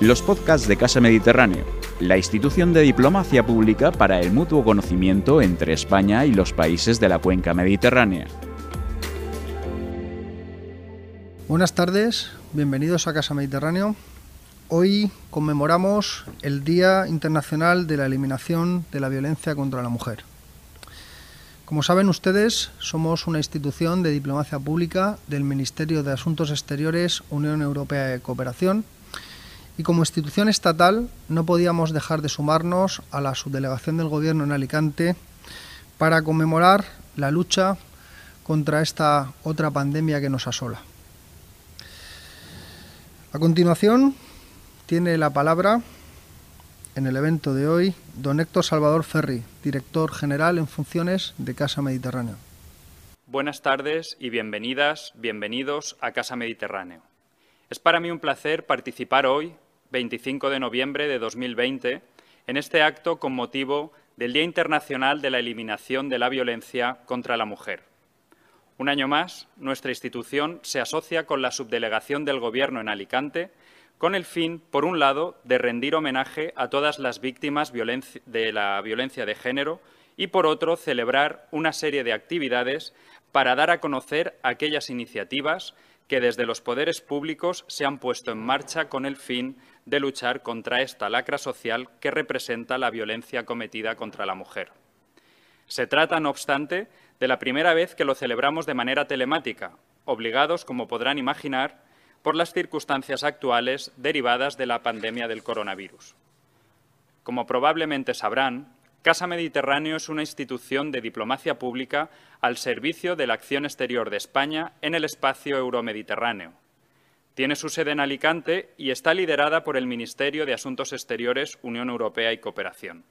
los podcasts de Casa Mediterráneo, la institución de diplomacia pública para el mutuo conocimiento entre España y los países de la cuenca mediterránea. Buenas tardes, bienvenidos a Casa Mediterráneo. Hoy conmemoramos el Día Internacional de la Eliminación de la Violencia contra la Mujer. Como saben ustedes, somos una institución de diplomacia pública del Ministerio de Asuntos Exteriores, Unión Europea de Cooperación, y como institución estatal no podíamos dejar de sumarnos a la subdelegación del Gobierno en Alicante para conmemorar la lucha contra esta otra pandemia que nos asola. A continuación, tiene la palabra en el evento de hoy don Héctor Salvador Ferri, director general en funciones de Casa Mediterráneo. Buenas tardes y bienvenidas, bienvenidos a Casa Mediterráneo. Es para mí un placer participar hoy 25 de noviembre de 2020, en este acto con motivo del Día Internacional de la Eliminación de la Violencia contra la Mujer. Un año más, nuestra institución se asocia con la subdelegación del Gobierno en Alicante con el fin, por un lado, de rendir homenaje a todas las víctimas de la violencia de género y, por otro, celebrar una serie de actividades para dar a conocer aquellas iniciativas que desde los poderes públicos se han puesto en marcha con el fin de luchar contra esta lacra social que representa la violencia cometida contra la mujer. Se trata, no obstante, de la primera vez que lo celebramos de manera telemática, obligados, como podrán imaginar, por las circunstancias actuales derivadas de la pandemia del coronavirus. Como probablemente sabrán, Casa Mediterráneo es una institución de diplomacia pública al servicio de la acción exterior de España en el espacio euromediterráneo. Tiene su sede en Alicante y está liderada por el Ministerio de Asuntos Exteriores, Unión Europea y Cooperación.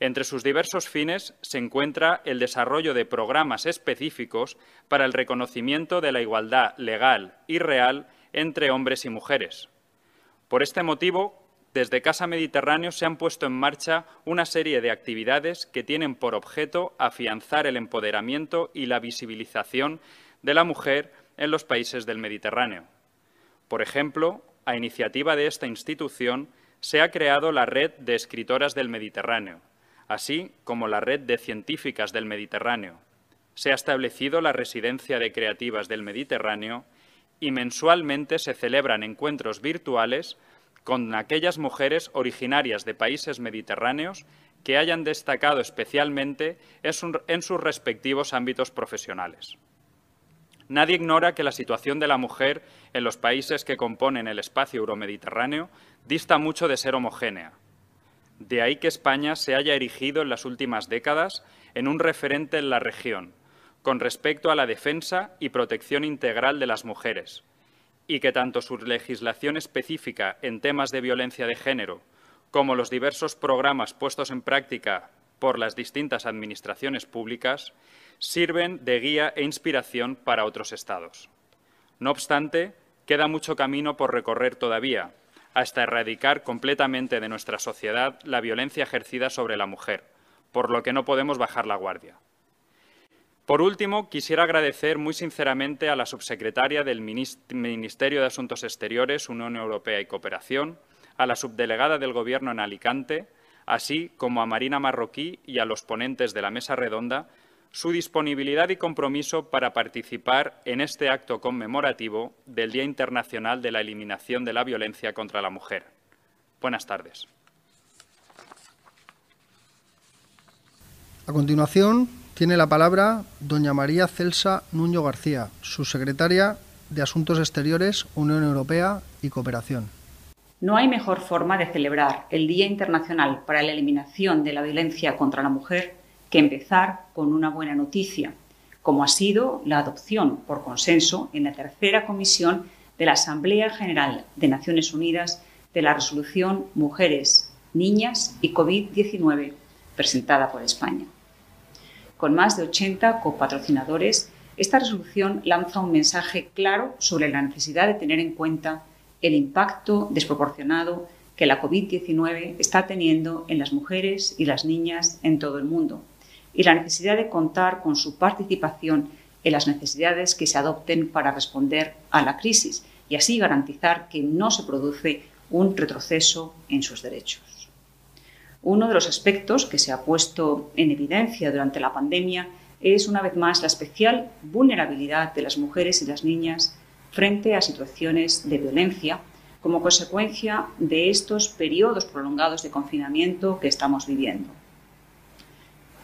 Entre sus diversos fines se encuentra el desarrollo de programas específicos para el reconocimiento de la igualdad legal y real entre hombres y mujeres. Por este motivo, desde Casa Mediterráneo se han puesto en marcha una serie de actividades que tienen por objeto afianzar el empoderamiento y la visibilización de la mujer en los países del Mediterráneo. Por ejemplo, a iniciativa de esta institución se ha creado la Red de Escritoras del Mediterráneo, así como la Red de Científicas del Mediterráneo. Se ha establecido la Residencia de Creativas del Mediterráneo y mensualmente se celebran encuentros virtuales con aquellas mujeres originarias de países mediterráneos que hayan destacado especialmente en sus respectivos ámbitos profesionales. Nadie ignora que la situación de la mujer en los países que componen el espacio euromediterráneo dista mucho de ser homogénea. De ahí que España se haya erigido en las últimas décadas en un referente en la región, con respecto a la defensa y protección integral de las mujeres, y que tanto su legislación específica en temas de violencia de género como los diversos programas puestos en práctica por las distintas administraciones públicas sirven de guía e inspiración para otros Estados. No obstante, queda mucho camino por recorrer todavía, hasta erradicar completamente de nuestra sociedad la violencia ejercida sobre la mujer, por lo que no podemos bajar la guardia. Por último, quisiera agradecer muy sinceramente a la subsecretaria del Ministerio de Asuntos Exteriores, Unión Europea y Cooperación, a la subdelegada del Gobierno en Alicante, así como a Marina Marroquí y a los ponentes de la mesa redonda, su disponibilidad y compromiso para participar en este acto conmemorativo del Día Internacional de la Eliminación de la Violencia contra la Mujer. Buenas tardes. A continuación, tiene la palabra doña María Celsa Nuño García, subsecretaria de Asuntos Exteriores, Unión Europea y Cooperación. No hay mejor forma de celebrar el Día Internacional para la Eliminación de la Violencia contra la Mujer que empezar con una buena noticia, como ha sido la adopción por consenso en la tercera comisión de la Asamblea General de Naciones Unidas de la resolución Mujeres, Niñas y COVID-19 presentada por España. Con más de 80 copatrocinadores, esta resolución lanza un mensaje claro sobre la necesidad de tener en cuenta el impacto desproporcionado que la COVID-19 está teniendo en las mujeres y las niñas en todo el mundo y la necesidad de contar con su participación en las necesidades que se adopten para responder a la crisis y así garantizar que no se produce un retroceso en sus derechos. Uno de los aspectos que se ha puesto en evidencia durante la pandemia es una vez más la especial vulnerabilidad de las mujeres y las niñas frente a situaciones de violencia como consecuencia de estos periodos prolongados de confinamiento que estamos viviendo.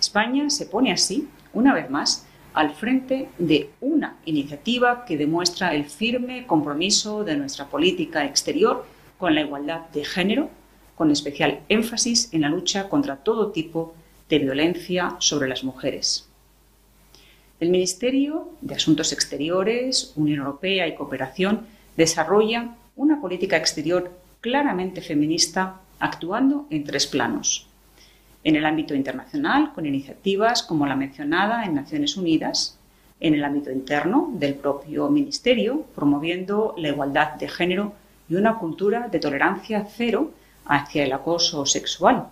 España se pone así, una vez más, al frente de una iniciativa que demuestra el firme compromiso de nuestra política exterior con la igualdad de género, con especial énfasis en la lucha contra todo tipo de violencia sobre las mujeres. El Ministerio de Asuntos Exteriores, Unión Europea y Cooperación desarrolla una política exterior claramente feminista actuando en tres planos. En el ámbito internacional, con iniciativas como la mencionada en Naciones Unidas, en el ámbito interno del propio Ministerio, promoviendo la igualdad de género y una cultura de tolerancia cero hacia el acoso sexual,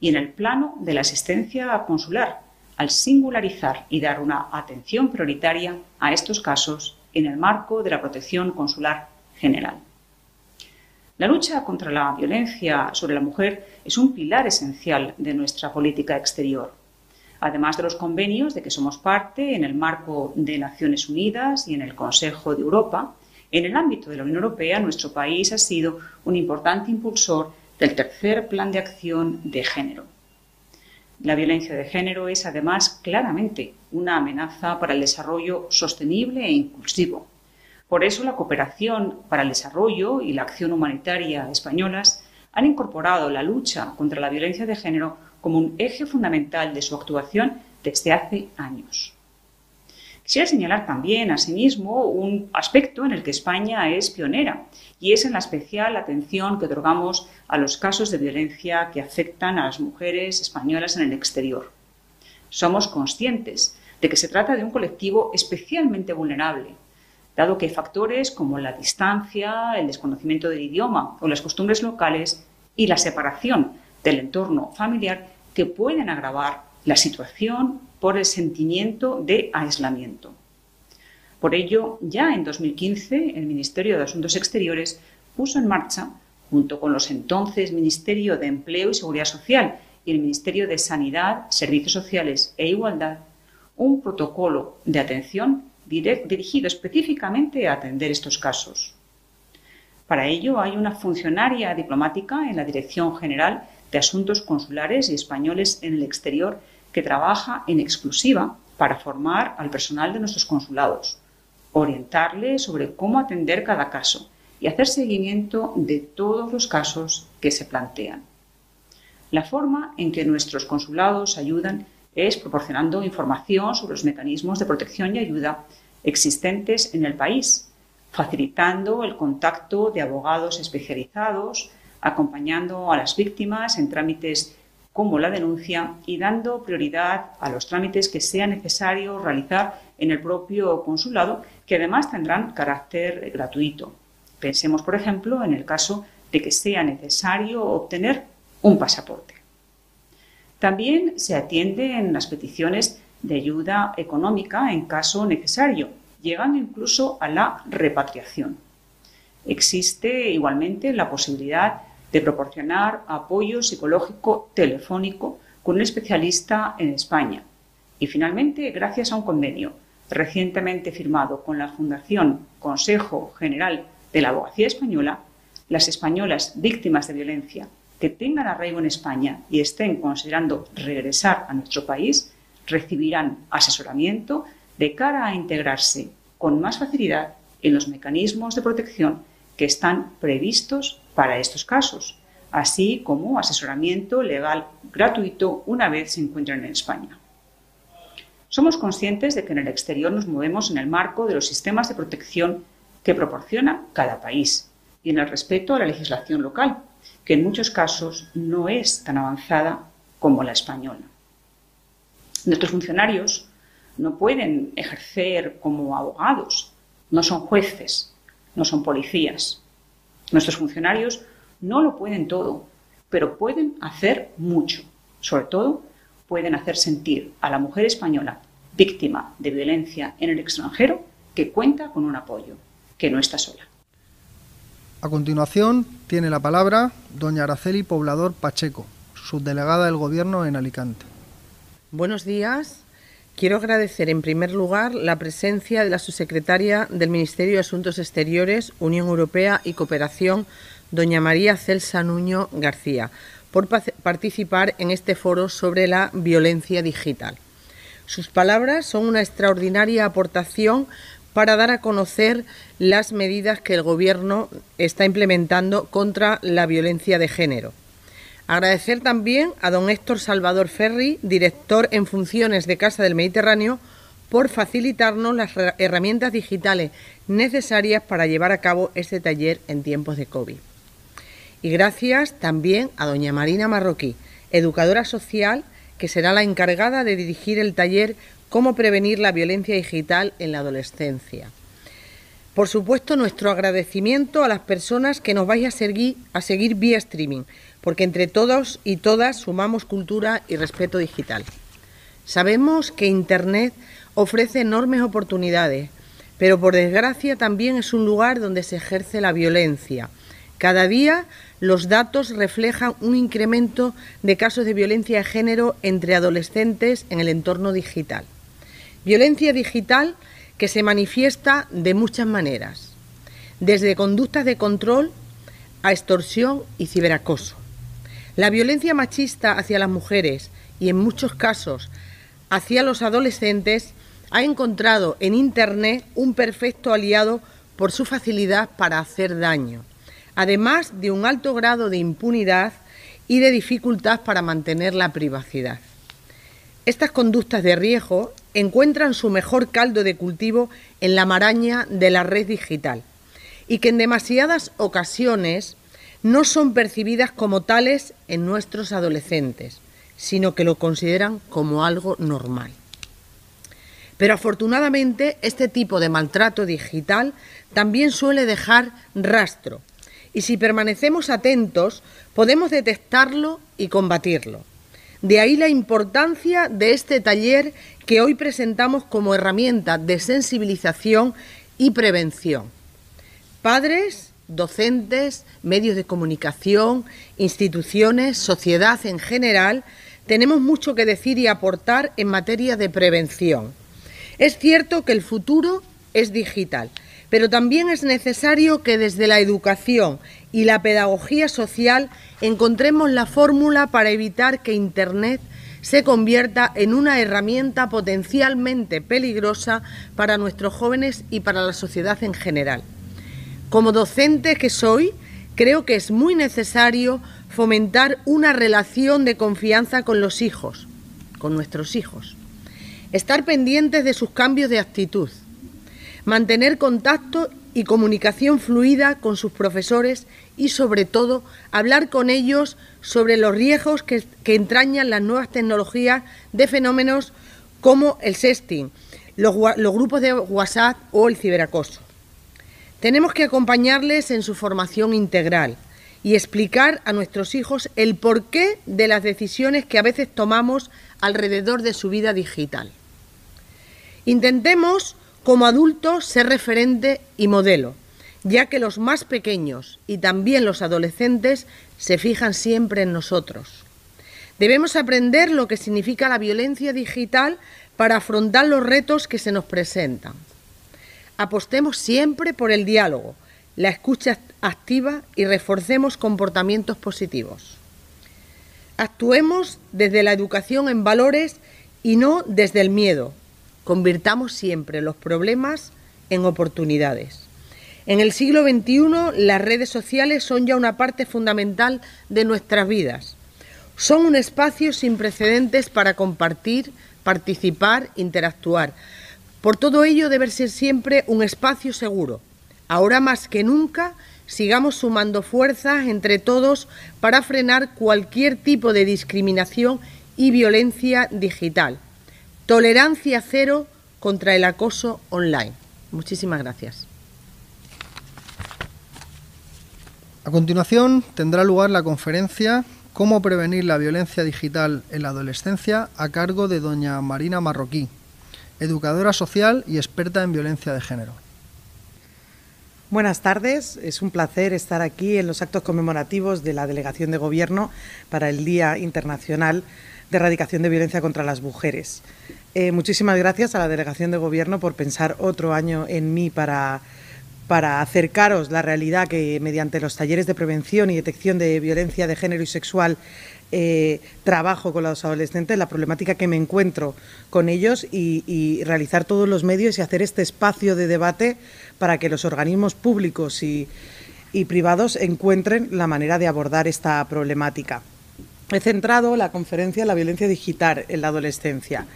y en el plano de la asistencia consular, al singularizar y dar una atención prioritaria a estos casos en el marco de la protección consular general. La lucha contra la violencia sobre la mujer es un pilar esencial de nuestra política exterior. Además de los convenios de que somos parte en el marco de Naciones Unidas y en el Consejo de Europa, en el ámbito de la Unión Europea nuestro país ha sido un importante impulsor del tercer plan de acción de género. La violencia de género es además claramente una amenaza para el desarrollo sostenible e inclusivo por eso la cooperación para el desarrollo y la acción humanitaria españolas han incorporado la lucha contra la violencia de género como un eje fundamental de su actuación desde hace años. Quisiera señalar también, asimismo, un aspecto en el que España es pionera, y es en la especial atención que otorgamos a los casos de violencia que afectan a las mujeres españolas en el exterior. Somos conscientes de que se trata de un colectivo especialmente vulnerable, dado que factores como la distancia, el desconocimiento del idioma o las costumbres locales y la separación del entorno familiar que pueden agravar la situación por el sentimiento de aislamiento. Por ello, ya en 2015, el Ministerio de Asuntos Exteriores puso en marcha, junto con los entonces Ministerio de Empleo y Seguridad Social y el Ministerio de Sanidad, Servicios Sociales e Igualdad, un protocolo de atención dirigido específicamente a atender estos casos. Para ello hay una funcionaria diplomática en la Dirección General de Asuntos Consulares y Españoles en el Exterior que trabaja en exclusiva para formar al personal de nuestros consulados, orientarle sobre cómo atender cada caso y hacer seguimiento de todos los casos que se plantean. La forma en que nuestros consulados ayudan es proporcionando información sobre los mecanismos de protección y ayuda existentes en el país, facilitando el contacto de abogados especializados, acompañando a las víctimas en trámites como la denuncia y dando prioridad a los trámites que sea necesario realizar en el propio consulado, que además tendrán carácter gratuito. Pensemos, por ejemplo, en el caso de que sea necesario obtener un pasaporte. También se atienden las peticiones de ayuda económica en caso necesario, llegando incluso a la repatriación. Existe igualmente la posibilidad de proporcionar apoyo psicológico telefónico con un especialista en España. Y finalmente, gracias a un convenio recientemente firmado con la Fundación Consejo General de la Abogacía Española, las españolas víctimas de violencia que tengan arraigo en España y estén considerando regresar a nuestro país recibirán asesoramiento de cara a integrarse con más facilidad en los mecanismos de protección que están previstos para estos casos, así como asesoramiento legal gratuito una vez se encuentren en España. Somos conscientes de que en el exterior nos movemos en el marco de los sistemas de protección que proporciona cada país y en el respeto a la legislación local, que en muchos casos no es tan avanzada como la española. Nuestros funcionarios no pueden ejercer como abogados, no son jueces, no son policías. Nuestros funcionarios no lo pueden todo, pero pueden hacer mucho. Sobre todo, pueden hacer sentir a la mujer española víctima de violencia en el extranjero que cuenta con un apoyo, que no está sola. A continuación, tiene la palabra doña Araceli Poblador Pacheco, subdelegada del Gobierno en Alicante. Buenos días. Quiero agradecer en primer lugar la presencia de la subsecretaria del Ministerio de Asuntos Exteriores, Unión Europea y Cooperación, doña María Celsa Nuño García, por participar en este foro sobre la violencia digital. Sus palabras son una extraordinaria aportación para dar a conocer las medidas que el Gobierno está implementando contra la violencia de género. Agradecer también a don Héctor Salvador Ferri, director en funciones de Casa del Mediterráneo, por facilitarnos las herramientas digitales necesarias para llevar a cabo este taller en tiempos de COVID. Y gracias también a doña Marina Marroquí, educadora social, que será la encargada de dirigir el taller Cómo prevenir la violencia digital en la adolescencia. Por supuesto, nuestro agradecimiento a las personas que nos vais a seguir, a seguir vía streaming, porque entre todos y todas sumamos cultura y respeto digital. Sabemos que Internet ofrece enormes oportunidades, pero por desgracia también es un lugar donde se ejerce la violencia. Cada día los datos reflejan un incremento de casos de violencia de género entre adolescentes en el entorno digital. Violencia digital que se manifiesta de muchas maneras, desde conductas de control a extorsión y ciberacoso. La violencia machista hacia las mujeres y en muchos casos hacia los adolescentes ha encontrado en Internet un perfecto aliado por su facilidad para hacer daño, además de un alto grado de impunidad y de dificultad para mantener la privacidad. Estas conductas de riesgo encuentran su mejor caldo de cultivo en la maraña de la red digital y que en demasiadas ocasiones no son percibidas como tales en nuestros adolescentes, sino que lo consideran como algo normal. Pero afortunadamente este tipo de maltrato digital también suele dejar rastro y si permanecemos atentos podemos detectarlo y combatirlo. De ahí la importancia de este taller que hoy presentamos como herramienta de sensibilización y prevención. Padres, docentes, medios de comunicación, instituciones, sociedad en general, tenemos mucho que decir y aportar en materia de prevención. Es cierto que el futuro es digital, pero también es necesario que desde la educación y la pedagogía social encontremos la fórmula para evitar que Internet se convierta en una herramienta potencialmente peligrosa para nuestros jóvenes y para la sociedad en general. Como docente que soy, creo que es muy necesario fomentar una relación de confianza con los hijos, con nuestros hijos. Estar pendientes de sus cambios de actitud, mantener contacto y comunicación fluida con sus profesores y, sobre todo, hablar con ellos sobre los riesgos que, entrañan las nuevas tecnologías de fenómenos como el sexting, los, los grupos de WhatsApp o el ciberacoso. Tenemos que acompañarles en su formación integral y explicar a nuestros hijos el porqué de las decisiones que a veces tomamos alrededor de su vida digital. Intentemos como adultos ser referente y modelo, ya que los más pequeños y también los adolescentes se fijan siempre en nosotros. Debemos aprender lo que significa la violencia digital para afrontar los retos que se nos presentan. Apostemos siempre por el diálogo, la escucha activa y reforcemos comportamientos positivos. Actuemos desde la educación en valores y no desde el miedo, Convirtamos siempre los problemas en oportunidades. En el siglo XXI las redes sociales son ya una parte fundamental de nuestras vidas. Son un espacio sin precedentes para compartir, participar, interactuar. Por todo ello debe ser siempre un espacio seguro. Ahora más que nunca sigamos sumando fuerzas entre todos para frenar cualquier tipo de discriminación y violencia digital. Tolerancia cero contra el acoso online. Muchísimas gracias. A continuación tendrá lugar la conferencia Cómo prevenir la violencia digital en la adolescencia a cargo de doña Marina Marroquí, educadora social y experta en violencia de género. Buenas tardes, es un placer estar aquí en los actos conmemorativos de la Delegación de Gobierno para el Día Internacional de Erradicación de Violencia contra las Mujeres. Eh, muchísimas gracias a la Delegación de Gobierno por pensar otro año en mí para, para acercaros la realidad que mediante los talleres de prevención y detección de violencia de género y sexual eh, trabajo con los adolescentes, la problemática que me encuentro con ellos y, realizar todos los medios y hacer este espacio de debate para que los organismos públicos y, privados encuentren la manera de abordar esta problemática. He centrado la conferencia en la violencia digital en la adolescencia.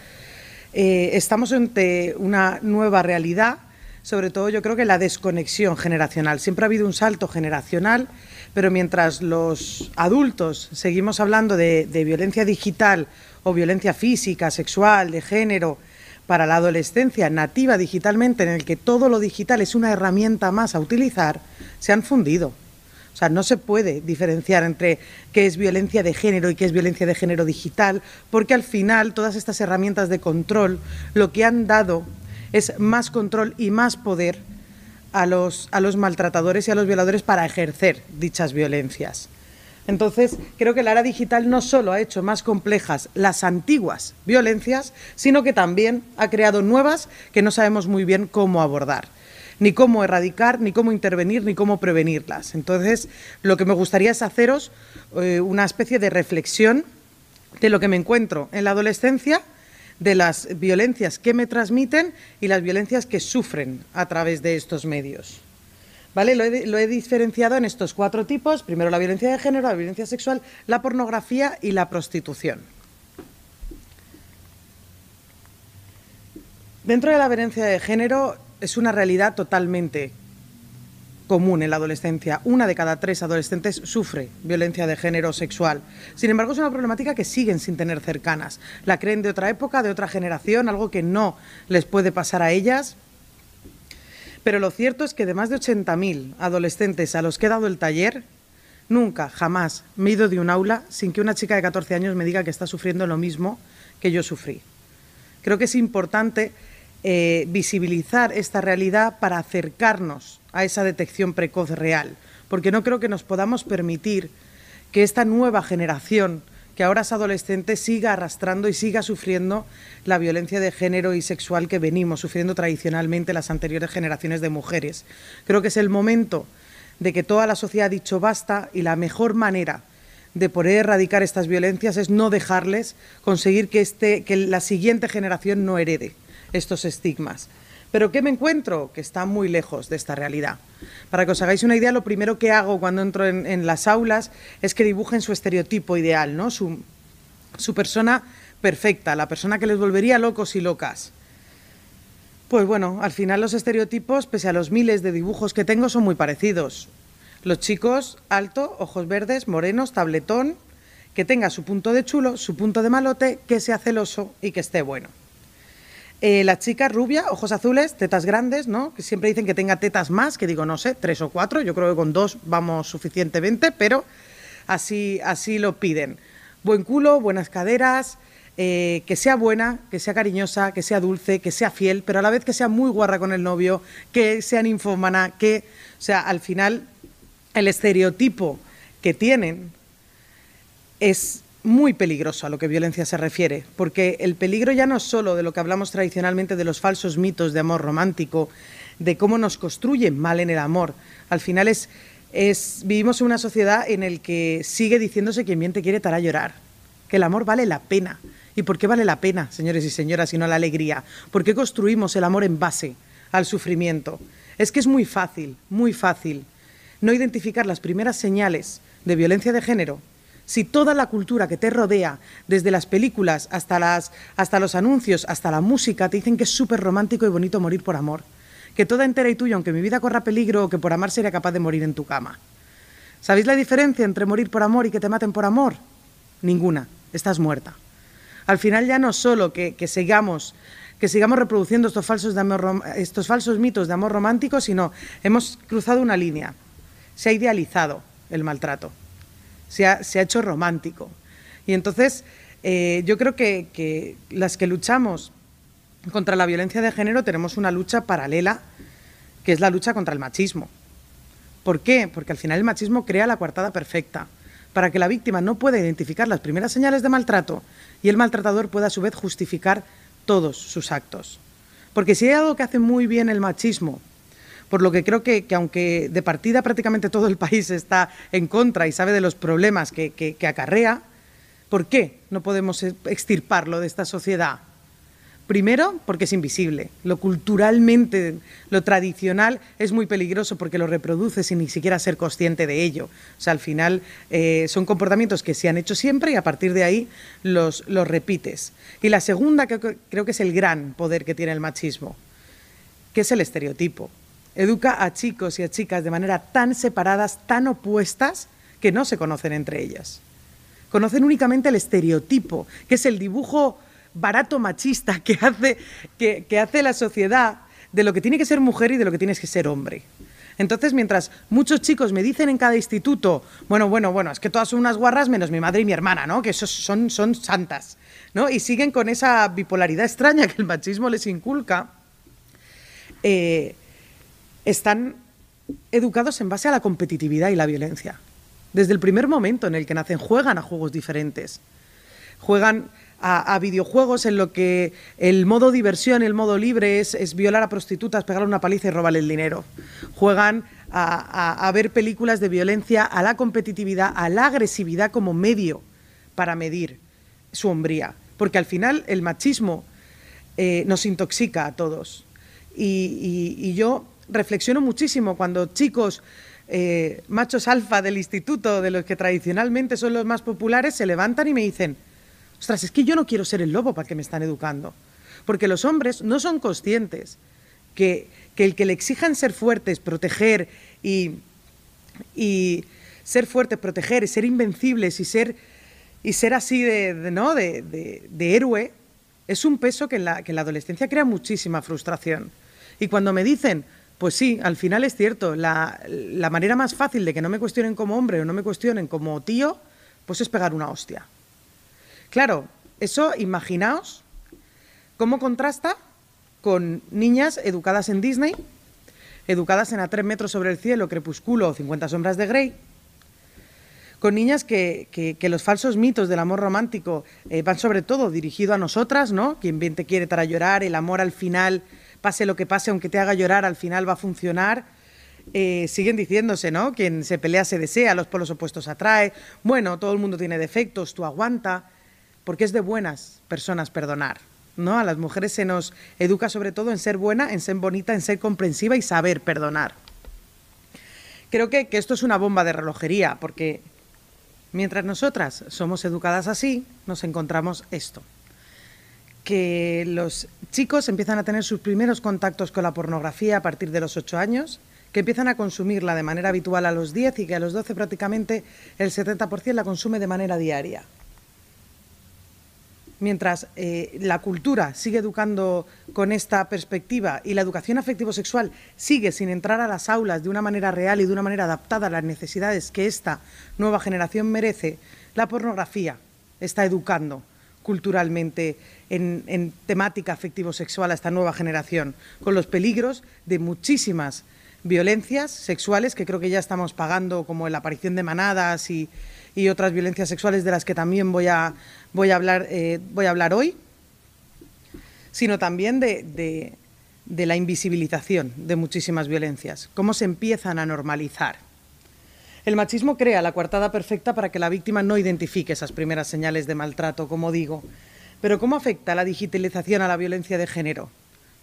Eh, estamos ante una nueva realidad, sobre todo yo creo que la desconexión generacional. Siempre ha habido un salto generacional pero mientras los adultos seguimos hablando de, violencia digital o violencia física, sexual, de género, para la adolescencia nativa digitalmente, en el que todo lo digital es una herramienta más a utilizar, se han fundido. O sea, no se puede diferenciar entre qué es violencia de género y qué es violencia de género digital, porque al final todas estas herramientas de control lo que han dado es más control y más poder a los, maltratadores y a los violadores para ejercer dichas violencias. Entonces, creo que la era digital no solo ha hecho más complejas las antiguas violencias, sino que también ha creado nuevas que no sabemos muy bien cómo abordar, ni cómo erradicar, ni cómo intervenir, ni cómo prevenirlas. Entonces, lo que me gustaría es haceros eh, una especie de reflexión de lo que me encuentro en la adolescencia de las violencias que me transmiten y las violencias que sufren a través de estos medios. ¿Vale? Lo he, diferenciado en estos cuatro tipos. Primero la violencia de género, la violencia sexual, la pornografía y la prostitución. Dentro de la violencia de género es una realidad totalmente común en la adolescencia. Una de cada tres adolescentes sufre violencia de género sexual. Sin embargo, es una problemática que siguen sin tener cercanas. La creen de otra época, de otra generación, algo que no les puede pasar a ellas. Pero lo cierto es que de más de 80.000 adolescentes a los que he dado el taller, nunca, jamás me he ido de un aula sin que una chica de 14 años me diga que está sufriendo lo mismo que yo sufrí. Creo que es importante eh, visibilizar esta realidad para acercarnos a esa detección precoz real, porque no creo que nos podamos permitir que esta nueva generación, que ahora es adolescente, siga arrastrando y siga sufriendo la violencia de género y sexual que venimos sufriendo tradicionalmente las anteriores generaciones de mujeres. Creo que es el momento de que toda la sociedad ha dicho basta y la mejor manera de poder erradicar estas violencias es no dejarles conseguir que, este, que la siguiente generación no herede estos estigmas. Pero ¿qué me encuentro? Que está muy lejos de esta realidad. Para que os hagáis una idea, lo primero que hago cuando entro en, las aulas es que dibujen su estereotipo ideal, ¿no? Su, su persona perfecta, la persona que les volvería locos y locas. Pues bueno, al final los estereotipos, pese a los miles de dibujos que tengo, son muy parecidos. Los chicos, alto, ojos verdes, morenos, tabletón, que tenga su punto de chulo, su punto de malote, que sea celoso y que esté bueno. Eh, la chica rubia, ojos azules, tetas grandes, ¿no? Que siempre dicen que tenga tetas más, que digo, no sé, tres o cuatro, yo creo que con dos vamos suficientemente, pero así, así lo piden. Buen culo, buenas caderas, eh, que sea buena, que sea cariñosa, que sea dulce, que sea fiel, pero a la vez que sea muy guarra con el novio, que sea ninfómana, que, o sea, al final el estereotipo que tienen es muy peligroso a lo que violencia se refiere, porque el peligro ya no es solo de lo que hablamos tradicionalmente de los falsos mitos de amor romántico, de cómo nos construyen mal en el amor. Al final es, es vivimos en una sociedad en la que sigue diciéndose quien bien te quiere te hará llorar, que el amor vale la pena. ¿Y por qué vale la pena, señores y señoras, y no la alegría? ¿Por qué construimos el amor en base al sufrimiento? Es que es muy fácil, muy fácil no identificar las primeras señales de violencia de género si toda la cultura que te rodea, desde las películas hasta, las, hasta los anuncios, hasta la música, te dicen que es súper romántico y bonito morir por amor, que toda entera y tuya, aunque mi vida corra peligro o que por amar sería capaz de morir en tu cama. ¿Sabéis la diferencia entre morir por amor y que te maten por amor? Ninguna, estás muerta. Al final ya no solo que, sigamos que sigamos reproduciendo estos falsos, estos falsos mitos de amor romántico, sino hemos cruzado una línea. Se ha idealizado el maltrato se ha, hecho romántico. Y entonces eh, yo creo que, las que luchamos contra la violencia de género tenemos una lucha paralela, que es la lucha contra el machismo. ¿Por qué? Porque al final el machismo crea la coartada perfecta, para que la víctima no pueda identificar las primeras señales de maltrato y el maltratador pueda a su vez justificar todos sus actos. Porque si hay algo que hace muy bien el machismo, por lo que creo que, aunque de partida prácticamente todo el país está en contra y sabe de los problemas que, que acarrea, ¿por qué no podemos extirparlo de esta sociedad? Primero, porque es invisible. Lo culturalmente, lo tradicional es muy peligroso porque lo reproduce sin ni siquiera ser consciente de ello. O sea, al final eh, son comportamientos que se han hecho siempre y a partir de ahí los, los repites. Y la segunda, que creo que es el gran poder que tiene el machismo, que es el estereotipo. Educa a chicos y a chicas de manera tan separadas, tan opuestas, que no se conocen entre ellas. Conocen únicamente el estereotipo, que es el dibujo barato machista que hace, que, hace la sociedad de lo que tiene que ser mujer y de lo que tienes que ser hombre. Entonces, mientras muchos chicos me dicen en cada instituto, bueno, bueno, bueno, es que todas son unas guarras menos mi madre y mi hermana, ¿no? Que esos son, son santas, ¿no? Y siguen con esa bipolaridad extraña que el machismo les inculca, eh, están educados en base a la competitividad y la violencia. Desde el primer momento en el que nacen, juegan a juegos diferentes. Juegan a, videojuegos en lo que el modo diversión, el modo libre es, violar a prostitutas, pegarle una paliza y robarle el dinero. Juegan a, ver películas de violencia, a la competitividad, a la agresividad como medio para medir su hombría. Porque al final el machismo eh, nos intoxica a todos. Y, yo reflexiono muchísimo cuando chicos eh, machos alfa del instituto, de los que tradicionalmente son los más populares, se levantan y me dicen, Ostras, es que yo no quiero ser el lobo para que me están educando. Porque los hombres no son conscientes que, el que le exijan ser fuertes, proteger y, ser fuertes, proteger, y ser invencibles y ser, y ser así de, ¿no? de, héroe, es un peso que en, la, que en la adolescencia crea muchísima frustración. Y cuando me dicen, pues sí, al final es cierto, la, la manera más fácil de que no me cuestionen como hombre o no me cuestionen como tío, pues es pegar una hostia. Claro, eso imaginaos cómo contrasta con niñas educadas en Disney, educadas en A tres metros sobre el cielo, Crepúsculo o 50 sombras de Grey, con niñas que, los falsos mitos del amor romántico eh, van sobre todo dirigido a nosotras, ¿no? Quien bien te quiere para llorar, el amor al final, pase lo que pase, aunque te haga llorar, al final va a funcionar. Eh, siguen diciéndose, ¿no? Quien se pelea se desea, los polos opuestos atrae. Bueno, todo el mundo tiene defectos, tú aguanta porque es de buenas personas perdonar. ¿no? A las mujeres se nos educa sobre todo en ser buena, en ser bonita, en ser comprensiva y saber perdonar. Creo que, que esto es una bomba de relojería, porque mientras nosotras somos educadas así, nos encontramos esto. Que los chicos empiezan a tener sus primeros contactos con la pornografía a partir de los 8 años, que empiezan a consumirla de manera habitual a los 10 y que a los 12 prácticamente el 70% la consume de manera diaria. Mientras eh, la cultura sigue educando con esta perspectiva y la educación afectivo-sexual sigue sin entrar a las aulas de una manera real y de una manera adaptada a las necesidades que esta nueva generación merece, la pornografía está educando culturalmente en, temática afectivo-sexual a esta nueva generación, con los peligros de muchísimas violencias sexuales que creo que ya estamos pagando, como la aparición de manadas y, y otras violencias sexuales de las que también voy a, voy a, hablar, eh, voy a hablar hoy, sino también de, de la invisibilización de muchísimas violencias, cómo se empiezan a normalizar. El machismo crea la coartada perfecta para que la víctima no identifique esas primeras señales de maltrato, como digo. Pero ¿cómo afecta la digitalización a la violencia de género?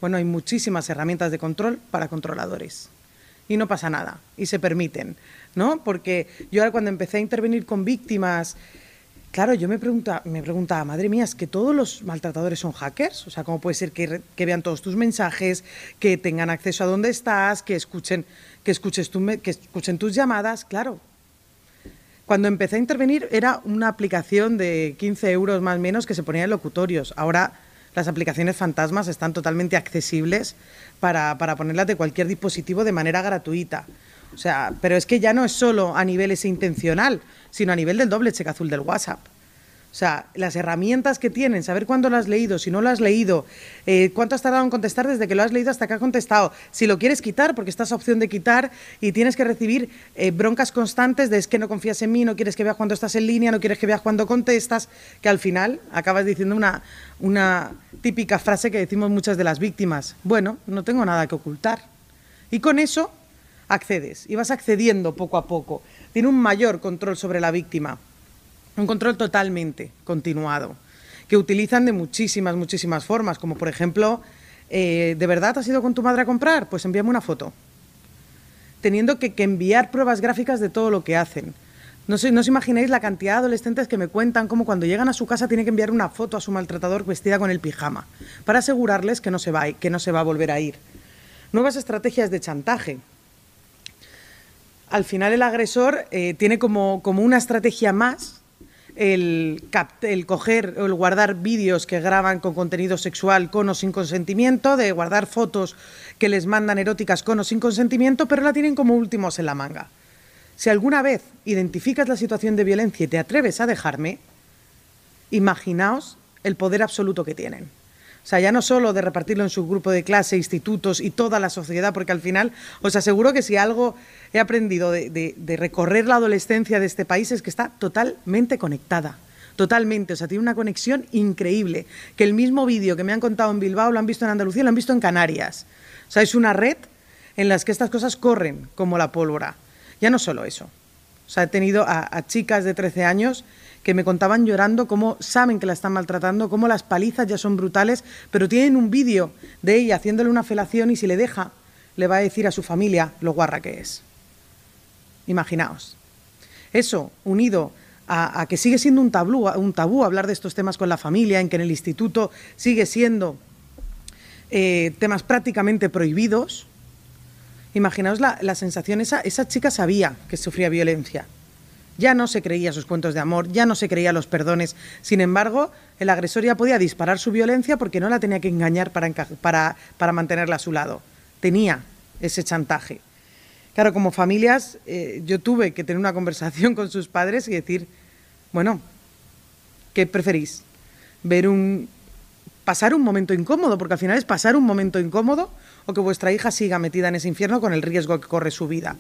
Bueno, hay muchísimas herramientas de control para controladores y no pasa nada y se permiten, ¿no? Porque yo ahora cuando empecé a intervenir con víctimas, claro, yo me preguntaba, me preguntaba, madre mía, ¿es que todos los maltratadores son hackers? O sea, ¿cómo puede ser que, vean todos tus mensajes, que tengan acceso a dónde estás, que escuchen, que escuches que escuchen tus llamadas? Claro. Cuando empecé a intervenir era una aplicación de 15 euros más o menos que se ponía en locutorios. Ahora las aplicaciones fantasmas están totalmente accesibles para, para ponerlas de cualquier dispositivo de manera gratuita. O sea, pero es que ya no es solo a nivel ese intencional, sino a nivel del doble cheque azul del WhatsApp. O sea, las herramientas que tienen, saber cuándo lo has leído, si no lo has leído, eh, cuánto has tardado en contestar desde que lo has leído hasta que ha contestado, si lo quieres quitar, porque estás a opción de quitar y tienes que recibir eh, broncas constantes de es que no confías en mí, no quieres que veas cuando estás en línea, no quieres que veas cuando contestas, que al final acabas diciendo una, una típica frase que decimos muchas de las víctimas, bueno, no tengo nada que ocultar. Y con eso accedes y vas accediendo poco a poco. Tiene un mayor control sobre la víctima un control totalmente continuado, que utilizan de muchísimas, muchísimas formas, como por ejemplo, eh, ¿de verdad has ido con tu madre a comprar? Pues envíame una foto. Teniendo que, enviar pruebas gráficas de todo lo que hacen. No, no os imagináis la cantidad de adolescentes que me cuentan cómo cuando llegan a su casa tienen que enviar una foto a su maltratador vestida con el pijama, para asegurarles que no se va, que no se va a volver a ir. Nuevas estrategias de chantaje. Al final el agresor eh, tiene como, como una estrategia más el, el coger o el guardar vídeos que graban con contenido sexual con o sin consentimiento, de guardar fotos que les mandan eróticas con o sin consentimiento, pero la tienen como últimos en la manga. Si alguna vez identificas la situación de violencia y te atreves a dejarme, imaginaos el poder absoluto que tienen. O sea, ya no solo de repartirlo en su grupo de clase, institutos y toda la sociedad, porque al final os aseguro que si algo he aprendido de, recorrer la adolescencia de este país es que está totalmente conectada. Totalmente, o sea, tiene una conexión increíble. Que el mismo vídeo que me han contado en Bilbao lo han visto en Andalucía, lo han visto en Canarias. O sea, es una red en la que estas cosas corren como la pólvora. Ya no solo eso. O sea, he tenido a chicas de 13 años que me contaban llorando cómo saben que la están maltratando, cómo las palizas ya son brutales, pero tienen un vídeo de ella haciéndole una felación y si le deja, le va a decir a su familia lo guarra que es. Imaginaos. Eso, unido a, que sigue siendo un tabú, un tabú hablar de estos temas con la familia, en que en el instituto sigue siendo eh, temas prácticamente prohibidos, imaginaos la, la sensación, esa, esa chica sabía que sufría violencia ya no se creía sus cuentos de amor, ya no se creía los perdones. Sin embargo, el agresor ya podía disparar su violencia porque no la tenía que engañar para, para, mantenerla a su lado. Tenía ese chantaje. Claro, como familias, eh, yo tuve que tener una conversación con sus padres y decir, bueno, ¿qué preferís? ¿Ver un. pasar un momento incómodo? Porque al final es pasar un momento incómodo o que vuestra hija siga metida en ese infierno con el riesgo que corre su vida.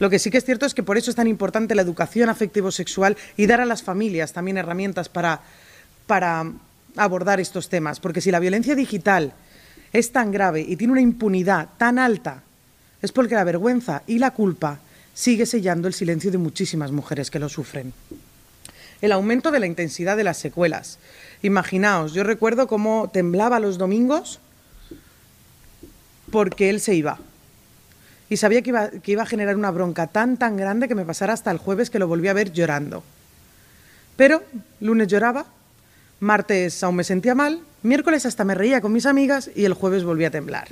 Lo que sí que es cierto es que por eso es tan importante la educación afectivo-sexual y dar a las familias también herramientas para, para abordar estos temas. Porque si la violencia digital es tan grave y tiene una impunidad tan alta, es porque la vergüenza y la culpa sigue sellando el silencio de muchísimas mujeres que lo sufren. El aumento de la intensidad de las secuelas. Imaginaos, yo recuerdo cómo temblaba los domingos porque él se iba y sabía que iba, a generar una bronca tan, tan grande que me pasara hasta el jueves que lo volví a ver llorando. Pero lunes lloraba, martes aún me sentía mal, miércoles hasta me reía con mis amigas y el jueves volví a temblar.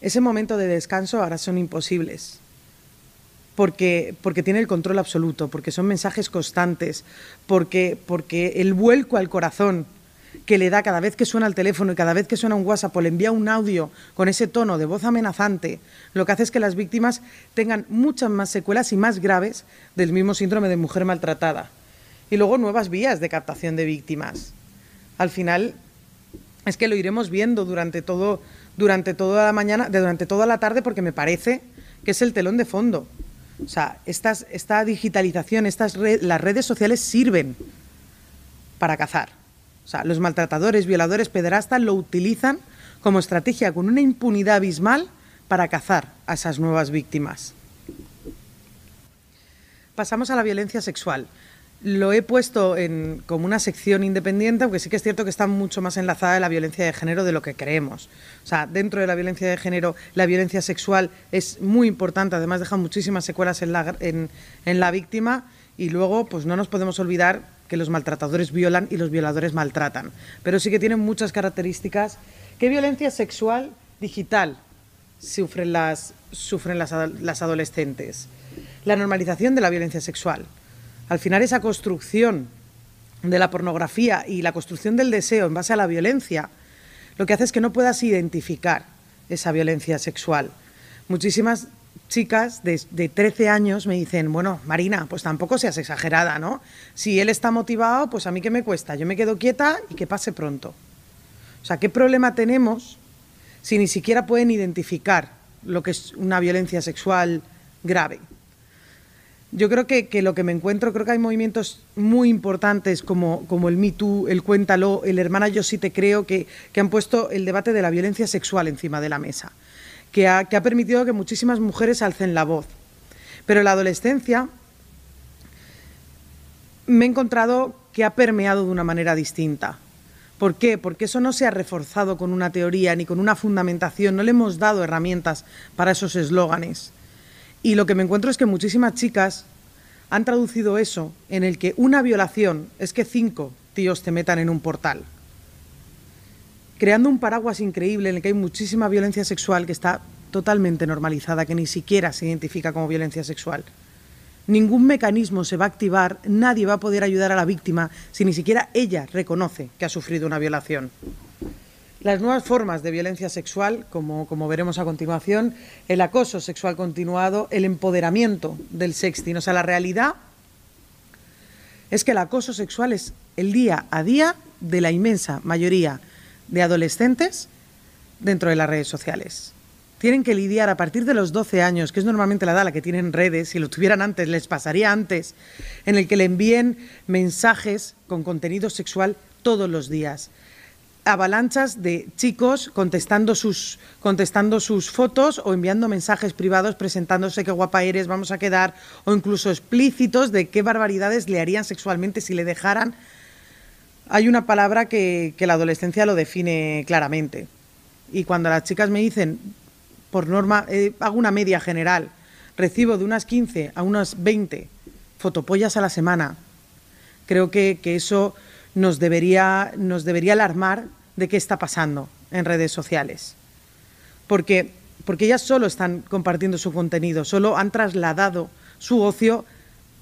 Ese momento de descanso ahora son imposibles. Porque, porque tiene el control absoluto, porque son mensajes constantes, porque, porque el vuelco al corazón que le da cada vez que suena el teléfono y cada vez que suena un WhatsApp o le envía un audio con ese tono de voz amenazante, lo que hace es que las víctimas tengan muchas más secuelas y más graves del mismo síndrome de mujer maltratada. Y luego nuevas vías de captación de víctimas. Al final es que lo iremos viendo durante todo durante toda la mañana, durante toda la tarde porque me parece que es el telón de fondo. O sea, esta digitalización, estas las redes sociales sirven para cazar o sea, los maltratadores, violadores, pederastas lo utilizan como estrategia con una impunidad abismal para cazar a esas nuevas víctimas. Pasamos a la violencia sexual. Lo he puesto en, como una sección independiente, aunque sí que es cierto que está mucho más enlazada a la violencia de género de lo que creemos. O sea, dentro de la violencia de género, la violencia sexual es muy importante, además deja muchísimas secuelas en la, en la víctima y luego pues no nos podemos olvidar que los maltratadores violan y los violadores maltratan, pero sí que tienen muchas características. ¿Qué violencia sexual digital sufren las, sufren las, las adolescentes? La normalización de la violencia sexual. Al final esa construcción de la pornografía y la construcción del deseo en base a la violencia, lo que hace es que no puedas identificar esa violencia sexual. Muchísimas chicas de, de, 13 años me dicen, bueno, Marina, pues tampoco seas exagerada, ¿no? Si él está motivado, pues a mí qué me cuesta, yo me quedo quieta y que pase pronto. O sea, ¿qué problema tenemos si ni siquiera pueden identificar lo que es una violencia sexual grave? Yo creo que, que, lo que me encuentro, creo que hay movimientos muy importantes como, como el Me Too, el Cuéntalo, el Hermana Yo sí te creo, que, que han puesto el debate de la violencia sexual encima de la mesa que ha, que ha permitido que muchísimas mujeres alcen la voz. Pero la adolescencia me he encontrado que ha permeado de una manera distinta. ¿Por qué? Porque eso no se ha reforzado con una teoría ni con una fundamentación, no le hemos dado herramientas para esos eslóganes. Y lo que me encuentro es que muchísimas chicas han traducido eso en el que una violación es que cinco tíos te metan en un portal creando un paraguas increíble en el que hay muchísima violencia sexual que está totalmente normalizada, que ni siquiera se identifica como violencia sexual. Ningún mecanismo se va a activar, nadie va a poder ayudar a la víctima si ni siquiera ella reconoce que ha sufrido una violación. Las nuevas formas de violencia sexual, como, como veremos a continuación, el acoso sexual continuado, el empoderamiento del sexting, o sea, la realidad es que el acoso sexual es el día a día de la inmensa mayoría de adolescentes dentro de las redes sociales. Tienen que lidiar a partir de los 12 años, que es normalmente la edad a la que tienen redes, si lo tuvieran antes, les pasaría antes, en el que le envíen mensajes con contenido sexual todos los días. Avalanchas de chicos contestando sus, contestando sus fotos o enviando mensajes privados presentándose qué guapa eres, vamos a quedar, o incluso explícitos de qué barbaridades le harían sexualmente si le dejaran hay una palabra que, la adolescencia lo define claramente. Y cuando las chicas me dicen, por norma, eh, hago una media general, recibo de unas 15 a unas 20 fotopollas a la semana, creo que, que eso nos debería, nos debería alarmar de qué está pasando en redes sociales. Porque, porque ellas solo están compartiendo su contenido, solo han trasladado su ocio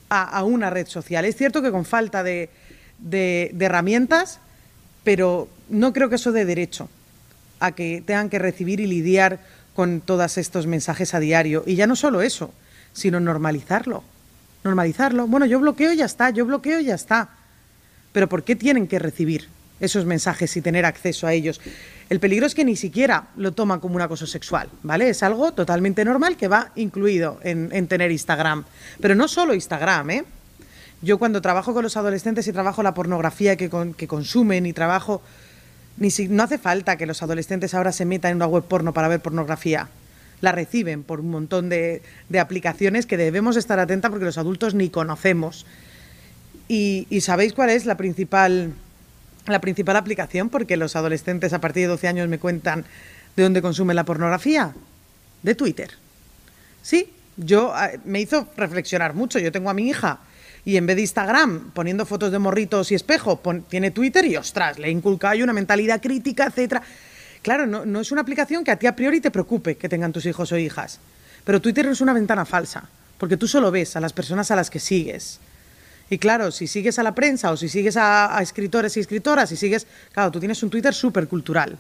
a una red social. Es cierto que con falta de, de, herramientas, pero no creo que eso dé derecho a que tengan que recibir y lidiar con todos estos mensajes a diario. Y ya no solo eso, sino normalizarlo. Normalizarlo. Bueno, yo bloqueo y ya está, yo bloqueo y ya está. Pero ¿por qué tienen que recibir esos mensajes y tener acceso a ellos? El peligro es que ni siquiera lo toman como un acoso sexual, ¿vale? Es algo totalmente normal que va incluido en, en tener Instagram. Pero no solo Instagram, ¿eh? Yo cuando trabajo con los adolescentes y trabajo la pornografía que, con, que consumen y trabajo... Ni si, no hace falta que los adolescentes ahora se metan en una web porno para ver pornografía. La reciben por un montón de, aplicaciones que debemos estar atentas porque los adultos ni conocemos. Y, y ¿sabéis cuál es la principal, la principal aplicación? Porque los adolescentes a partir de 12 años me cuentan de dónde consumen la pornografía. De Twitter. Sí, yo eh, me hizo reflexionar mucho. Yo tengo a mi hija y en vez de Instagram poniendo fotos de morritos y espejo, tiene Twitter y ostras, le inculca una mentalidad crítica, etcétera. Claro, no, es una aplicación que a ti a priori te preocupe que tengan tus hijos o hijas, pero Twitter es una ventana falsa, porque tú solo ves a las personas a las que sigues. Y claro, si sigues a la prensa o si sigues a, a escritores y escritoras, si sigues, claro, tú tienes un Twitter súper cultural,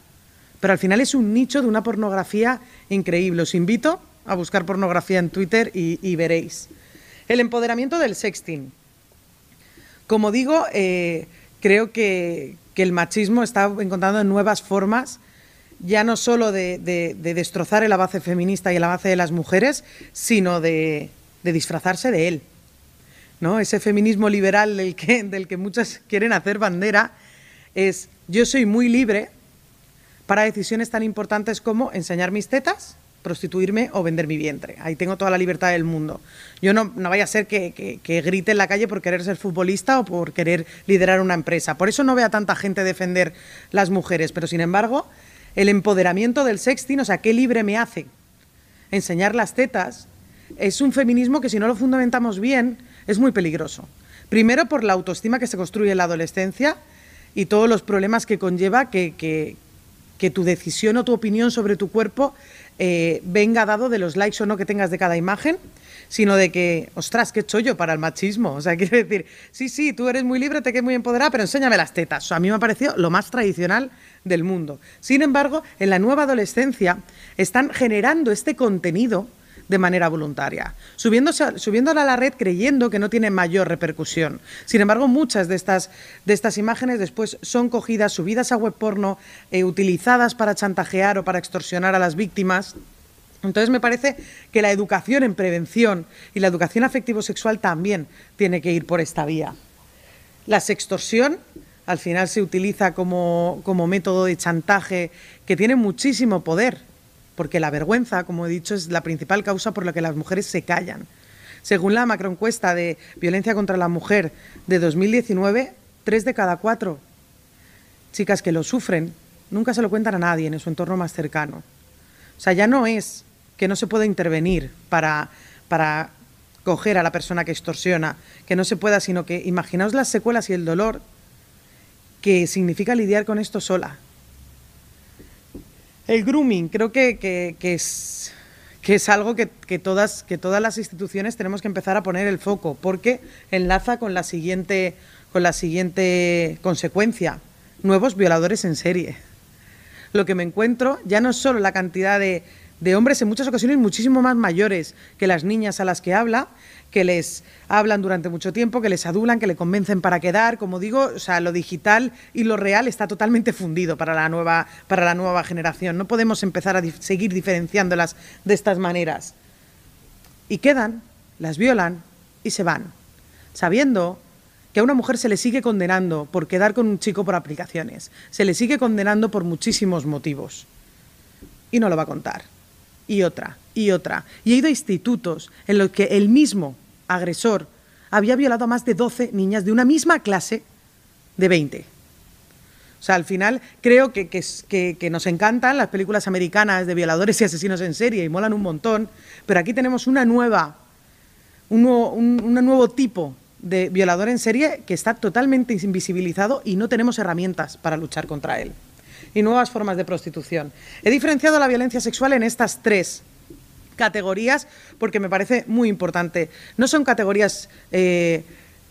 pero al final es un nicho de una pornografía increíble. Os invito a buscar pornografía en Twitter y, y veréis. El empoderamiento del sexting. Como digo, eh, creo que, el machismo está encontrando nuevas formas, ya no solo de, de, de, destrozar el avance feminista y el avance de las mujeres, sino de, de disfrazarse de él. ¿no? Ese feminismo liberal del que, del que muchas quieren hacer bandera es yo soy muy libre para decisiones tan importantes como enseñar mis tetas prostituirme o vender mi vientre. Ahí tengo toda la libertad del mundo. Yo no, no vaya a ser que, que, grite en la calle por querer ser futbolista o por querer liderar una empresa. Por eso no veo a tanta gente defender las mujeres, pero sin embargo, el empoderamiento del sexting, o sea, qué libre me hace enseñar las tetas, es un feminismo que si no lo fundamentamos bien es muy peligroso. Primero por la autoestima que se construye en la adolescencia y todos los problemas que conlleva que, que tu decisión o tu opinión sobre tu cuerpo eh, venga dado de los likes o no que tengas de cada imagen, sino de que, ostras, qué chollo para el machismo. O sea, quiero decir, sí, sí, tú eres muy libre, te quedas muy empoderada, pero enséñame las tetas. A mí me ha parecido lo más tradicional del mundo. Sin embargo, en la nueva adolescencia están generando este contenido de manera voluntaria, subiéndola a la red creyendo que no tiene mayor repercusión. Sin embargo, muchas de estas, de estas imágenes después son cogidas, subidas a web porno, eh, utilizadas para chantajear o para extorsionar a las víctimas. Entonces me parece que la educación en prevención y la educación afectivo-sexual también tiene que ir por esta vía. La sextorsión al final se utiliza como, como método de chantaje que tiene muchísimo poder porque la vergüenza, como he dicho, es la principal causa por la que las mujeres se callan. Según la macroencuesta de violencia contra la mujer de 2019, tres de cada cuatro chicas que lo sufren nunca se lo cuentan a nadie en su entorno más cercano. O sea, ya no es que no se pueda intervenir para, para coger a la persona que extorsiona, que no se pueda, sino que imaginaos las secuelas y el dolor que significa lidiar con esto sola. El grooming creo que, es, algo que, todas, que todas las instituciones tenemos que empezar a poner el foco, porque enlaza con la siguiente, con la siguiente consecuencia, nuevos violadores en serie. Lo que me encuentro ya no es solo la cantidad de, de hombres en muchas ocasiones muchísimo más mayores que las niñas a las que habla, que les hablan durante mucho tiempo, que les adulan, que le convencen para quedar. Como digo, o sea, lo digital y lo real está totalmente fundido para la nueva, para la nueva generación. No podemos empezar a seguir diferenciándolas de estas maneras. Y quedan, las violan y se van, sabiendo que a una mujer se le sigue condenando por quedar con un chico por aplicaciones, se le sigue condenando por muchísimos motivos. Y no lo va a contar y otra y otra. Y he ido a institutos en los que el mismo agresor había violado a más de 12 niñas de una misma clase de 20. O sea, al final creo que, que, nos encantan las películas americanas de violadores y asesinos en serie y molan un montón, pero aquí tenemos una nueva, un nuevo, un nuevo tipo de violador en serie que está totalmente invisibilizado y no tenemos herramientas para luchar contra él y nuevas formas de prostitución. He diferenciado la violencia sexual en estas tres categorías porque me parece muy importante. No son categorías eh,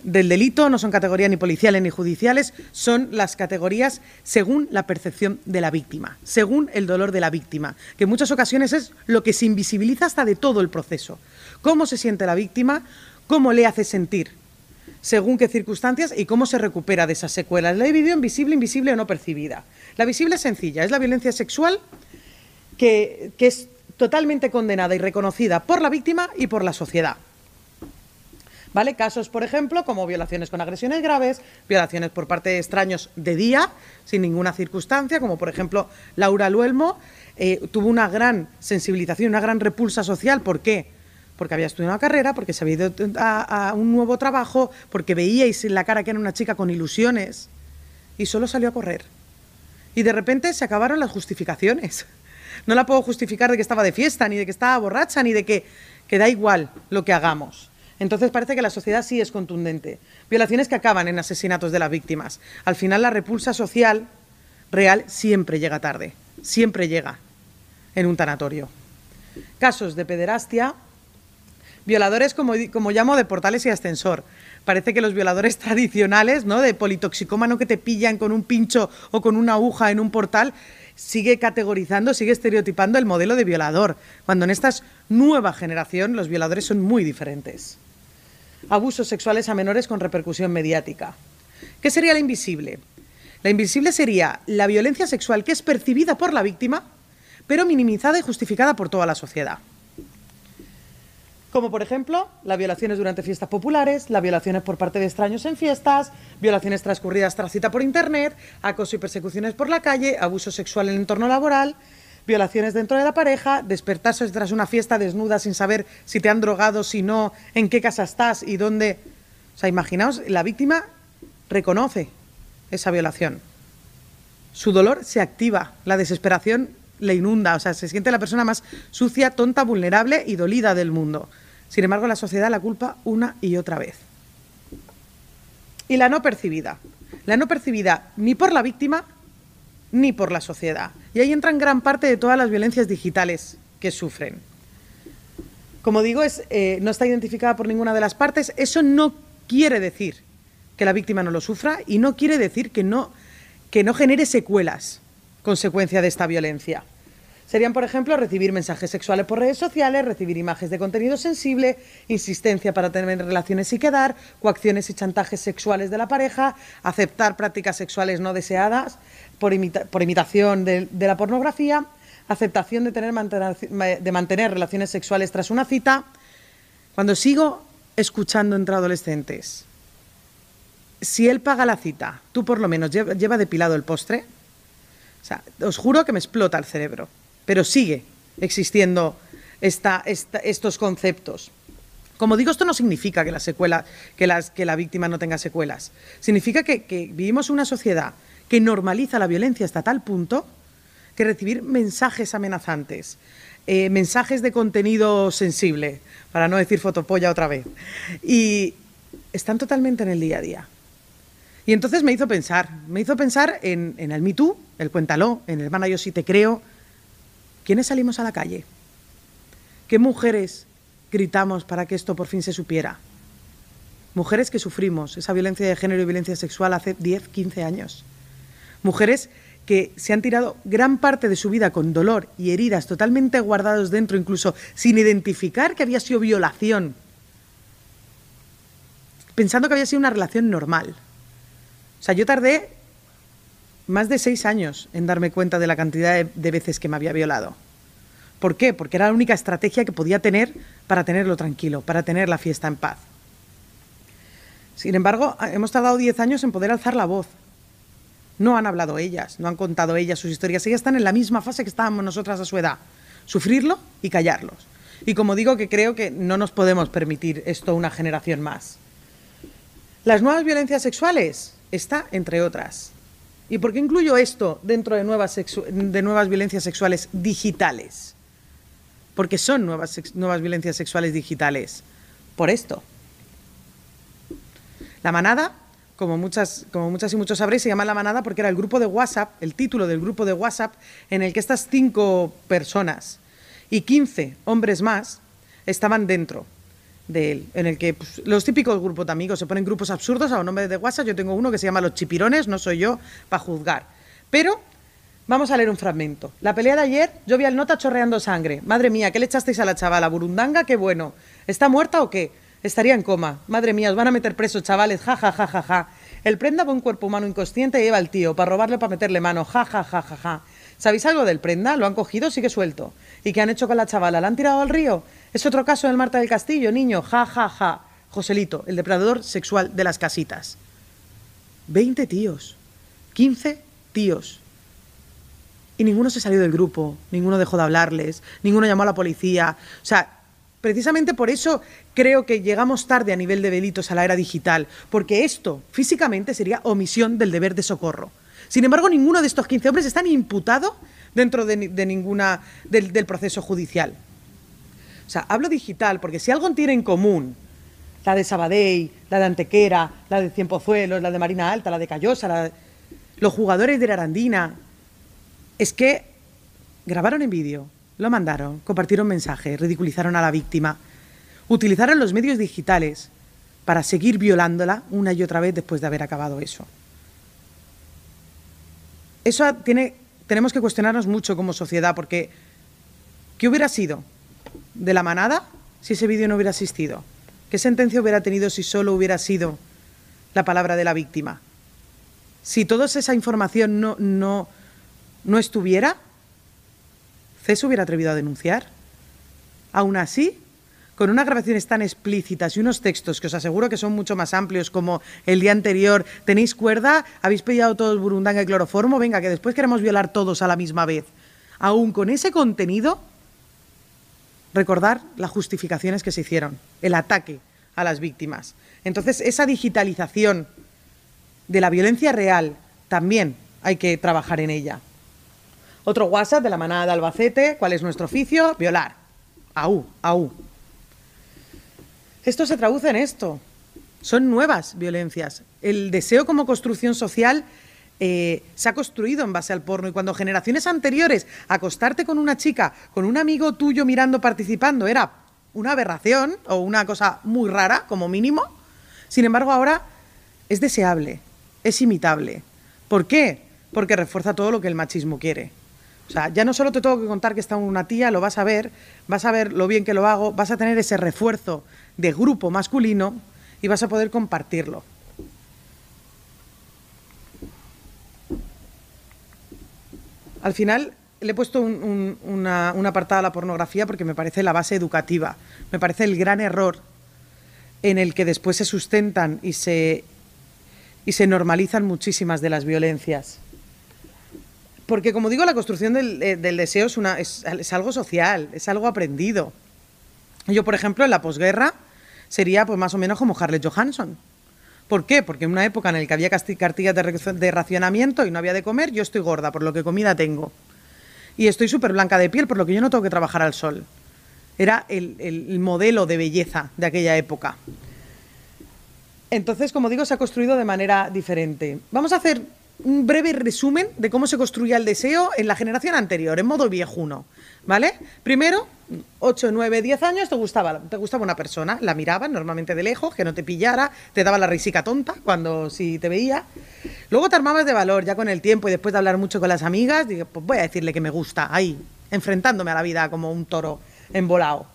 del delito, no son categorías ni policiales ni judiciales, son las categorías según la percepción de la víctima, según el dolor de la víctima, que en muchas ocasiones es lo que se invisibiliza hasta de todo el proceso. Cómo se siente la víctima, cómo le hace sentir según qué circunstancias y cómo se recupera de esas secuelas. La he dividido en visible, invisible o no percibida. La visible es sencilla, es la violencia sexual que, es totalmente condenada y reconocida por la víctima y por la sociedad. ¿Vale? Casos, por ejemplo, como violaciones con agresiones graves, violaciones por parte de extraños de día, sin ninguna circunstancia, como por ejemplo Laura Luelmo, eh, tuvo una gran sensibilización, una gran repulsa social. ¿Por qué? Porque había estudiado una carrera, porque se había ido a, a un nuevo trabajo, porque veíais en la cara que era una chica con ilusiones y solo salió a correr. Y de repente se acabaron las justificaciones. No la puedo justificar de que estaba de fiesta, ni de que estaba borracha, ni de que, que da igual lo que hagamos. Entonces parece que la sociedad sí es contundente. Violaciones que acaban en asesinatos de las víctimas. Al final la repulsa social real siempre llega tarde, siempre llega en un tanatorio. Casos de pederastia, violadores como, como llamo de portales y ascensor parece que los violadores tradicionales, ¿no? De politoxicómano que te pillan con un pincho o con una aguja en un portal, sigue categorizando, sigue estereotipando el modelo de violador, cuando en esta nueva generación los violadores son muy diferentes. Abusos sexuales a menores con repercusión mediática. ¿Qué sería la invisible? La invisible sería la violencia sexual que es percibida por la víctima, pero minimizada y justificada por toda la sociedad como por ejemplo las violaciones durante fiestas populares, las violaciones por parte de extraños en fiestas, violaciones transcurridas tras cita por internet, acoso y persecuciones por la calle, abuso sexual en el entorno laboral, violaciones dentro de la pareja, despertarse tras una fiesta desnuda sin saber si te han drogado, si no, en qué casa estás y dónde. O sea, imaginaos, la víctima reconoce esa violación. Su dolor se activa, la desesperación le inunda, o sea, se siente la persona más sucia, tonta, vulnerable y dolida del mundo. Sin embargo, la sociedad la culpa una y otra vez. Y la no percibida. La no percibida ni por la víctima ni por la sociedad. Y ahí entran gran parte de todas las violencias digitales que sufren. Como digo, es, eh, no está identificada por ninguna de las partes. Eso no quiere decir que la víctima no lo sufra y no quiere decir que no, que no genere secuelas consecuencia de esta violencia. Serían, por ejemplo, recibir mensajes sexuales por redes sociales, recibir imágenes de contenido sensible, insistencia para tener relaciones y quedar, coacciones y chantajes sexuales de la pareja, aceptar prácticas sexuales no deseadas por, imitación de, la pornografía, aceptación de, tener, de mantener relaciones sexuales tras una cita. Cuando sigo escuchando entre adolescentes, si él paga la cita, tú por lo menos lleva, depilado el postre, os juro que me explota el cerebro pero sigue existiendo estos conceptos. Como digo, esto no significa que la, que, que la víctima no tenga secuelas. Significa que, vivimos una sociedad que normaliza la violencia hasta tal punto que recibir mensajes amenazantes, eh, mensajes de contenido sensible, para no decir fotopolla otra vez, y están totalmente en el día a día. Y entonces me hizo pensar, me hizo pensar en, el Me Too, el Cuéntalo, en el Hermana Yo sí te creo, ¿Quiénes salimos a la calle? ¿Qué mujeres gritamos para que esto por fin se supiera? Mujeres que sufrimos esa violencia de género y violencia sexual hace 10, 15 años. Mujeres que se han tirado gran parte de su vida con dolor y heridas totalmente guardados dentro, incluso sin identificar que había sido violación, pensando que había sido una relación normal. O sea, yo tardé más de seis años en darme cuenta de la cantidad de, veces que me había violado. ¿Por qué? Porque era la única estrategia que podía tener para tenerlo tranquilo, para tener la fiesta en paz. Sin embargo, hemos tardado diez años en poder alzar la voz. No han hablado ellas, no han contado ellas sus historias. Ellas están en la misma fase que estábamos nosotras a su edad. Sufrirlo y callarlos. Y como digo que creo que no nos podemos permitir esto una generación más. Las nuevas violencias sexuales está entre otras. ¿Y por qué incluyo esto dentro de nuevas, de nuevas violencias sexuales digitales? Porque son nuevas, nuevas violencias sexuales digitales. Por esto. La manada, como muchas, como muchas y muchos sabréis, se llama La Manada porque era el grupo de WhatsApp, el título del grupo de WhatsApp, en el que estas cinco personas y 15 hombres más estaban dentro de él, en el que pues, los típicos grupos de amigos se ponen grupos absurdos a un nombre de WhatsApp. Yo tengo uno que se llama Los Chipirones, no soy yo para juzgar. Pero vamos a leer un fragmento. La pelea de ayer, yo vi al nota chorreando sangre. Madre mía, ¿qué le echasteis a la chavala? Burundanga, qué bueno. ¿Está muerta o qué? Estaría en coma. Madre mía, os van a meter presos, chavales. Ja, ja, ja, ja, ja. El prenda va un cuerpo humano inconsciente y lleva al tío para robarle para meterle mano. Ja, ja, ja, ja, ja. ¿Sabéis algo del prenda? Lo han cogido, sigue suelto. ¿Y qué han hecho con la chavala? ¿La han tirado al río? Es otro caso del Marta del Castillo, niño. Ja, ja, ja. Joselito, el depredador sexual de las casitas. Veinte tíos. Quince tíos. Y ninguno se salió del grupo, ninguno dejó de hablarles, ninguno llamó a la policía. O sea, precisamente por eso creo que llegamos tarde a nivel de delitos a la era digital, porque esto físicamente sería omisión del deber de socorro. Sin embargo, ninguno de estos 15 hombres está imputado dentro de, ninguna del proceso judicial. O sea, hablo digital porque si algo tiene en común la de Sabadell, la de Antequera, la de Cienpozuelos, la de Marina Alta, la de Callosa, los jugadores de la Arandina, es que grabaron en vídeo, lo mandaron, compartieron mensajes, ridiculizaron a la víctima, utilizaron los medios digitales para seguir violándola una y otra vez después de haber acabado eso. Eso tiene, tenemos que cuestionarnos mucho como sociedad porque ¿qué hubiera sido de la manada si ese vídeo no hubiera existido? ¿Qué sentencia hubiera tenido si solo hubiera sido la palabra de la víctima? Si toda esa información no, no, no estuviera, ¿CES hubiera atrevido a denunciar? Aún así, con unas grabaciones tan explícitas y unos textos que os aseguro que son mucho más amplios, como el día anterior, ¿tenéis cuerda? ¿Habéis pillado todos burundanga y cloroformo? Venga, que después queremos violar todos a la misma vez. Aún con ese contenido, recordar las justificaciones que se hicieron, el ataque a las víctimas. Entonces, esa digitalización de la violencia real también hay que trabajar en ella. Otro WhatsApp de la manada de Albacete, ¿cuál es nuestro oficio? Violar. Aú, aú. Esto se traduce en esto. Son nuevas violencias. El deseo como construcción social eh, se ha construido en base al porno y cuando generaciones anteriores acostarte con una chica, con un amigo tuyo mirando, participando, era una aberración o una cosa muy rara, como mínimo, sin embargo ahora es deseable, es imitable. ¿Por qué? Porque refuerza todo lo que el machismo quiere. O sea, ya no solo te tengo que contar que está una tía, lo vas a ver, vas a ver lo bien que lo hago, vas a tener ese refuerzo de grupo masculino y vas a poder compartirlo. Al final le he puesto un, una, apartado a la pornografía porque me parece la base educativa, me parece el gran error en el que después se sustentan y se, y se normalizan muchísimas de las violencias. Porque, como digo, la construcción del, eh, deseo es, una, es, algo social, es algo aprendido. Yo, por ejemplo, en la posguerra sería pues, más o menos como Harley Johansson. ¿Por qué? Porque en una época en la que había cartillas de, racionamiento y no había de comer, yo estoy gorda, por lo que comida tengo. Y estoy súper blanca de piel, por lo que yo no tengo que trabajar al sol. Era el modelo de belleza de aquella época. Entonces, como digo, se ha construido de manera diferente. Vamos a hacer un breve resumen de cómo se construía el deseo en la generación anterior, en modo viejuno, Primero, 8, 9, 10 años te gustaba, te gustaba una persona, la mirabas normalmente de lejos, que no te pillara, te daba la risica tonta cuando si te veía. Luego te armabas de valor ya con el tiempo y después de hablar mucho con las amigas, pues voy a decirle que me gusta, ahí, enfrentándome a la vida como un toro embolado.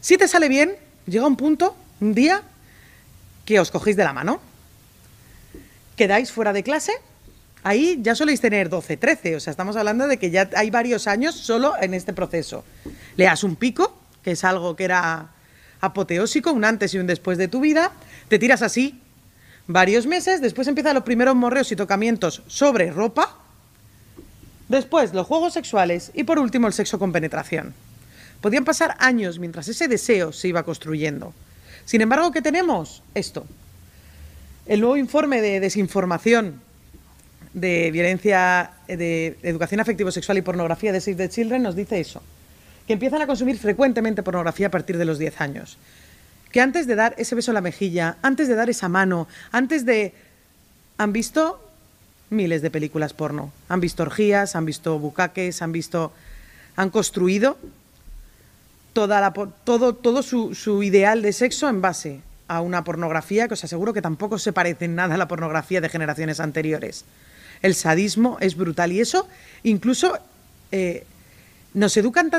Si te sale bien, llega un punto, un día, que os cogéis de la mano, quedáis fuera de clase Ahí ya soléis tener 12, 13, o sea, estamos hablando de que ya hay varios años solo en este proceso. Le das un pico, que es algo que era apoteósico, un antes y un después de tu vida, te tiras así varios meses, después empiezan los primeros morreos y tocamientos sobre ropa, después los juegos sexuales y por último el sexo con penetración. Podían pasar años mientras ese deseo se iba construyendo. Sin embargo, ¿qué tenemos? Esto. El nuevo informe de desinformación de violencia, eh, de educación afectivo-sexual y pornografía de Save the Children nos dice eso, que empiezan a consumir frecuentemente pornografía a partir de los 10 años. Que antes de dar ese beso en la mejilla, antes de dar esa mano, antes de... Han visto miles de películas porno. Han visto orgías, han visto bucaques, han visto... Han construido toda la, todo, todo su, su ideal de sexo en base a una pornografía que os aseguro que tampoco se parece en nada a la pornografía de generaciones anteriores el sadismo es brutal. Y eso incluso eh, nos educan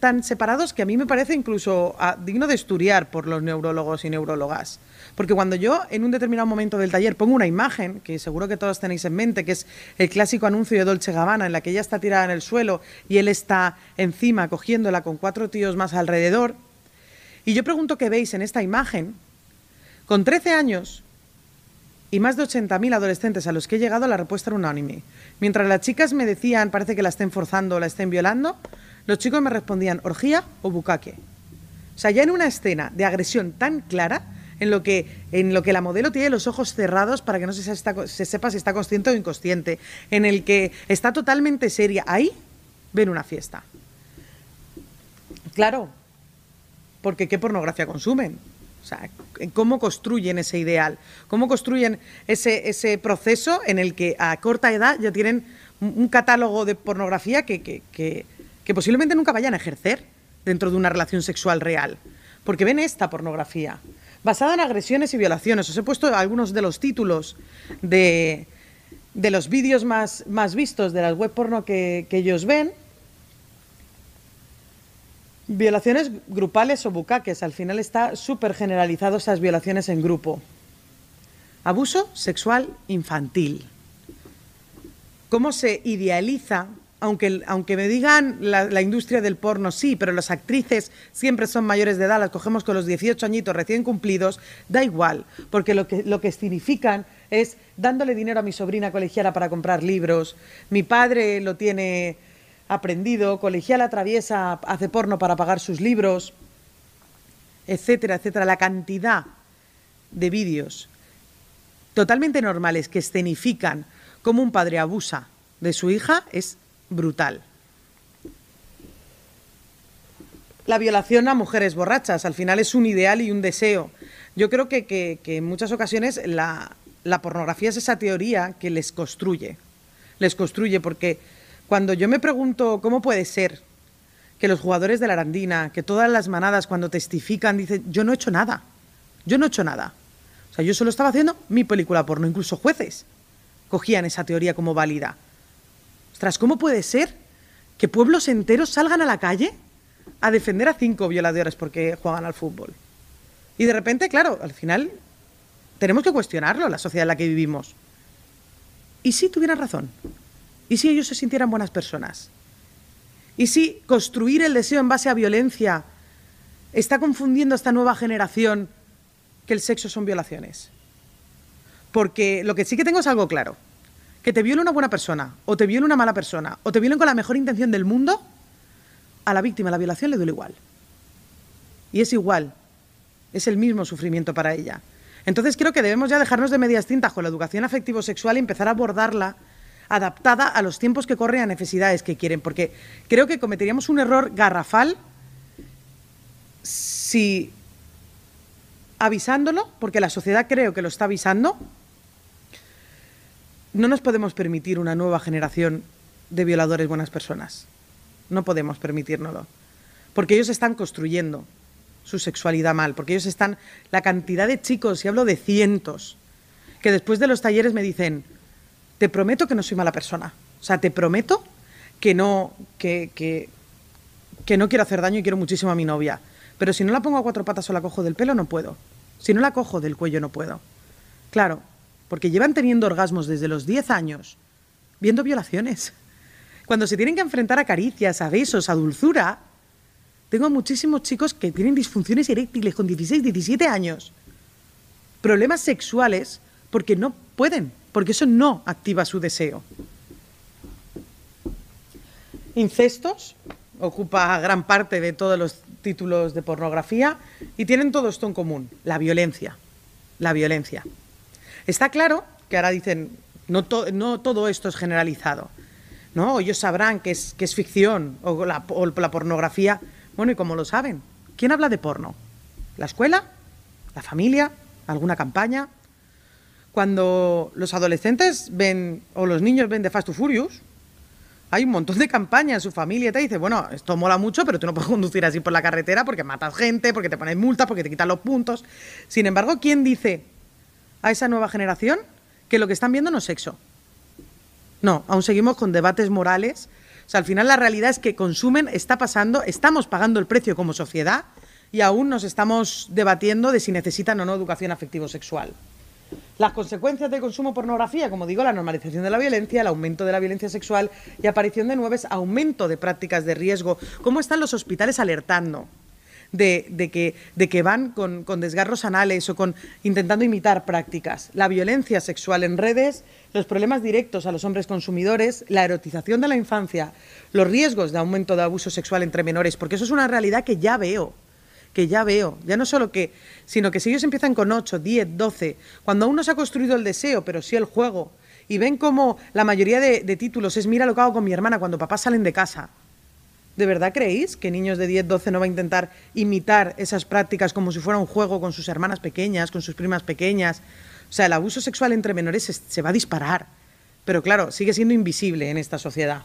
tan, separados que a mí me parece incluso ah, digno de estudiar por los neurólogos y neurólogas. Porque cuando yo en un determinado momento del taller pongo una imagen, que seguro que todos tenéis en mente, que es el clásico anuncio de Dolce Gabbana, en la que ella está tirada en el suelo y él está encima cogiéndola con cuatro tíos más alrededor, y yo pregunto qué veis en esta imagen, con 13 años y más de 80.000 adolescentes a los que he llegado, la respuesta era unánime. Mientras las chicas me decían, parece que la estén forzando o la estén violando, los chicos me respondían, orgía o bucaque. O sea, ya en una escena de agresión tan clara, en lo que, en lo que la modelo tiene los ojos cerrados para que no se, se sepa si está consciente o inconsciente, en el que está totalmente seria, ahí ven una fiesta. Claro, porque ¿qué pornografía consumen? O sea, cómo construyen ese ideal, cómo construyen ese, ese proceso en el que a corta edad ya tienen un catálogo de pornografía que, que, que, posiblemente nunca vayan a ejercer dentro de una relación sexual real, porque ven esta pornografía, basada en agresiones y violaciones. Os he puesto algunos de los títulos de, de los vídeos más, más vistos de las web porno que, que ellos ven, Violaciones grupales o bucaques. Al final está súper generalizado esas violaciones en grupo. Abuso sexual infantil. ¿Cómo se idealiza? Aunque, aunque me digan la, industria del porno, sí, pero las actrices siempre son mayores de edad, las cogemos con los 18 añitos recién cumplidos, da igual, porque lo que, lo que significan es dándole dinero a mi sobrina colegiala para comprar libros, mi padre lo tiene aprendido, colegial atraviesa, hace porno para pagar sus libros, etcétera, etcétera. La cantidad de vídeos totalmente normales que escenifican cómo un padre abusa de su hija es brutal. La violación a mujeres borrachas, al final es un ideal y un deseo. Yo creo que, en muchas ocasiones la, la pornografía es esa teoría que les construye. Les construye porque cuando yo me pregunto cómo puede ser que los jugadores de la Arandina, que todas las manadas cuando testifican dicen, yo no he hecho nada, yo no he hecho nada. O sea, yo solo estaba haciendo mi película porno, incluso jueces cogían esa teoría como válida. Ostras, ¿cómo puede ser que pueblos enteros salgan a la calle a defender a cinco violadores porque juegan al fútbol. Y de repente, claro, al final tenemos que cuestionarlo, la sociedad en la que vivimos. ¿Y si tuvieran razón? ¿Y si ellos se sintieran buenas personas? ¿Y si construir el deseo en base a violencia está confundiendo a esta nueva generación que el sexo son violaciones? Porque lo que sí que tengo es algo claro. Que te viole una buena persona, o te viole una mala persona, o te violen con la mejor intención del mundo, a la víctima la violación le duele igual. Y es igual. Es el mismo sufrimiento para ella. Entonces creo que debemos ya dejarnos de medias tintas con la educación afectivo-sexual y empezar a abordarla adaptada a los tiempos que corren, a necesidades que quieren, porque creo que cometeríamos un error garrafal si avisándolo, porque la sociedad creo que lo está avisando, no nos podemos permitir una nueva generación de violadores buenas personas. No podemos permitírnoslo. Porque ellos están construyendo su sexualidad mal, porque ellos están, la cantidad de chicos, y hablo de cientos, que después de los talleres me dicen, te prometo que no soy mala persona. O sea, te prometo que no, que, que, que no quiero hacer daño y quiero muchísimo a mi novia. Pero si no la pongo a cuatro patas o la cojo del pelo, no puedo. Si no la cojo del cuello, no puedo. Claro, porque llevan teniendo orgasmos desde los 10 años, viendo violaciones. Cuando se tienen que enfrentar a caricias, a besos, a dulzura, tengo muchísimos chicos que tienen disfunciones eréctiles con 16, 17 años. Problemas sexuales porque no pueden, porque eso no activa su deseo. Incestos ocupa gran parte de todos los títulos de pornografía y tienen todo esto en común, la violencia, la violencia. Está claro que ahora dicen, no, no todo esto es generalizado, ¿no? Ellos sabrán que es, ficción o la, o la pornografía. Bueno, ¿y cómo lo saben? ¿Quién habla de porno? ¿La escuela? ¿La familia? ¿Alguna campaña? Cuando los adolescentes ven o los niños ven de Fast to Furious, hay un montón de campañas, su familia te dice, bueno, esto mola mucho, pero tú no puedes conducir así por la carretera porque matas gente, porque te pones multas, porque te quitan los puntos. Sin embargo, ¿quién dice a esa nueva generación que lo que están viendo no es sexo? No, aún seguimos con debates morales. O sea, al final la realidad es que consumen, está pasando, estamos pagando el precio como sociedad y aún nos estamos debatiendo de si necesitan o no educación afectivo-sexual. Las consecuencias del consumo de pornografía, como digo, la normalización de la violencia, el aumento de la violencia sexual y aparición de nuevas, aumento de prácticas de riesgo. ¿Cómo están los hospitales alertando? De, que, de que, van con, con, desgarros anales o con intentando imitar prácticas. La violencia sexual en redes, los problemas directos a los hombres consumidores, la erotización de la infancia, los riesgos de aumento de abuso sexual entre menores, porque eso es una realidad que ya veo que ya veo, ya no solo que, sino que si ellos empiezan con 8, 10, 12, cuando aún no se ha construido el deseo, pero sí el juego, y ven como la mayoría de, títulos es mira lo que hago con mi hermana cuando papás salen de casa. ¿De verdad creéis que niños de 10, 12 no va a intentar imitar esas prácticas como si fuera un juego con sus hermanas pequeñas, con sus primas pequeñas? O sea, el abuso sexual entre menores se va a disparar. Pero claro, sigue siendo invisible en esta sociedad.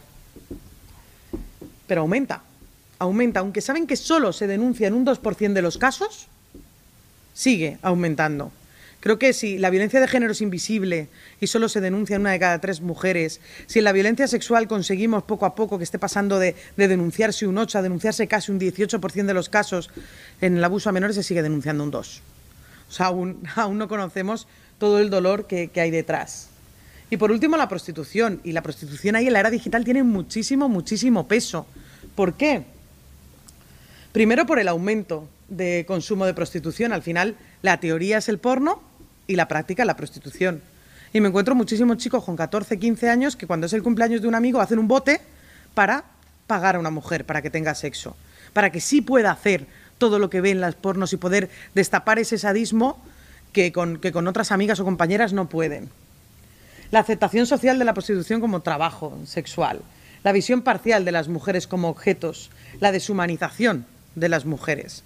Pero aumenta aumenta, aunque saben que solo se denuncia en un 2% de los casos, sigue aumentando. Creo que si la violencia de género es invisible y solo se denuncia en una de cada tres mujeres, si en la violencia sexual conseguimos poco a poco que esté pasando de, de denunciarse un 8 a denunciarse casi un 18% de los casos, en el abuso a menores se sigue denunciando un 2. O sea, aún, aún no conocemos todo el dolor que, que hay detrás. Y por último, la prostitución. Y la prostitución ahí en la era digital tiene muchísimo, muchísimo peso. ¿Por qué? Primero por el aumento de consumo de prostitución. Al final, la teoría es el porno y la práctica la prostitución. Y me encuentro muchísimos chicos con 14, 15 años que cuando es el cumpleaños de un amigo hacen un bote para pagar a una mujer para que tenga sexo, para que sí pueda hacer todo lo que ve en las pornos y poder destapar ese sadismo que con, que con otras amigas o compañeras no pueden. La aceptación social de la prostitución como trabajo sexual, la visión parcial de las mujeres como objetos, la deshumanización de las mujeres.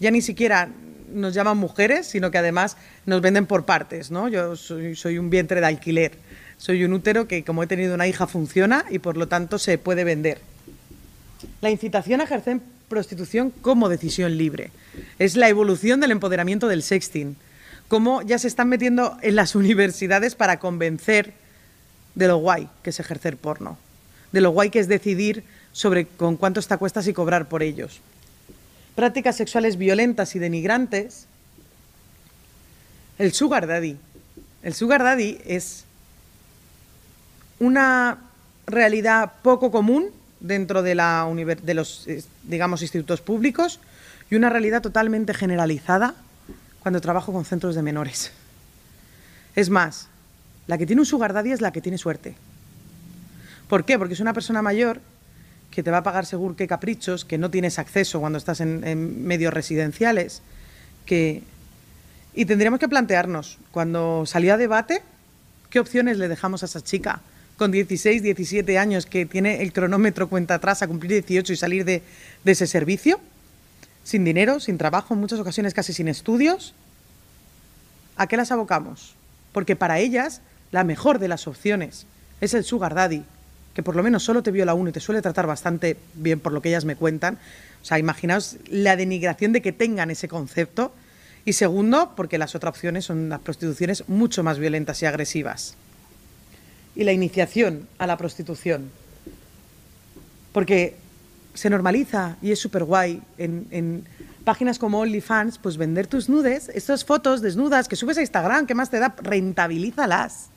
Ya ni siquiera nos llaman mujeres, sino que además nos venden por partes, ¿no? Yo soy, un vientre de alquiler, soy un útero que como he tenido una hija funciona y por lo tanto se puede vender. La incitación a ejercer prostitución como decisión libre. Es la evolución del empoderamiento del sexting. Cómo ya se están metiendo en las universidades para convencer de lo guay que es ejercer porno de lo guay que es decidir sobre con cuántos te acuestas y cobrar por ellos. Prácticas sexuales violentas y denigrantes. El sugar daddy. El sugar daddy es una realidad poco común dentro de, la de los, eh, digamos, institutos públicos y una realidad totalmente generalizada cuando trabajo con centros de menores. Es más, la que tiene un sugar daddy es la que tiene suerte. ¿Por qué? Porque es una persona mayor que te va a pagar seguro qué caprichos, que no tienes acceso cuando estás en, medios residenciales, que... Y tendríamos que plantearnos, cuando salió a debate, ¿qué opciones le dejamos a esa chica? con 16, 17 años que tiene el cronómetro cuenta atrás a cumplir 18 y salir de, ese servicio, sin dinero, sin trabajo, en muchas ocasiones casi sin estudios, ¿a qué las abocamos? Porque para ellas la mejor de las opciones es el sugar daddy, que por lo menos solo te viola uno y te suele tratar bastante bien por lo que ellas me cuentan. O sea, imaginaos la denigración de que tengan ese concepto. Y segundo, porque las otras opciones son las prostituciones mucho más violentas y agresivas y la iniciación a la prostitución. Porque se normaliza y es súper guay en, páginas como OnlyFans, pues vender tus nudes, estas fotos desnudas que subes a Instagram, ¿qué más te da? Rentabilízalas.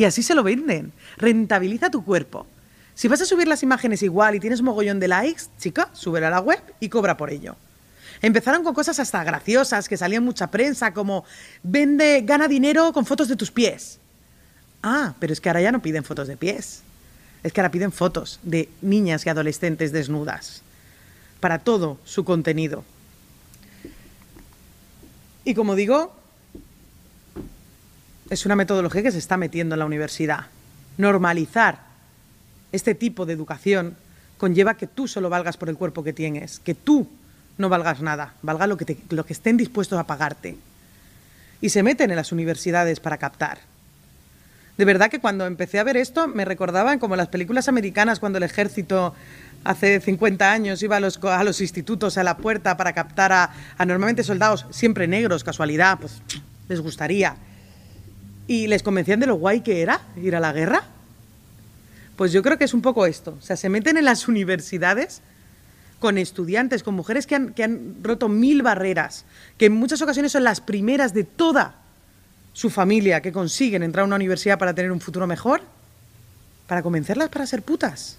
Y así se lo venden. Rentabiliza tu cuerpo. Si vas a subir las imágenes igual y tienes mogollón de likes, chica, súbela a la web y cobra por ello. Empezaron con cosas hasta graciosas que salían mucha prensa, como vende, gana dinero con fotos de tus pies. Ah, pero es que ahora ya no piden fotos de pies. Es que ahora piden fotos de niñas y adolescentes desnudas para todo su contenido. Y como digo, es una metodología que se está metiendo en la universidad. Normalizar este tipo de educación conlleva que tú solo valgas por el cuerpo que tienes, que tú no valgas nada, valga lo que, estén dispuestos a pagarte. Y se meten en las universidades para captar de verdad que cuando empecé a ver esto me recordaban como las películas americanas cuando el ejército hace 50 años iba a los, a los institutos a la puerta para captar a, normalmente soldados, siempre negros, casualidad, pues les gustaría. Y les convencían de lo guay que era ir a la guerra. Pues yo creo que es un poco esto. O sea, se meten en las universidades con estudiantes, con mujeres que han, que han roto mil barreras, que en muchas ocasiones son las primeras de toda su familia que consiguen entrar a una universidad para tener un futuro mejor, para convencerlas para ser putas.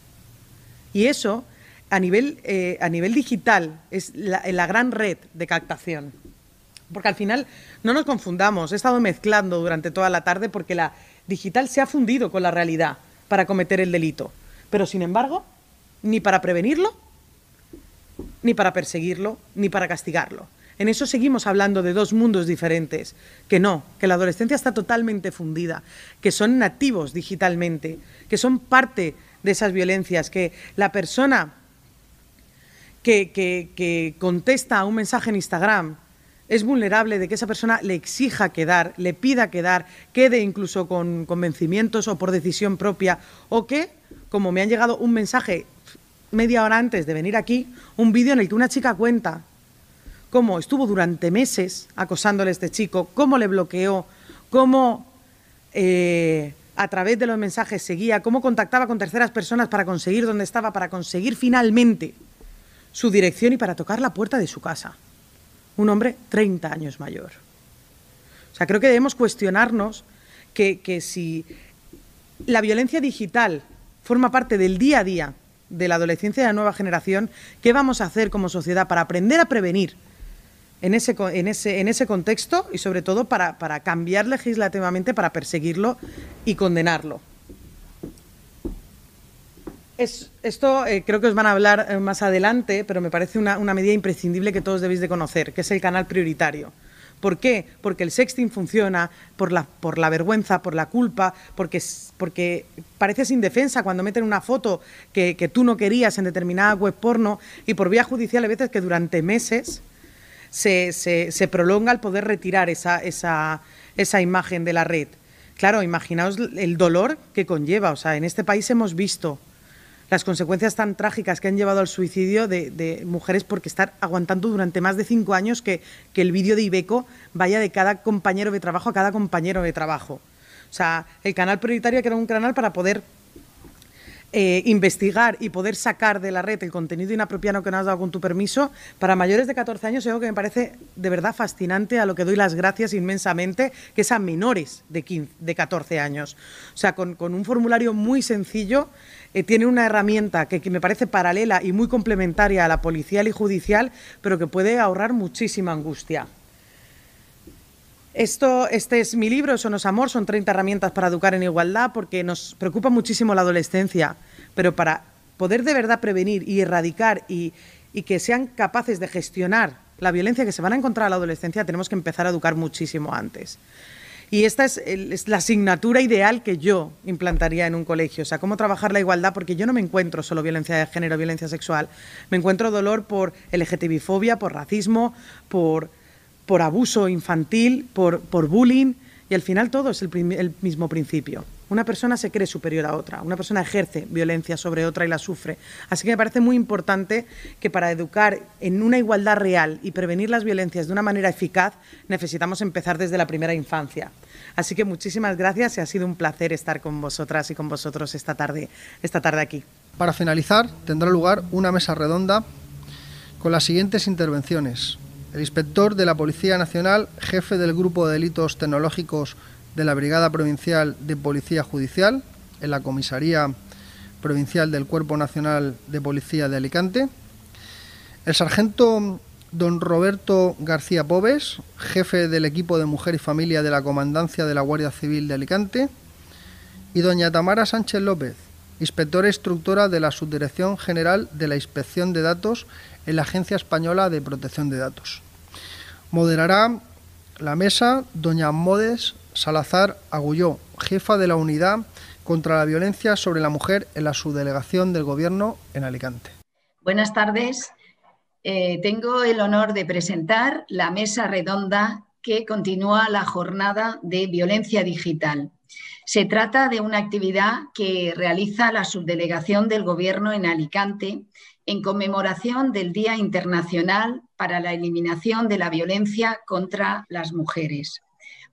Y eso, a nivel, eh, a nivel digital, es la, la gran red de captación. Porque al final, no nos confundamos, he estado mezclando durante toda la tarde porque la digital se ha fundido con la realidad para cometer el delito. Pero sin embargo, ni para prevenirlo, ni para perseguirlo, ni para castigarlo. En eso seguimos hablando de dos mundos diferentes, que no, que la adolescencia está totalmente fundida, que son nativos digitalmente, que son parte de esas violencias, que la persona que, contesta a un mensaje en Instagram es vulnerable de que esa persona le exija quedar, le pida quedar, quede incluso con convencimientos o por decisión propia, o que, como me han llegado un mensaje media hora antes de venir aquí, un vídeo en el que una chica cuenta cómo estuvo durante meses acosándole a este chico, cómo le bloqueó, cómo eh, a través de los mensajes seguía, cómo contactaba con terceras personas para conseguir dónde estaba, para conseguir finalmente su dirección y para tocar la puerta de su casa. Un hombre 30 años mayor. O sea, creo que debemos cuestionarnos que, que si la violencia digital forma parte del día a día de la adolescencia de la nueva generación, ¿qué vamos a hacer como sociedad para aprender a prevenir en ese, en ese, en ese contexto y sobre todo para, cambiar legislativamente para perseguirlo y condenarlo. Es, esto eh, creo que os van a hablar eh, más adelante, pero me parece una, medida imprescindible que todos debéis de conocer, que es el canal prioritario. ¿Por qué? Porque el sexting funciona por la, vergüenza, por la culpa, porque, porque pareces indefensa cuando meten una foto que, tú no querías en determinada web porno y por vía judicial hay veces que durante meses se, prolonga el poder retirar esa, esa, esa imagen de la red. Claro, imaginaos el dolor que conlleva. O sea, en este país hemos visto las consecuencias tan trágicas que han llevado al suicidio de, mujeres porque estar aguantando durante más de cinco años que, que el vídeo de Ibeco vaya de cada compañero de trabajo a cada compañero de trabajo. O sea, el canal prioritario que era un canal para poder eh, investigar y poder sacar de la red el contenido inapropiado que nos has dado con tu permiso, para mayores de 14 años es algo que me parece de verdad fascinante, a lo que doy las gracias inmensamente, que es a menores de, de 14 años. O sea, con, un formulario muy sencillo, eh, tiene una herramienta que, que, me parece paralela y muy complementaria a la policial y judicial, pero que puede ahorrar muchísima angustia. Esto, este es mi libro, Eso no es amor, son 30 herramientas para educar en igualdad, porque nos preocupa muchísimo la adolescencia, pero para poder de verdad prevenir y erradicar y, que sean capaces de gestionar la violencia que se van a encontrar a la adolescencia, tenemos que empezar a educar muchísimo antes. Y esta es, es, la asignatura ideal que yo implantaría en un colegio. O sea, cómo trabajar la igualdad, porque yo no me encuentro solo violencia de género, violencia sexual. Me encuentro dolor por LGTBI-fobia, por racismo, por por abuso infantil, por, por bullying, y al final todo es el, mismo principio. Una persona se cree superior a otra, una persona ejerce violencia sobre otra y la sufre. Así que me parece muy importante que para educar en una igualdad real y prevenir las violencias de una manera eficaz necesitamos empezar desde la primera infancia. Así que muchísimas gracias y ha sido un placer estar con vosotras y con vosotros esta tarde, esta tarde aquí. Para finalizar, tendrá lugar una mesa redonda con las siguientes intervenciones el inspector de la Policía Nacional, jefe del Grupo de Delitos Tecnológicos de la Brigada Provincial de Policía Judicial, en la Comisaría Provincial del Cuerpo Nacional de Policía de Alicante, el sargento don Roberto García Pobes, jefe del equipo de Mujer y Familia de la Comandancia de la Guardia Civil de Alicante, y doña Tamara Sánchez López, inspectora instructora de la Subdirección General de la Inspección de Datos en la Agencia Española de Protección de Datos. Moderará la mesa doña Modes Salazar Agulló, jefa de la Unidad contra la Violencia sobre la Mujer en la Subdelegación del Gobierno en Alicante. Buenas tardes. Eh, tengo el honor de presentar la mesa redonda que continúa la jornada de violencia digital. Se trata de una actividad que realiza la subdelegación del Gobierno en Alicante en conmemoración del Día Internacional para la Eliminación de la Violencia contra las Mujeres.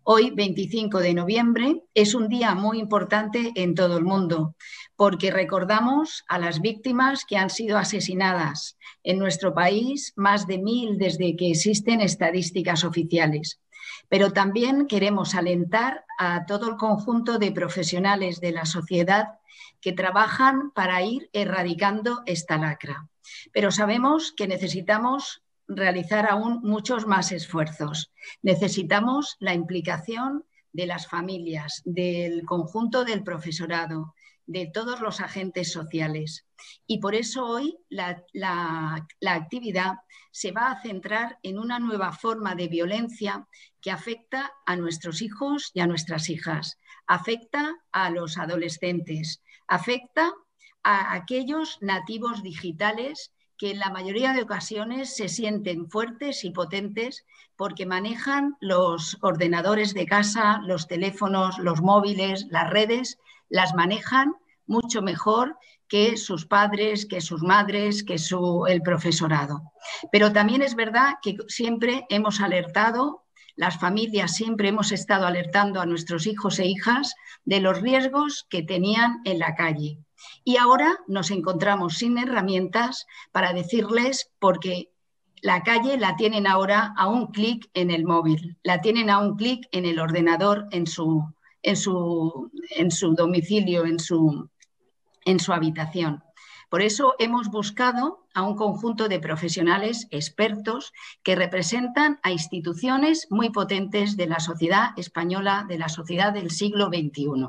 Hoy, 25 de noviembre, es un día muy importante en todo el mundo porque recordamos a las víctimas que han sido asesinadas en nuestro país, más de mil desde que existen estadísticas oficiales. Pero también queremos alentar a todo el conjunto de profesionales de la sociedad que trabajan para ir erradicando esta lacra. Pero sabemos que necesitamos realizar aún muchos más esfuerzos. Necesitamos la implicación de las familias, del conjunto del profesorado, de todos los agentes sociales. Y por eso hoy la, actividad se va a centrar en una nueva forma de violencia que afecta a nuestros hijos y a nuestras hijas, afecta a los adolescentes, afecta a aquellos nativos digitales que en la mayoría de ocasiones se sienten fuertes y potentes porque manejan los ordenadores de casa, los teléfonos, los móviles, las redes las manejan mucho mejor que sus padres, que sus madres, que el profesorado. Pero también es verdad que siempre hemos alertado, las familias siempre hemos estado alertando a nuestros hijos e hijas de los riesgos que tenían en la calle. Y ahora nos encontramos sin herramientas para decirles, porque la calle la tienen ahora a un clic en el móvil, la tienen a un clic en el ordenador, en su, en su, en su domicilio, en su, en su habitación. Por eso hemos buscado a un conjunto de profesionales expertos que representan a instituciones muy potentes de la sociedad española, de la sociedad del siglo XXI.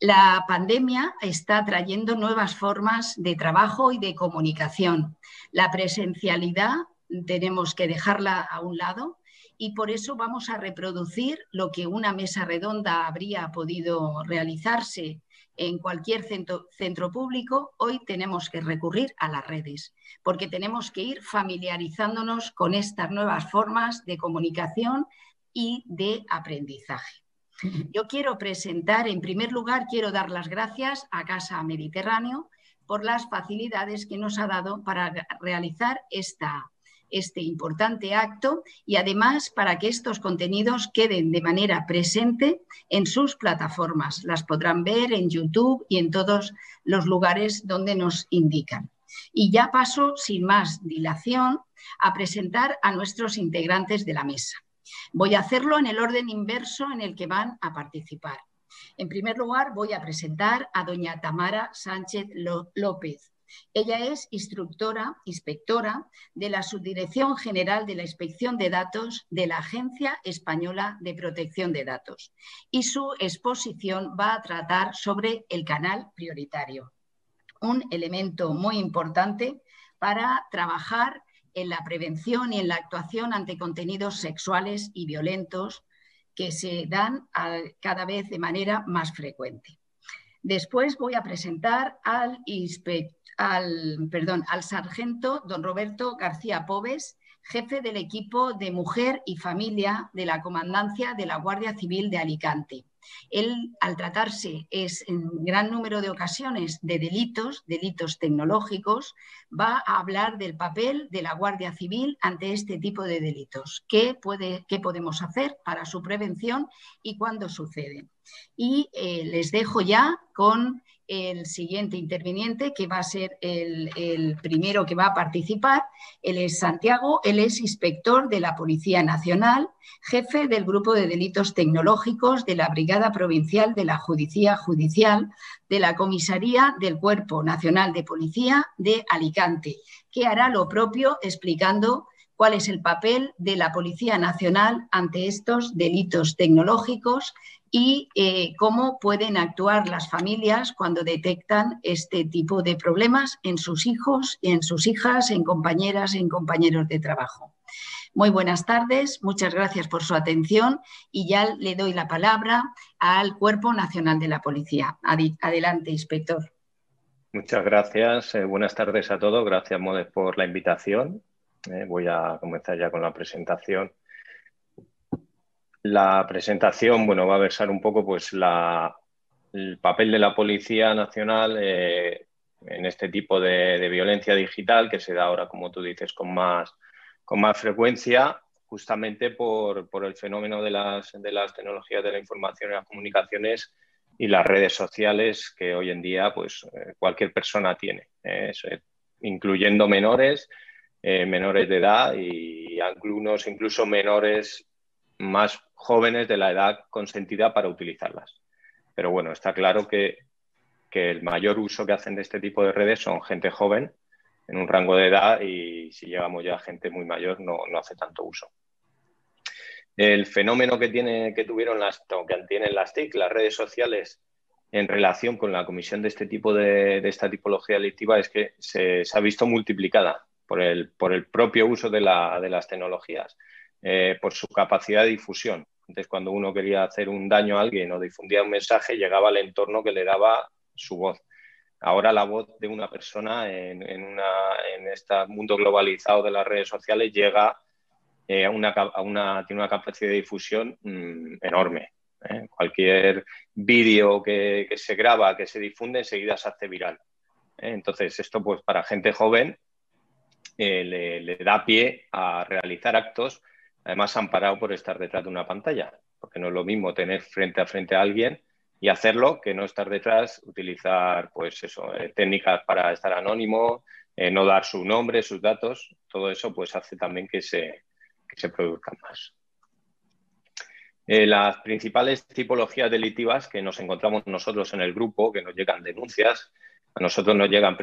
La pandemia está trayendo nuevas formas de trabajo y de comunicación. La presencialidad tenemos que dejarla a un lado y por eso vamos a reproducir lo que una mesa redonda habría podido realizarse en cualquier centro, centro, público, hoy tenemos que recurrir a las redes, porque tenemos que ir familiarizándonos con estas nuevas formas de comunicación y de aprendizaje. Yo quiero presentar, en primer lugar, quiero dar las gracias a Casa Mediterráneo por las facilidades que nos ha dado para realizar esta, este importante acto y además para que estos contenidos queden de manera presente en sus plataformas. Las podrán ver en YouTube y en todos los lugares donde nos indican. Y ya paso, sin más dilación, a presentar a nuestros integrantes de la mesa. Voy a hacerlo en el orden inverso en el que van a participar. En primer lugar, voy a presentar a doña Tamara Sánchez López. Ella es instructora, inspectora de la Subdirección General de la Inspección de Datos de la Agencia Española de Protección de Datos y su exposición va a tratar sobre el canal prioritario, un elemento muy importante para trabajar en la prevención y en la actuación ante contenidos sexuales y violentos que se dan cada vez de manera más frecuente. Después voy a presentar al, al, perdón, al sargento don Roberto García Pobes, jefe del equipo de mujer y familia de la Comandancia de la Guardia Civil de Alicante. Él, al tratarse es en gran número de ocasiones de delitos, delitos tecnológicos, va a hablar del papel de la Guardia Civil ante este tipo de delitos. ¿Qué, puede, qué podemos hacer para su prevención y cuándo sucede? Y eh, les dejo ya con el siguiente interviniente, que va a ser el, primero que va a participar. Él es Santiago, él es inspector de la Policía Nacional, jefe del Grupo de Delitos Tecnológicos de la Brigada Provincial de la Judicia Judicial de la Comisaría del Cuerpo Nacional de Policía de Alicante, que hará lo propio explicando cuál es el papel de la Policía Nacional ante estos delitos tecnológicos y eh, cómo pueden actuar las familias cuando detectan este tipo de problemas en sus hijos, en sus hijas, en compañeras, en compañeros de trabajo. Muy buenas tardes, muchas gracias por su atención y ya le doy la palabra al Cuerpo Nacional de la Policía. Adelante, inspector. Muchas gracias, eh, buenas tardes a todos, gracias Modes por la invitación. Eh, voy a comenzar ya con la presentación. La presentación, bueno, va a versar un poco pues el papel de la Policía Nacional eh, en este tipo de, violencia digital que se da ahora, como tú dices, con más, con más frecuencia, justamente por, el fenómeno de las, de las tecnologías de la información y las comunicaciones y las redes sociales que hoy en día pues, eh, cualquier persona tiene, eh, incluyendo menores, menores de edad y algunos incluso menores más jóvenes de la edad consentida para utilizarlas. Pero bueno, está claro que, el mayor uso que hacen de este tipo de redes son gente joven en un rango de edad y si llegamos ya a gente muy mayor no, hace tanto uso. El fenómeno que, tiene, que tuvieron las, que tienen las TIC, las redes sociales, en relación con la comisión de este tipo de, esta tipología delictiva es que se, ha visto multiplicada por el, por el propio uso de, de las tecnologías. Eh, por su capacidad de difusión. Entonces, cuando uno quería hacer un daño a alguien o difundía un mensaje, llegaba al entorno que le daba su voz. Ahora la voz de una persona en, este mundo globalizado de las redes sociales llega eh, a, una, tiene una capacidad de difusión mm, enorme. ¿eh? Cualquier vídeo que, se graba, que se difunde, enseguida se hace viral. Entonces, esto pues para gente joven le da pie a realizar actos además amparado por estar detrás de una pantalla, porque no es lo mismo tener frente a frente a alguien y hacerlo que no estar detrás, utilizar pues eso, eh, técnicas para estar anónimo, eh, no dar su nombre, sus datos, todo eso pues hace también que se, que se produzcan más. Eh, las principales tipologías delictivas que nos encontramos nosotros en el grupo, que nos llegan denuncias, a nosotros nos llegan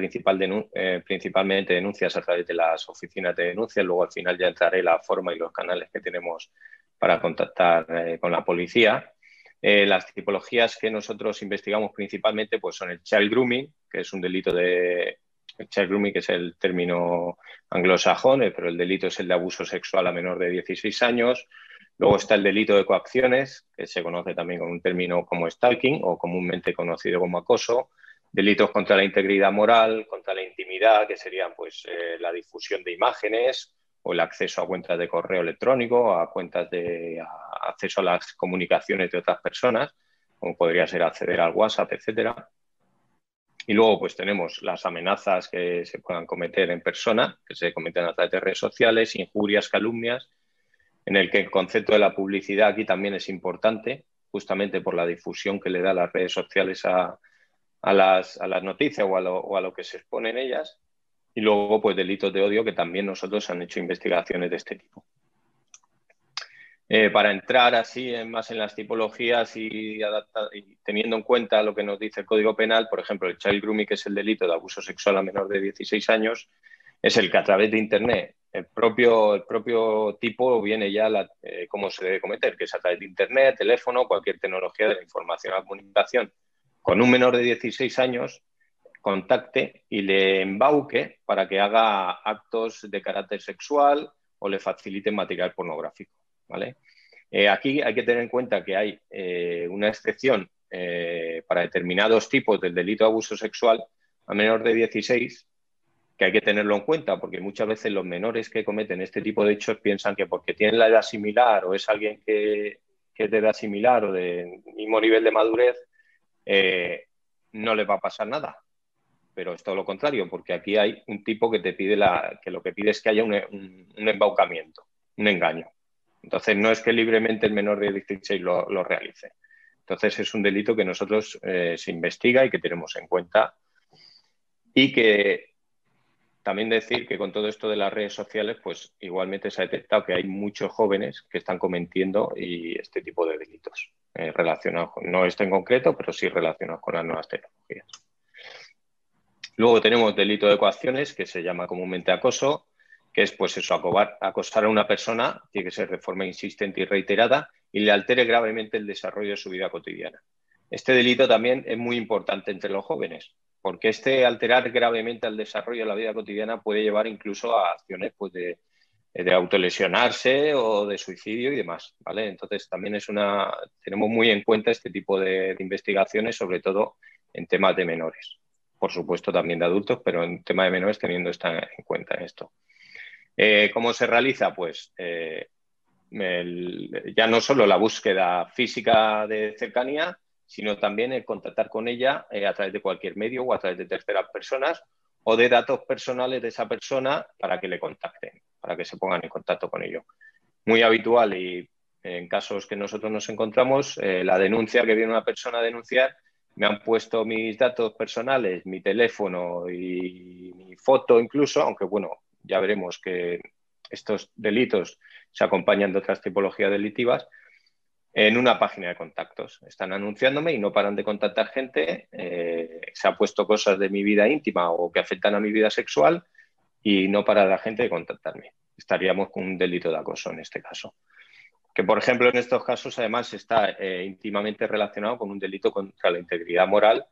eh, principalmente denuncias a través de las oficinas de denuncias, luego al final ya entraré la forma y los canales que tenemos para contactar eh, con la policía. Eh, las tipologías que nosotros investigamos principalmente pues son el child grooming, que es un delito de... El child grooming, que es el término anglosajón, pero el delito es el de abuso sexual a menor de 16 años. Luego está el delito de coacciones, que se conoce también con un término como stalking o comúnmente conocido como acoso delitos contra la integridad moral, contra la intimidad, que serían pues eh, la difusión de imágenes o el acceso a cuentas de correo electrónico, a cuentas de acceso a las comunicaciones de otras personas, como podría ser acceder al WhatsApp, etcétera. Y luego, pues tenemos las amenazas que se puedan cometer en persona, que se cometen a través de redes sociales, injurias, calumnias, en el que el concepto de la publicidad aquí también es importante, justamente por la difusión que le da las redes sociales a, las, noticias o a, lo, que se expone en ellas. Y luego, pues delitos de odio, que también nosotros han hecho investigaciones de este tipo. Eh, para entrar así más en las tipologías y, teniendo en cuenta lo que nos dice el Código Penal, por ejemplo, el child grooming, que es el delito de abuso sexual a menor de 16 años, es el que a través de Internet el propio, el propio tipo viene ya la, eh, cómo se debe cometer, que es a través de Internet, teléfono, cualquier tecnología de la información o la comunicación. Con un menor de 16 años, contacte y le embauque para que haga actos de carácter sexual o le facilite material pornográfico. ¿vale? Eh, aquí hay que tener en cuenta que hay eh, una excepción para determinados tipos del delito de abuso sexual a menor de 16 que hay que tenerlo en cuenta, porque muchas veces los menores que cometen este tipo de hechos piensan que porque tienen la edad similar o es alguien que, es de edad similar o de mismo nivel de madurez, eh, no le va a pasar nada. Pero es todo lo contrario, porque aquí hay un tipo que te pide la, que lo que pide es que haya un, embaucamiento, un engaño. Entonces no es que libremente el menor de 16 lo, lo realice. Entonces es un delito que nosotros eh, se investiga y que tenemos en cuenta y que también decir que con todo esto de las redes sociales, pues igualmente se ha detectado que hay muchos jóvenes que están cometiendo y este tipo de delitos eh, relacionados, no este en concreto, pero sí relacionados con las nuevas tecnologías. Luego tenemos delito de coacciones, que se llama comúnmente acoso, que es pues eso, acosar a una persona, tiene que ser de forma insistente y reiterada, y le altere gravemente el desarrollo de su vida cotidiana. Este delito también es muy importante entre los jóvenes, porque este alterar gravemente el desarrollo de la vida cotidiana puede llevar incluso a acciones pues, de, autolesionarse o de suicidio y demás, ¿vale? Entonces también es una, tenemos muy en cuenta este tipo de, investigaciones, sobre todo en temas de menores. Por supuesto también de adultos, pero en tema de menores teniendo esta, en cuenta esto. Eh, ¿Cómo se realiza? Pues eh, ya no solo la búsqueda física de cercanía, sino también el contactar con ella eh, a través de cualquier medio o a través de terceras personas o de datos personales de esa persona para que le contacten, para que se pongan en contacto con ello. Muy habitual y en casos que nosotros nos encontramos, eh, la denuncia que viene una persona a denunciar, me han puesto mis datos personales, mi teléfono y mi foto incluso, aunque bueno, ya veremos que estos delitos se acompañan de otras tipologías delitivas, en una página de contactos. Están anunciándome y no paran de contactar gente. Eh, se ha puesto cosas de mi vida íntima o que afectan a mi vida sexual y no para la gente de contactarme. Estaríamos con un delito de acoso en este caso. Que, por ejemplo, en estos casos además está eh, íntimamente relacionado con un delito contra la integridad moral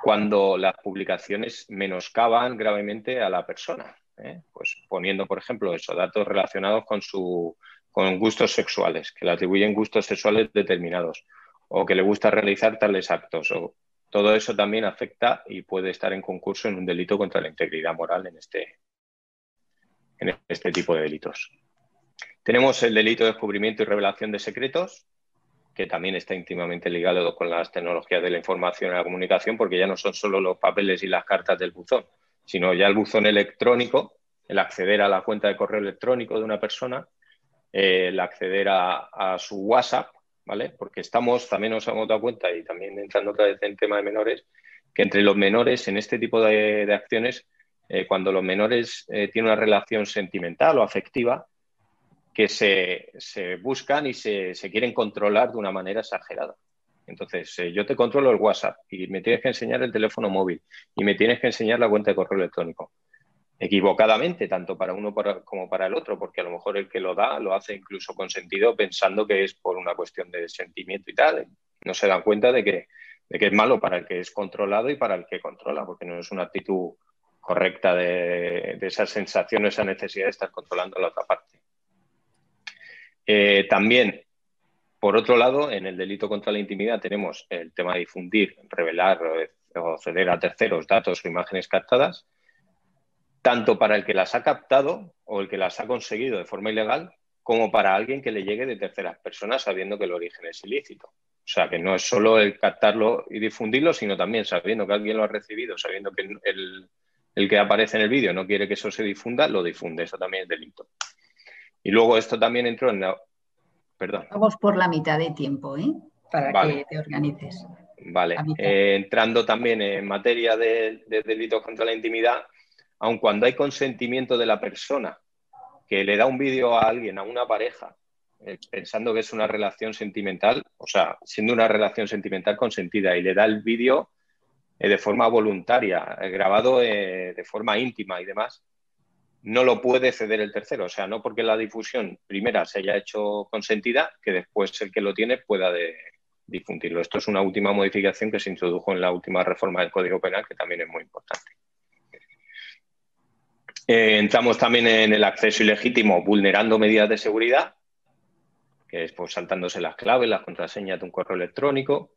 cuando las publicaciones menoscaban gravemente a la persona. ¿eh? Pues poniendo, por ejemplo, esos datos relacionados con su con gustos sexuales, que le atribuyen gustos sexuales determinados o que le gusta realizar tales actos. O, todo eso también afecta y puede estar en concurso en un delito contra la integridad moral en este, en este tipo de delitos. Tenemos el delito de descubrimiento y revelación de secretos, que también está íntimamente ligado con las tecnologías de la información y la comunicación, porque ya no son solo los papeles y las cartas del buzón, sino ya el buzón electrónico, el acceder a la cuenta de correo electrónico de una persona, el acceder a, su WhatsApp, ¿vale? Porque estamos, también nos hemos dado cuenta, y también entrando otra vez en tema de menores, que entre los menores en este tipo de, acciones, eh, cuando los menores eh, tienen una relación sentimental o afectiva, que se, buscan y se, quieren controlar de una manera exagerada. Entonces, eh, yo te controlo el WhatsApp y me tienes que enseñar el teléfono móvil y me tienes que enseñar la cuenta de correo electrónico equivocadamente, tanto para uno como para el otro, porque a lo mejor el que lo da lo hace incluso con sentido pensando que es por una cuestión de sentimiento y tal. No se dan cuenta de que, es malo para el que es controlado y para el que controla, porque no es una actitud correcta de, esa sensación, esa necesidad de estar controlando la otra parte. Eh, también, por otro lado, en el delito contra la intimidad tenemos el tema de difundir, revelar o ceder a terceros datos o imágenes captadas tanto para el que las ha captado o el que las ha conseguido de forma ilegal, como para alguien que le llegue de terceras personas sabiendo que el origen es ilícito. O sea, que no es solo el captarlo y difundirlo, sino también sabiendo que alguien lo ha recibido, sabiendo que el, el que aparece en el vídeo no quiere que eso se difunda, lo difunde. Eso también es delito. Y luego esto también entró en la... Perdón. Vamos por la mitad de tiempo, ¿eh? Para que te organices. Vale. Eh, entrando también en materia de, delitos contra la intimidad, aun cuando hay consentimiento de la persona que le da un vídeo a alguien, a una pareja, eh, pensando que es una relación sentimental, o sea, siendo una relación sentimental consentida y le da el vídeo eh, de forma voluntaria, grabado de forma íntima y demás, no lo puede ceder el tercero. O sea, no porque la difusión primera se haya hecho consentida, que después el que lo tiene pueda difundirlo. Esto es una última modificación que se introdujo en la última reforma del Código Penal, que también es muy importante. Eh, entramos también en el acceso ilegítimo vulnerando medidas de seguridad, que es pues, saltándose las claves, las contraseñas de un correo electrónico.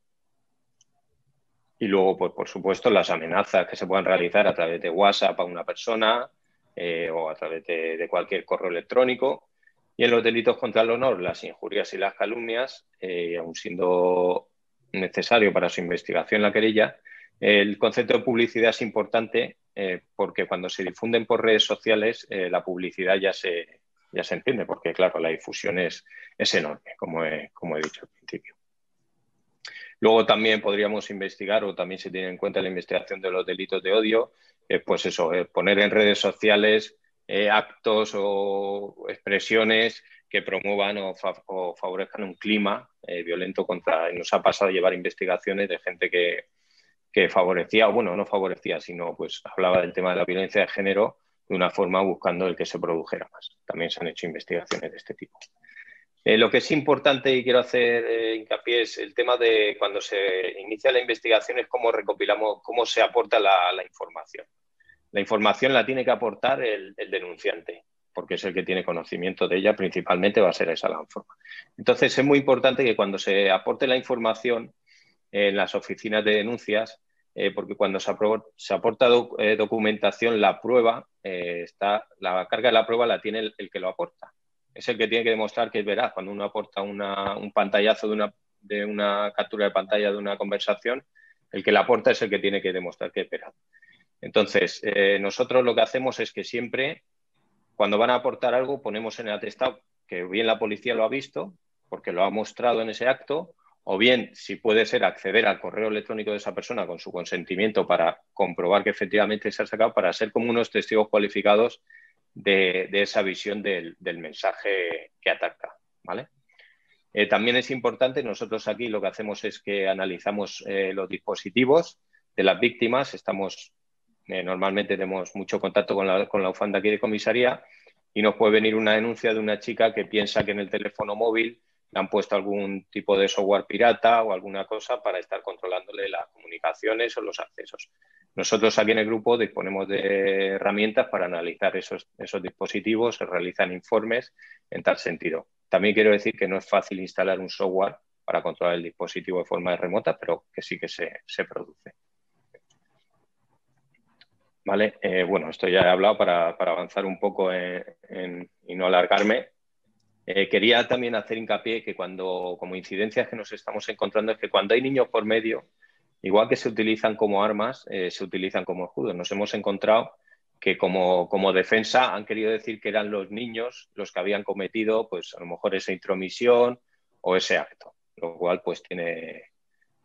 Y luego, pues, por supuesto, las amenazas que se puedan realizar a través de WhatsApp a una persona, eh, o a través de, cualquier correo electrónico. Y en los delitos contra el honor, las injurias y las calumnias, eh, aun siendo necesario para su investigación la querella, el concepto de publicidad es importante eh, porque cuando se difunden por redes sociales la publicidad ya se, ya se entiende, porque claro, la difusión es, es enorme, como como he dicho al principio. Luego también podríamos investigar, o también se tiene en cuenta la investigación de los delitos de odio, eh, pues eso, eh, poner en redes sociales eh, actos o expresiones que promuevan o, favorezcan un clima violento contra. Nos ha pasado llevar investigaciones de gente que, que favorecía, o bueno, no favorecía, sino pues hablaba del tema de la violencia de género de una forma buscando el que se produjera más. También se han hecho investigaciones de este tipo. Eh, lo que es importante y quiero hacer eh, hincapié es el tema de cuando se inicia la investigación es cómo recopilamos, cómo se aporta la, información. La información la tiene que aportar el, denunciante, porque es el que tiene conocimiento de ella, principalmente va a ser esa la forma. Entonces es muy importante que cuando se aporte la información en las oficinas de denuncias, eh, porque cuando se, aporta documentación, la prueba, está, la carga de la prueba la tiene el que lo aporta es el que tiene que demostrar que es veraz. Cuando uno aporta un pantallazo de una, de una captura de pantalla de una conversación, el que la aporta es el que tiene que demostrar que es veraz. Entonces, eh, nosotros lo que hacemos es que siempre, cuando van a aportar algo, ponemos en el atestado que bien la policía lo ha visto, porque lo ha mostrado en ese acto, o bien, si puede ser, acceder al correo electrónico de esa persona con su consentimiento para comprobar que efectivamente se ha sacado, para ser como unos testigos cualificados de, esa visión del, mensaje que ataca. ¿vale? Eh, también es importante, nosotros aquí lo que hacemos es que analizamos eh, los dispositivos de las víctimas, estamos, eh, normalmente tenemos mucho contacto con la, con la UFANDA aquí de comisaría y nos puede venir una denuncia de una chica que piensa que en el teléfono móvil han puesto algún tipo de software pirata o alguna cosa para estar controlándole las comunicaciones o los accesos. Nosotros aquí en el grupo disponemos de herramientas para analizar esos, esos dispositivos, se realizan informes en tal sentido. También quiero decir que no es fácil instalar un software para controlar el dispositivo de forma remota, pero que sí que se, produce. Vale, eh, bueno, esto ya he hablado para, avanzar un poco y no alargarme. Eh, quería también hacer hincapié que cuando, como incidencias que nos estamos encontrando, es que cuando hay niños por medio, igual que se utilizan como armas, eh, se utilizan como escudos. Nos hemos encontrado que como, defensa han querido decir que eran los niños los que habían cometido, pues a lo mejor esa intromisión o ese acto, lo cual pues tiene,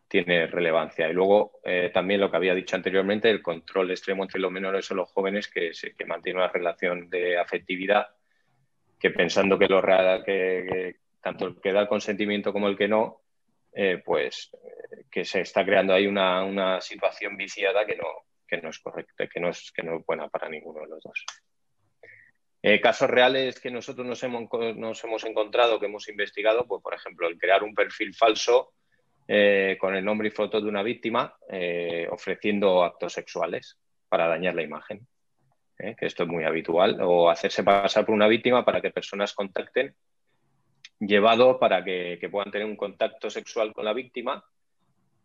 tiene relevancia. Y luego eh, también lo que había dicho anteriormente, el control extremo entre los menores o los jóvenes que, que mantiene una relación de afectividad que pensando que, lo, que, que tanto el que da el consentimiento como el que no, eh, pues eh, que se está creando ahí una, situación viciada que no, no es correcta, que no es, que no es buena para ninguno de los dos. Eh, casos reales que nosotros nos hemos, nos hemos, encontrado, que hemos investigado, pues por ejemplo, el crear un perfil falso con el nombre y foto de una víctima ofreciendo actos sexuales para dañar la imagen, que esto es muy habitual, o hacerse pasar por una víctima para que personas contacten llevado para que, puedan tener un contacto sexual con la víctima.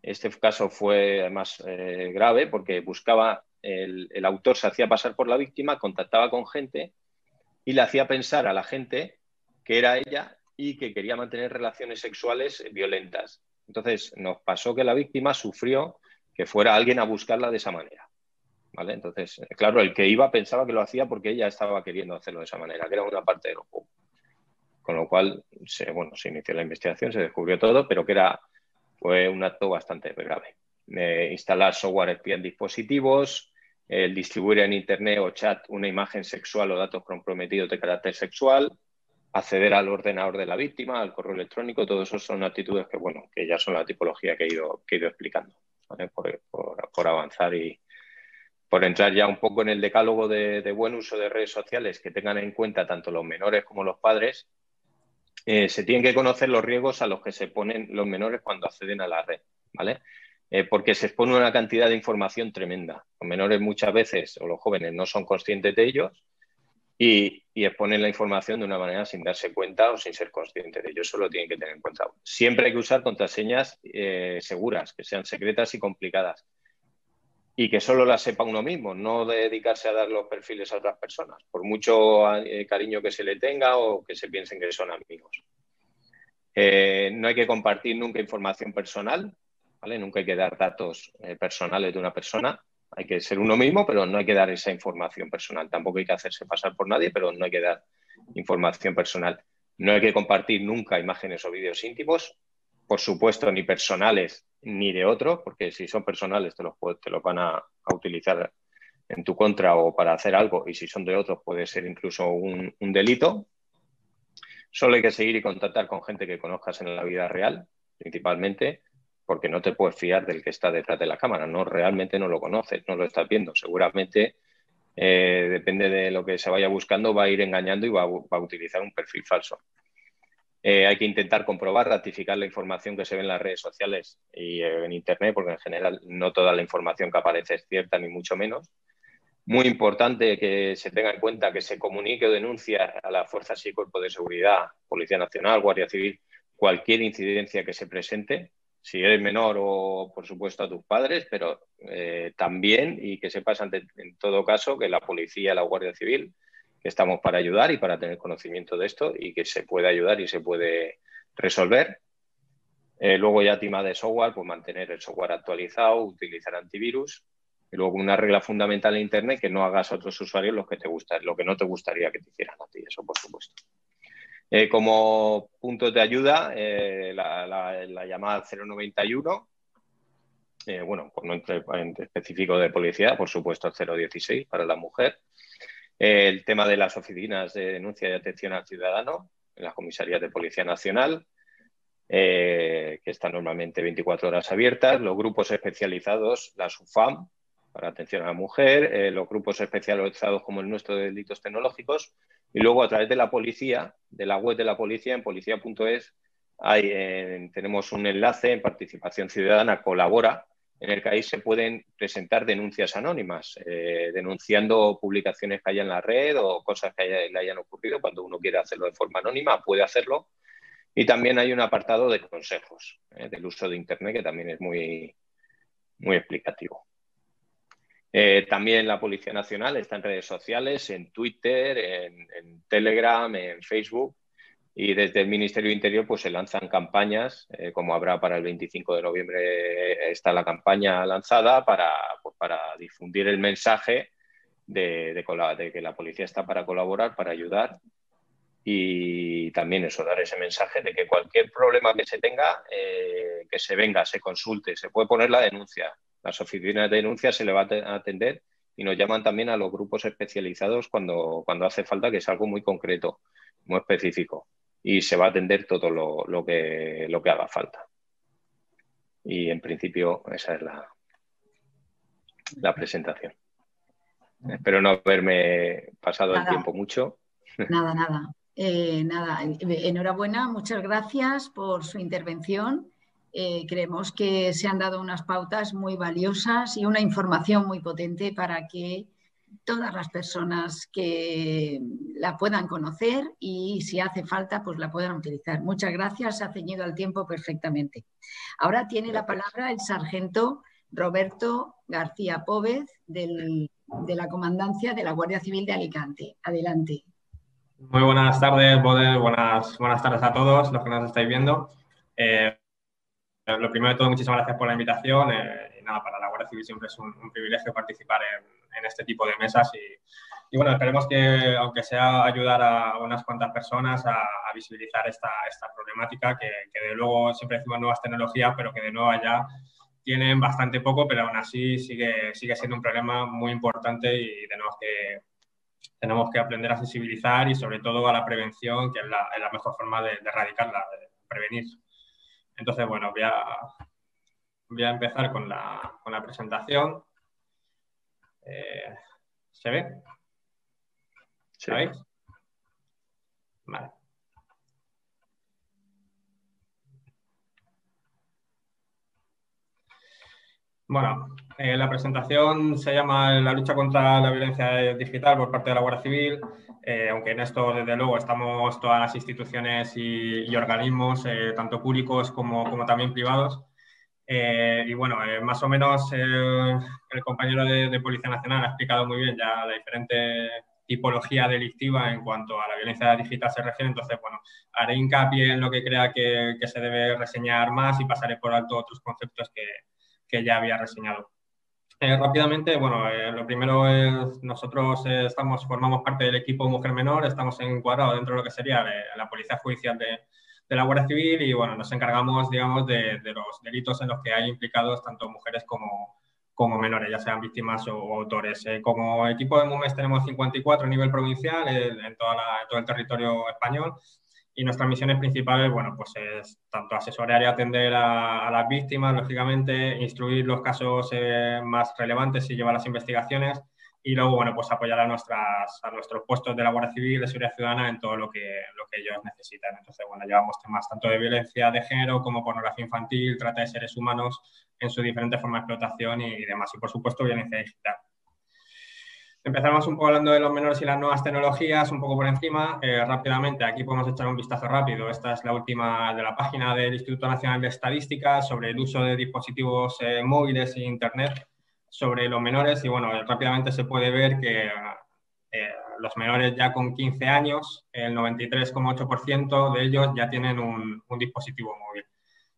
Este caso fue además eh, grave porque buscaba, el, autor se hacía pasar por la víctima, contactaba con gente y le hacía pensar a la gente que era ella y que quería mantener relaciones sexuales violentas. Entonces nos pasó que la víctima sufrió que fuera alguien a buscarla de esa manera. Entonces, claro, el que iba pensaba que lo hacía porque ella estaba queriendo hacerlo de esa manera, que era una parte del juego. Con lo cual, se, bueno, se inició la investigación, se descubrió todo, pero que era, un acto bastante grave. Eh, instalar software en dispositivos, el distribuir en Internet o chat una imagen sexual o datos comprometidos de carácter sexual, acceder al ordenador de la víctima, al correo electrónico, todo eso son actitudes que, bueno, que ya son la tipología que he ido, que he ido explicando, por, avanzar y por entrar ya un poco en el decálogo de, buen uso de redes sociales que tengan en cuenta tanto los menores como los padres, eh, se tienen que conocer los riesgos a los que se ponen los menores cuando acceden a la red, ¿vale? Eh, porque se expone una cantidad de información tremenda. Los menores muchas veces o los jóvenes no son conscientes de ellos y, exponen la información de una manera sin darse cuenta o sin ser conscientes de ello. Eso lo tienen que tener en cuenta. Siempre hay que usar contraseñas eh, seguras, que sean secretas y complicadas. Y que solo las sepa uno mismo, no dedicarse a dar los perfiles a otras personas, por mucho eh, cariño que se le tenga o que se piensen que son amigos. Eh, no hay que compartir nunca información personal, ¿vale? Nunca hay que dar datos personales de una persona hay que ser uno mismo, pero no hay que dar esa información personal. Tampoco hay que hacerse pasar por nadie, pero no hay que dar información personal. No hay que compartir nunca imágenes o vídeos íntimos, por supuesto, ni personales ni de otros, porque si son personales te los, te los van a, utilizar en tu contra o para hacer algo, y si son de otros puede ser incluso un, delito. Solo hay que seguir y contactar con gente que conozcas en la vida real, principalmente, porque no te puedes fiar del que está detrás de la cámara, no realmente no lo conoces, no lo estás viendo, seguramente eh, depende de lo que se vaya buscando, va a ir engañando y va a, utilizar un perfil falso. Eh, hay que intentar comprobar, ratificar la información que se ve en las redes sociales y en Internet, porque en general no toda la información que aparece es cierta, ni mucho menos. Muy importante que se tenga en cuenta que se comunique o denuncie a las fuerzas y cuerpos de seguridad, Policía Nacional, Guardia Civil, cualquier incidencia que se presente, si eres menor o por supuesto a tus padres, pero eh, también y que sepas ante, en todo caso que la policía, la Guardia Civil, estamos para ayudar y para tener conocimiento de esto y que se puede ayudar y se puede resolver. Eh, luego ya tema de software, pues mantener el software actualizado, utilizar antivirus. Y luego una regla fundamental en Internet, que no hagas a otros usuarios lo que, te gusta, lo que no te gustaría que te hicieran a ti, eso por supuesto. Eh, como puntos de ayuda, eh, la, llamada 091, eh, bueno, por no entrar en específico de policía, por supuesto el 016 para la mujer. El tema de las oficinas de denuncia y atención al ciudadano en las comisarías de Policía Nacional, que están normalmente 24 horas abiertas. Los grupos especializados, la SUFAM, para atención a la mujer, los grupos especializados como el nuestro de delitos tecnológicos, y luego a través de la policía, de la web de la policía, en policía.es, eh, tenemos un enlace en participación ciudadana, colabora, en el que se pueden presentar denuncias anónimas, eh, denunciando publicaciones que haya en la red o cosas que le hayan ocurrido. Cuando uno quiere hacerlo de forma anónima, puede hacerlo. Y también hay un apartado de consejos eh, del uso de Internet que también es muy, muy explicativo. Eh, también la Policía Nacional está en redes sociales, en Twitter, en, Telegram, en Facebook. Y desde el Ministerio de Interior pues, se lanzan campañas, eh, como habrá para el 25 de noviembre eh, está la campaña lanzada para, pues, para difundir el mensaje de, que la policía está para colaborar, para ayudar y también eso, dar ese mensaje de que cualquier problema que se tenga, que se venga, se consulte, se puede poner la denuncia, las oficinas de denuncia se le va a atender y nos llaman también a los grupos especializados cuando, cuando hace falta, que es algo muy concreto, muy específico. Y se va a atender todo lo, que, lo que haga falta. Y en principio esa es la, la presentación. Espero no haberme pasado el tiempo mucho. Nada, nada. Eh, nada, enhorabuena, muchas gracias por su intervención eh, creemos que se han dado unas pautas muy valiosas y una información muy potente para que todas las personas que la puedan conocer y si hace falta, pues la puedan utilizar. Muchas gracias, ha ceñido al tiempo perfectamente. Ahora tiene la palabra el sargento Roberto García Póvez de la Comandancia de la Guardia Civil de Alicante. Adelante. Muy buenas tardes, Buenas, buenas tardes a todos los que nos estáis viendo. Eh, lo primero de todo, muchísimas gracias por la invitación. y nada, para la Guardia Civil siempre es un, privilegio participar en, este tipo de mesas y, bueno, esperemos que, aunque sea ayudar a unas cuantas personas a, visibilizar esta, esta problemática, que, que, de luego siempre decimos nuevas tecnologías, pero que de nuevo ya tienen bastante poco, pero aún así sigue, sigue siendo un problema muy importante y tenemos que, tenemos que aprender a sensibilizar y sobre todo a la prevención, que es la, la mejor forma de, erradicarla, de prevenir. Entonces, bueno, voy a, voy a empezar con la, con la presentación. Eh, ¿Se ve? ¿Sabéis? Vale. Bueno, eh, la presentación se llama La lucha contra la violencia digital por parte de la Guardia Civil, eh, aunque en esto, desde luego, estamos todas las instituciones y, organismos, eh, tanto públicos como, como también privados. Y bueno, más o menos el compañero de, Policía Nacional ha explicado muy bien ya la diferente tipología delictiva en cuanto a la violencia digital se refiere. Entonces, bueno, haré hincapié en lo que crea que, que se debe reseñar más y pasaré por alto otros conceptos que, que ya había reseñado. Eh, rápidamente, bueno, eh, lo primero es, nosotros eh, estamos, formamos parte del equipo Mujer Menor, estamos encuadrados dentro de lo que sería la Policía Judicial de, de, la Guardia Civil y, bueno, nos encargamos, digamos, de, de, los delitos en los que hay implicados tanto mujeres como, como menores, ya sean víctimas o, autores. como equipo de MUMES tenemos 54 a nivel provincial en, toda en todo el territorio español y nuestras misiones principales, bueno, pues es tanto asesorar y atender a, las víctimas, lógicamente, instruir los casos eh, más relevantes y llevar las investigaciones y luego, bueno, pues apoyar a, nuestras, a nuestros puestos de la Guardia Civil, de Seguridad Ciudadana en todo lo que, lo que ellos necesitan. Entonces, bueno, llevamos temas tanto de violencia de género como pornografía infantil, trata de seres humanos en su diferente forma de explotación y, demás. Y, por supuesto, violencia digital. Empezamos un poco hablando de los menores y las nuevas tecnologías, un poco por encima. Eh, rápidamente, aquí podemos echar un vistazo rápido. Esta es la última de la página del Instituto Nacional de Estadística sobre el uso de dispositivos eh, móviles e Internet sobre los menores. Y bueno, rápidamente se puede ver que eh, los menores ya con 15 años, el 93,8% de ellos ya tienen un dispositivo móvil.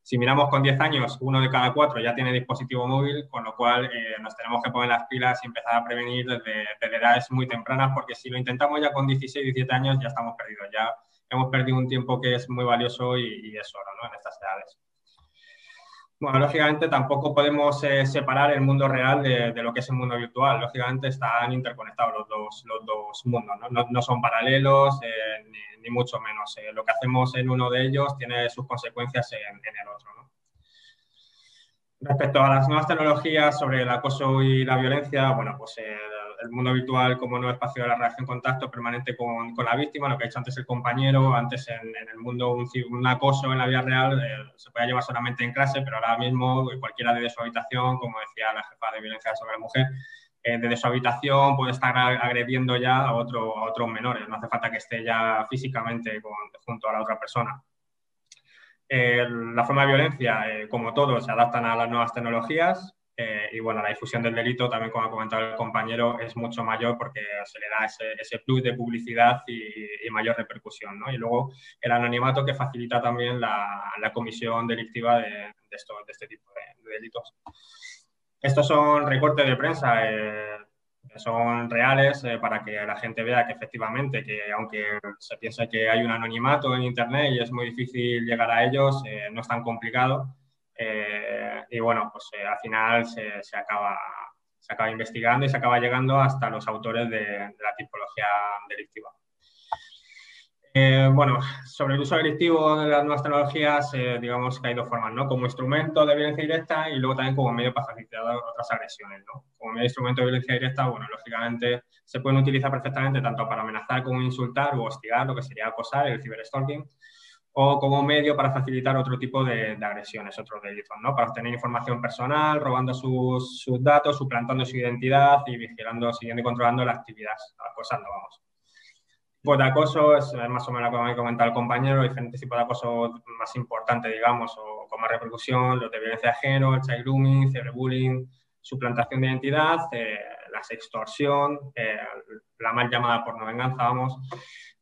Si miramos con 10 años, uno de cada cuatro ya tiene dispositivo móvil, con lo cual eh, nos tenemos que poner las pilas y empezar a prevenir desde, edades muy tempranas, porque si lo intentamos ya con 16, 17 años, ya estamos perdidos, ya hemos perdido un tiempo que es muy valioso y, es oro ¿no? en estas edades. Bueno, lógicamente tampoco podemos eh, separar el mundo real de, lo que es el mundo virtual. Lógicamente están interconectados los dos, los dos mundos, no, no, son paralelos eh, ni, mucho menos. Eh, lo que hacemos en uno de ellos tiene sus consecuencias en, el otro. Respecto a las nuevas tecnologías sobre el acoso y la violencia, bueno, pues el mundo virtual como nuevo espacio de la relación contacto permanente con, con, la víctima, lo que ha dicho antes el compañero, antes en, el mundo un, acoso en la vida real eh, se puede llevar solamente en clase, pero ahora mismo cualquiera desde su habitación, como decía la jefa de violencia sobre la mujer, eh, desde su habitación puede estar agrediendo ya a, otro, a otros menores, no hace falta que esté ya físicamente junto a la otra persona. Eh, la forma de violencia, como todo, se adaptan a las nuevas tecnologías. Eh, y bueno, la difusión del delito, también como ha comentado el compañero, es mucho mayor porque se le da ese, ese plus de publicidad y, mayor repercusión. ¿no? Y luego el anonimato que facilita también la, la comisión delictiva de, de, esto, de este tipo de, delitos. Estos son recortes de prensa. Eh, son reales eh, para que la gente vea que efectivamente, que aunque se piense que hay un anonimato en Internet y es muy difícil llegar a ellos, no es tan complicado eh, y bueno, pues eh, al final se, se, acaba, se acaba investigando y se acaba llegando hasta los autores de, la tipología delictiva. Eh, bueno, sobre el uso delictivo de las nuevas tecnologías, digamos que hay dos formas, ¿no? Como instrumento de violencia directa y luego también como medio para facilitar otras agresiones, ¿no? Como medio de instrumento de violencia directa, bueno, lógicamente se pueden utilizar perfectamente tanto para amenazar como insultar o hostigar, lo que sería acosar, el ciberstalking, o como medio para facilitar otro tipo de, agresiones, otros delitos, ¿no? Para obtener información personal, robando sus, datos, suplantando su identidad y vigilando, siguiendo y controlando la actividad, acosando, vamos. Pues de acoso es más o menos que me comentado el compañero, diferentes tipos de acoso más importantes, digamos, o con más repercusión, los de violencia de género, el child grooming, cyberbullying, suplantación de identidad, eh, la sextorsión, eh, la mal llamada pornovenganza, vamos,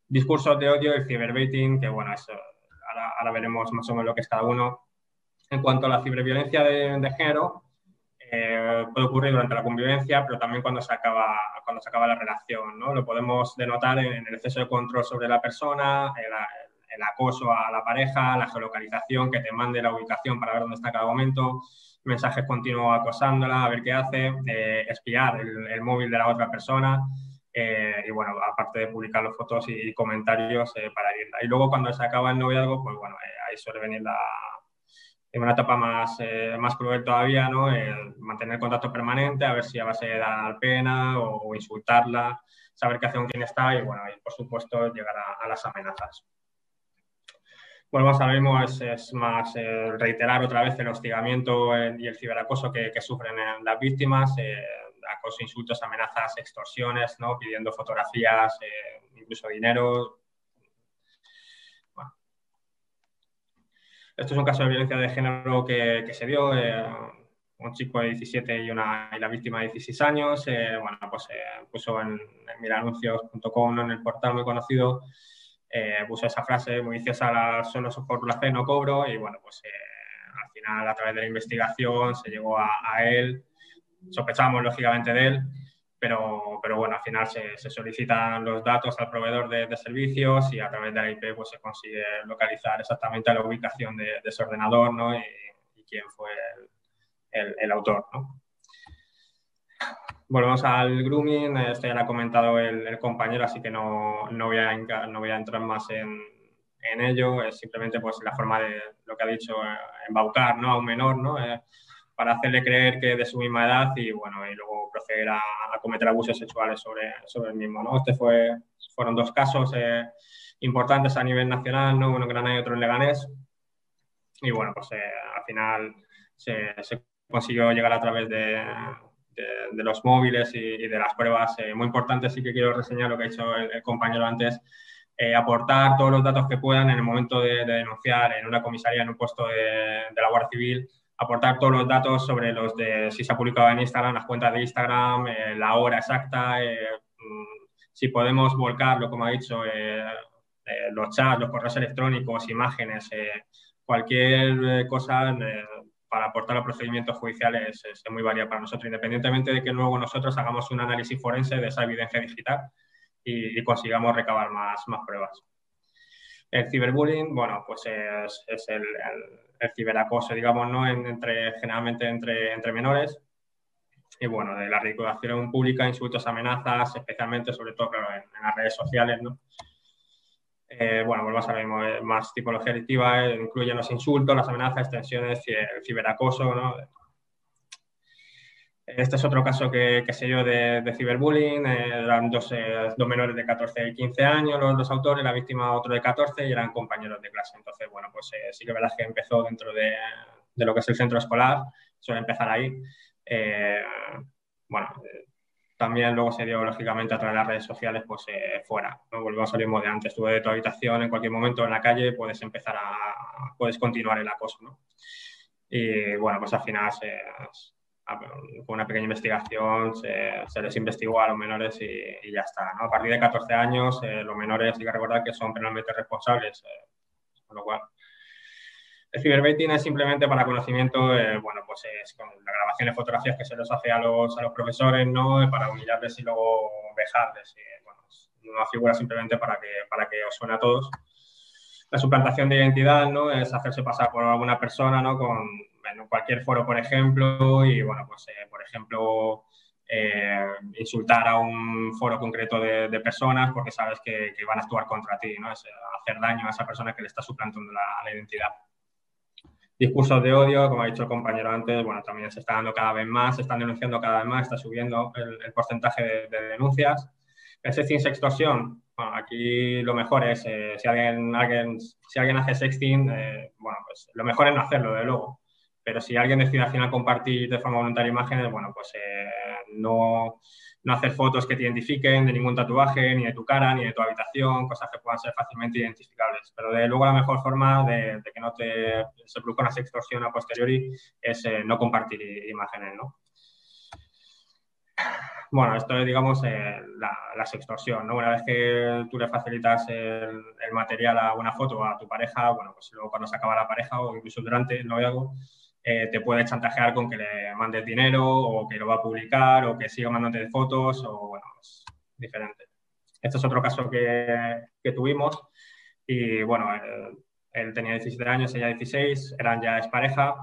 discursos de odio, el cyberbaiting, que bueno, eso ahora, veremos más o menos lo que es cada uno. En cuanto a la ciberviolencia de, género, eh, puede ocurrir durante la convivencia, pero también cuando se acaba, cuando se acaba la relación. ¿no? Lo podemos denotar en, el exceso de control sobre la persona, el, acoso a la pareja, la geolocalización, que te mande la ubicación para ver dónde está cada momento, mensajes continuos acosándola, a ver qué hace, eh, espiar el, móvil de la otra persona. Eh, y bueno, aparte de publicar las fotos y, comentarios para irla. Y luego cuando se acaba el noviazgo, pues bueno, ahí suele venir la, en una etapa más, eh, más cruel todavía, ¿no? mantener contacto permanente, a ver si a base de dar pena o, insultarla, saber qué hace con quién está y, bueno, y por supuesto llegar a, las amenazas. Bueno, más sabemos es, más eh, reiterar otra vez el hostigamiento y el ciberacoso que, sufren las víctimas, eh, acoso, insultos, amenazas, extorsiones, ¿no? pidiendo fotografías, incluso dinero, Esto es un caso de violencia de género que, se dio. Eh, un chico de 17 y, una, y la víctima de 16 años. Eh, bueno, pues eh, puso en, en miranuncios.com, en el portal muy conocido, puso esa frase muy viciosa, solo por la no cobro. Y bueno, pues al final, a través de la investigación, se llegó a él. Sospechamos, lógicamente, de él pero, pero bueno, al final se, solicitan los datos al proveedor de, servicios y a través de la IP pues, se consigue localizar exactamente la ubicación de, ese ordenador ¿no? y, quién fue el, autor. ¿no? Volvemos al grooming, esto ya lo ha comentado el, compañero, así que no, no, voy a, no voy a entrar más en, en ello, es simplemente pues, la forma de lo que ha dicho, eh, embaucar ¿no? a un menor, ¿no? Eh, para hacerle creer que es de su misma edad y bueno, y luego proceder a, cometer abusos sexuales sobre, sobre el mismo. ¿no? Este fue, fueron dos casos eh, importantes a nivel nacional, ¿no? uno en Granada y otro en Leganés. Y bueno, pues eh, al final se, consiguió llegar a través de, de, los móviles y, de las pruebas eh, muy importantes. Sí que quiero reseñar lo que ha hecho el, compañero antes. aportar todos los datos que puedan en el momento de, denunciar en una comisaría, en un puesto de, de la Guardia Civil, aportar todos los datos sobre los de si se ha publicado en Instagram, las cuentas de Instagram, eh, la hora exacta, eh, mm, si podemos volcarlo, como ha dicho, eh, los chats, los correos electrónicos, imágenes, cualquier cosa para aportar los procedimientos judiciales es, muy válida para nosotros, independientemente de que luego nosotros hagamos un análisis forense de esa evidencia digital y, consigamos recabar más, más pruebas. El ciberbullying, bueno, pues es, el el ciberacoso, digamos, ¿no? entre, generalmente entre, entre menores. Y bueno, de la ridiculación pública, insultos, amenazas, especialmente, sobre todo, en, las redes sociales, ¿no? Eh, bueno, vuelvo a saber más tipología adictiva, eh, incluyen los insultos, las amenazas, extensiones el ciberacoso, ¿no? Este es otro caso que, que sé yo de, ciberbullying. Eh, eran dos, eh, dos, menores de 14 y 15 años los dos autores, la víctima otro de 14 y eran compañeros de clase. Entonces, bueno, pues eh, sí que verdad que empezó dentro de, de, lo que es el centro escolar, suele empezar ahí. bueno, también luego se dio, lógicamente, a través de las redes sociales, pues fuera. ¿no? Volvemos a lo de antes. Estuve de tu habitación, en cualquier momento en la calle, puedes empezar a, puedes continuar el acoso, ¿no? Y bueno, pues al final se con una pequeña investigación se, les investigó a los menores y, ya está. ¿no? A partir de 14 años, eh, los menores hay que recordar que son penalmente responsables, eh, con lo cual el ciberbaiting es simplemente para conocimiento, eh, bueno, pues es con la grabación de fotografías que se les hace a los, a los profesores, ¿no? Para humillarles y luego dejarles. bueno, es una figura simplemente para que, para que os suene a todos. La suplantación de identidad, ¿no? Es hacerse pasar por alguna persona, ¿no? Con, en cualquier foro, por ejemplo, y bueno, pues eh, por ejemplo, eh, insultar a un foro concreto de, personas porque sabes que, van a actuar contra ti, ¿no? Es eh, hacer daño a esa persona que le está suplantando la, identidad. Discursos de odio, como ha dicho el compañero antes, bueno, también se está dando cada vez más, se están denunciando cada vez más, está subiendo el, porcentaje de, denuncias. El sexting extorsión, bueno, aquí lo mejor es, si, alguien, alguien, si alguien hace sexting, bueno, pues lo mejor es no hacerlo, de luego pero si alguien decide al final compartir de forma voluntaria imágenes, bueno, pues eh, no, no, hacer fotos que te identifiquen de ningún tatuaje, ni de tu cara, ni de tu habitación, cosas que puedan ser fácilmente identificables. Pero de luego la mejor forma de, que no te, se produzca una extorsión a posteriori es eh, no compartir imágenes, ¿no? Bueno, esto es, digamos, eh, la, sextorsión, ¿no? Una vez que tú le facilitas el, material a una foto a tu pareja, bueno, pues luego cuando se acaba la pareja o incluso durante el noviazgo, eh, te puede chantajear con que le mandes dinero o que lo va a publicar o que siga mandándote fotos o, bueno, es diferente. Este es otro caso que, que tuvimos y, bueno, él, tenía 17 años, ella 16, eran ya es pareja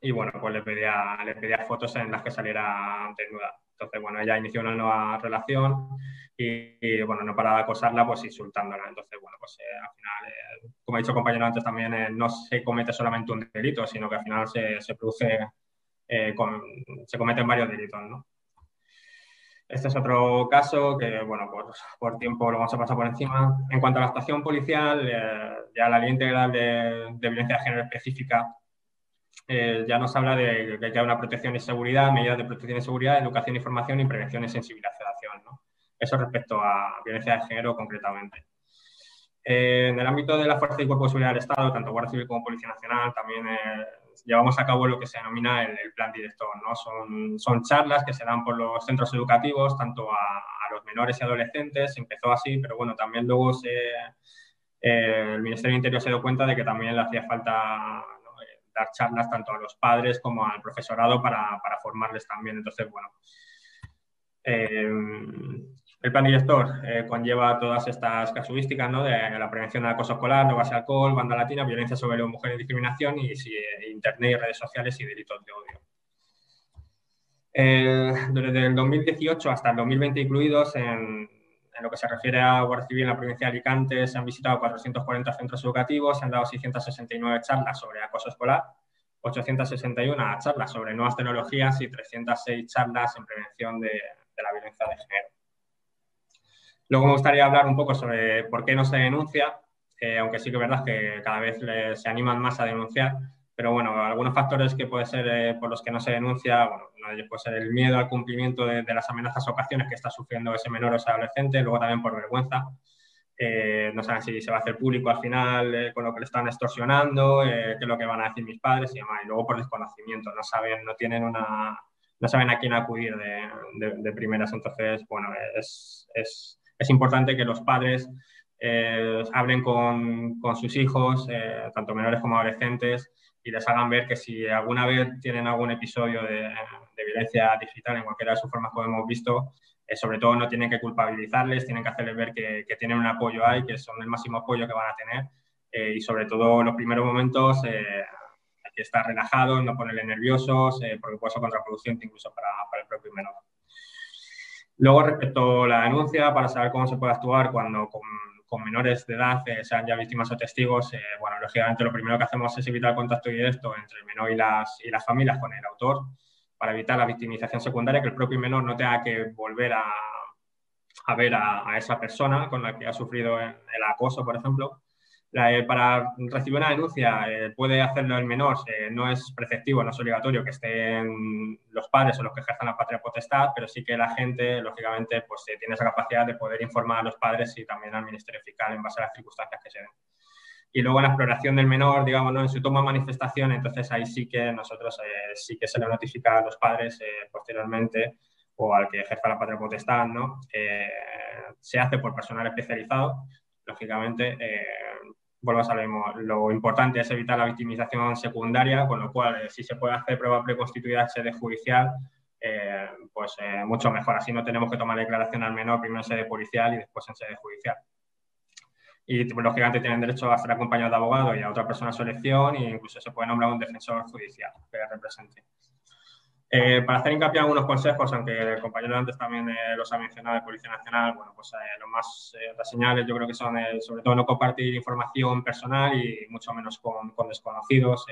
y, bueno, pues le pedía, le pedía fotos en las que saliera desnuda. Entonces, bueno, ella inició una nueva relación y, bueno, no paraba de acosarla, pues insultándola. Entonces, bueno, pues eh, al final, eh, como ha dicho el compañero antes también, eh, no se comete solamente un delito, sino que al final se, se produce, se cometen varios delitos, ¿no? Este es otro caso que, bueno, pues por tiempo lo vamos a pasar por encima. En cuanto a la actuación policial, ya la ley integral de, de violencia de género específica eh, ya nos habla de que hay una protección y seguridad, medidas de protección y seguridad, educación, información y prevención y sensibilización. ¿no? Eso respecto a violencia de género concretamente. Eh, en el ámbito de la Fuerza y Cuerpo de Seguridad del Estado, tanto Guardia Civil como Policía Nacional, también eh, llevamos a cabo lo que se denomina el, plan director. ¿no? Son, son, charlas que se dan por los centros educativos, tanto a, a, los menores y adolescentes. Empezó así, pero bueno, también luego se, el Ministerio de Interior se dio cuenta de que también le hacía falta dar charlas tanto a los padres como al profesorado para, para formarles también. Entonces, bueno, eh, el plan director eh, conlleva todas estas casuísticas ¿no? de la prevención del acoso escolar, no base alcohol, banda latina, violencia sobre las mujeres discriminación y internet y redes sociales y delitos de odio. Eh, desde el 2018 hasta el 2020 incluidos en, en lo que se refiere a Guardia Civil en la provincia de Alicante, se han visitado 440 centros educativos, se han dado 669 charlas sobre acoso escolar, 861 charlas sobre nuevas tecnologías y 306 charlas en prevención de, la violencia de género. Luego me gustaría hablar un poco sobre por qué no se denuncia, eh, aunque sí que es verdad que cada vez se animan más a denunciar, pero bueno, algunos factores que puede ser eh, por los que no se denuncia, bueno, uno de ellos puede ser el miedo al cumplimiento de, las amenazas o ocasiones que está sufriendo ese menor o ese adolescente, luego también por vergüenza. Eh, no saben si se va a hacer público al final eh, con lo que le están extorsionando, qué es lo que van a decir mis padres y demás. Y luego por desconocimiento, no saben, no tienen una, no saben a quién acudir de, de, primeras. Entonces, bueno, es, es, es importante que los padres hablen con, con, sus hijos, tanto menores como adolescentes, y les hagan ver que si alguna vez tienen algún episodio de, violencia digital en cualquiera de sus formas como hemos visto, eh, sobre todo no tienen que culpabilizarles, tienen que hacerles ver que, tienen un apoyo ahí, que son el máximo apoyo que van a tener eh, y sobre todo en los primeros momentos eh, hay que estar relajados, no ponerle nerviosos, porque puede ser contraproducente incluso para, para el propio menor. Luego, respecto a la denuncia, para saber cómo se puede actuar cuando con, con menores de edad eh, sean ya víctimas o testigos, eh, bueno, lógicamente lo primero que hacemos es evitar el contacto directo entre el menor y las, y las familias con el autor para evitar la victimización secundaria, que el propio menor no tenga que volver a, a ver a, a, esa persona con la que ha sufrido el acoso, por ejemplo, eh, para recibir una denuncia eh, puede hacerlo el menor, eh, no es preceptivo, no es obligatorio que estén los padres o los que ejerzan la patria potestad, pero sí que la gente, lógicamente, pues tiene esa capacidad de poder informar a los padres y también al Ministerio Fiscal en base a las circunstancias que se den. Y luego la exploración del menor, digamos, ¿no? en su toma de manifestación, entonces ahí sí que nosotros sí que se le notifica a los padres posteriormente o al que ejerza la patria potestad, ¿no? se hace por personal especializado, lógicamente, vuelvo a saber, lo importante es evitar la victimización secundaria, con lo cual, eh, si se puede hacer prueba preconstituida en sede judicial, eh, pues eh, mucho mejor. Así no tenemos que tomar declaración al menor primero en sede policial y después en sede judicial. Y pues, lógicamente tienen derecho a ser acompañados de abogado y a otra persona a su elección e incluso se puede nombrar un defensor judicial que represente. Eh, para hacer hincapié en algunos consejos, aunque el compañero antes también eh, los ha mencionado de Policía Nacional, bueno, pues eh, más las señales yo creo que son sobre todo no compartir información personal y mucho menos con, con desconocidos.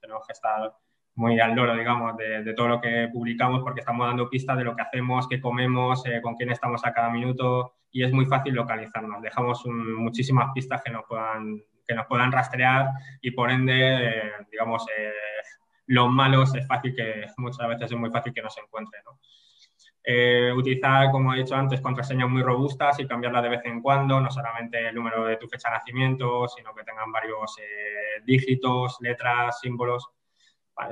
tenemos que estar muy al loro, digamos, de, de, todo lo que publicamos porque estamos dando pistas de lo que hacemos, qué comemos, con quién estamos a cada minuto y es muy fácil localizarnos. Dejamos muchísimas pistas que nos puedan que nos puedan rastrear y por ende, digamos, los malos es fácil que, muchas veces es muy fácil que no se encuentren. Eh, utilizar, como he dicho antes, contraseñas muy robustas y cambiarlas de vez en cuando, no solamente el número de tu fecha de nacimiento, sino que tengan varios eh, dígitos, letras, símbolos,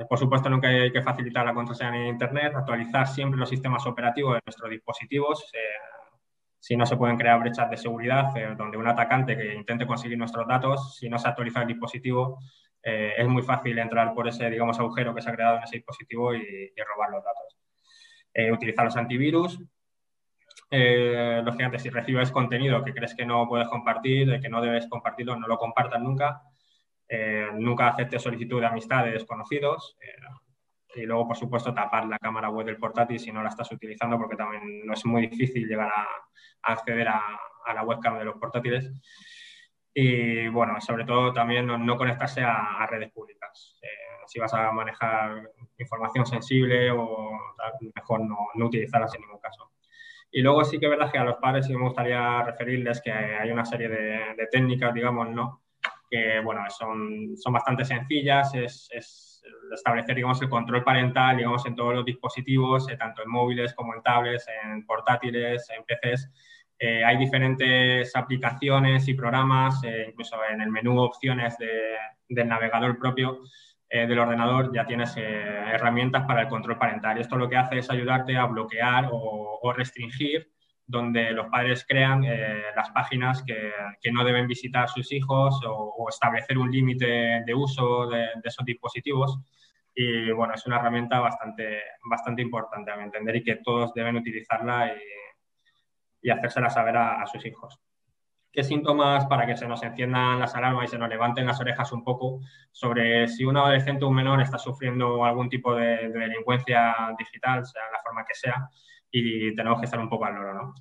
por supuesto, nunca hay que facilitar la contraseña en Internet, actualizar siempre los sistemas operativos de nuestros dispositivos. Eh, si no se pueden crear brechas de seguridad eh, donde un atacante que intente conseguir nuestros datos, si no se actualiza el dispositivo, eh, es muy fácil entrar por ese, digamos, agujero que se ha creado en ese dispositivo y, robar los datos. utilizar los antivirus. lógicamente, si recibes contenido que crees que no puedes compartir, que no debes compartirlo, no lo compartas nunca. Eh, nunca acepte solicitud de amistad de desconocidos. Eh, y luego, por supuesto, tapar la cámara web del portátil si no la estás utilizando, porque también no es muy difícil llegar a, acceder a, la webcam de los portátiles. Y bueno, sobre todo también no, conectarse a, redes públicas. Eh, si vas a manejar información sensible o mejor no, no utilizarlas en ningún caso. Y luego sí que es verdad que a los padres sí me gustaría referirles que hay una serie de, de técnicas, digamos, ¿no? que bueno, son, son bastante sencillas, es, es, establecer digamos, el control parental digamos, en todos los dispositivos, eh, tanto en móviles como en tablets, en portátiles, en PCs. Eh, hay diferentes aplicaciones y programas, eh, incluso en el menú opciones de, del navegador propio del ordenador ya tienes herramientas para el control parental. Y esto lo que hace es ayudarte a bloquear o, o restringir donde los padres crean eh, las páginas que, que, no deben visitar sus hijos o, establecer un límite de uso de, esos dispositivos. Y bueno, es una herramienta bastante, bastante importante a entender y que todos deben utilizarla y, y hacérsela saber a, sus hijos. ¿Qué síntomas para que se nos enciendan las alarmas y se nos levanten las orejas un poco sobre si un adolescente o un menor está sufriendo algún tipo de, de delincuencia digital, sea la forma que sea? y tenemos que estar un poco al loro, ¿no?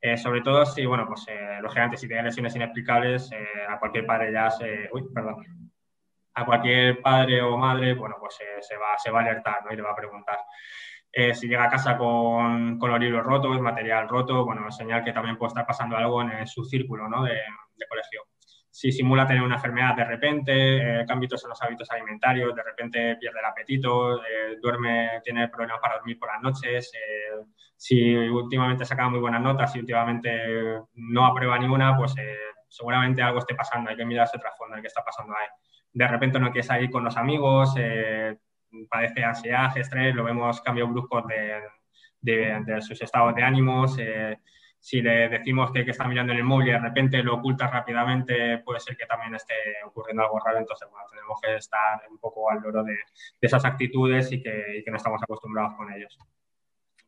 Eh, sobre todo si, bueno, pues eh, lógicamente si tiene lesiones inexplicables, eh, a cualquier padre ya se, perdón, a cualquier padre o madre, bueno, pues se, va, se va a alertar, ¿no? Y le va a preguntar. Si llega a casa con, con, los libros rotos, material roto, bueno, señal que también puede estar pasando algo en, su círculo, ¿no? De, colegio si simula tener una enfermedad de repente, eh, cambios en los hábitos alimentarios, de repente pierde el apetito, eh, duerme, tiene problemas para dormir por las noches, eh, si últimamente saca muy buenas notas y últimamente no aprueba ninguna, pues eh, seguramente algo esté pasando, hay que mirarse tras fondo, qué está pasando ahí. De repente no quiere salir con los amigos, padece ansiedad, estrés, lo vemos cambios bruscos de, de, de sus estados de ánimos, si le decimos que, que, está mirando en el móvil y de repente lo oculta rápidamente, puede ser que también esté ocurriendo algo raro. Entonces, bueno, tenemos que estar un poco al loro de, de esas actitudes y que, y que, no estamos acostumbrados con ellos.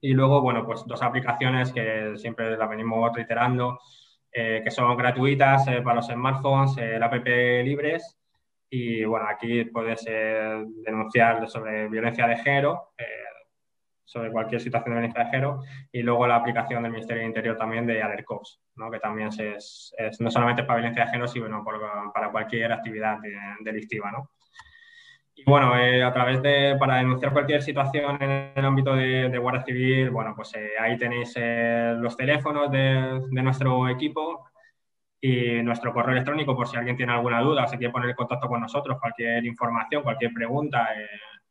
Y luego, bueno, pues dos aplicaciones que siempre las venimos reiterando, eh, que son gratuitas eh, para los smartphones, eh, el app Libres. Y bueno, aquí puedes denunciar sobre violencia de género sobre cualquier situación de violencia de género y luego la aplicación del Ministerio del Interior también de ALERCOPS, ¿no? que también es, es, no solamente para violencia de género, sino para cualquier actividad delictiva. ¿no? Y bueno, eh, a través de, para denunciar cualquier situación en el ámbito de, de Guardia Civil, bueno, pues eh, ahí tenéis eh, los teléfonos de, de, nuestro equipo y nuestro correo electrónico por si alguien tiene alguna duda se quiere poner en contacto con nosotros, cualquier información, cualquier pregunta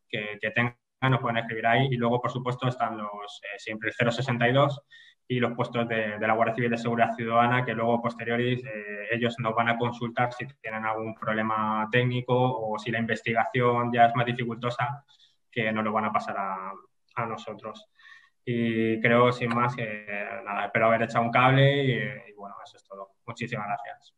que, que tenga nos pueden escribir ahí. Y luego, por supuesto, están los eh, siempre el 062 y los puestos de, la Guardia Civil de Seguridad Ciudadana, que luego, posteriores, eh, ellos nos van a consultar si tienen algún problema técnico o si la investigación ya es más dificultosa, que nos lo van a pasar a, a nosotros. Y creo, sin más, que nada, espero haber echado un cable y, bueno, eso es todo. Muchísimas gracias.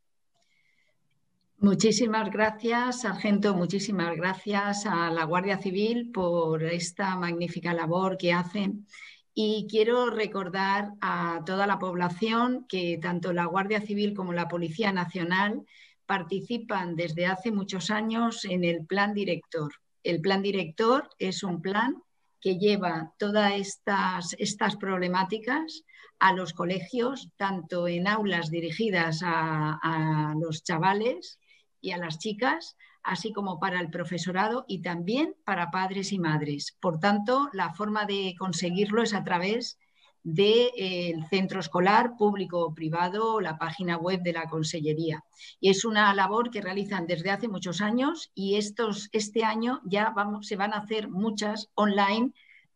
Muchísimas gracias, sargento. Muchísimas gracias a la Guardia Civil por esta magnífica labor que hacen. Y quiero recordar a toda la población que tanto la Guardia Civil como la Policía Nacional participan desde hace muchos años en el Plan Director. El Plan Director es un plan que lleva todas estas, estas problemáticas a los colegios, tanto en aulas dirigidas a, a los chavales y a las chicas, así como para el profesorado y también para padres y madres. Por tanto, la forma de conseguirlo es a través del eh, centro escolar público o privado, la página web de la Consellería. Y es una labor que realizan desde hace muchos años y estos, este año ya se van a hacer muchas online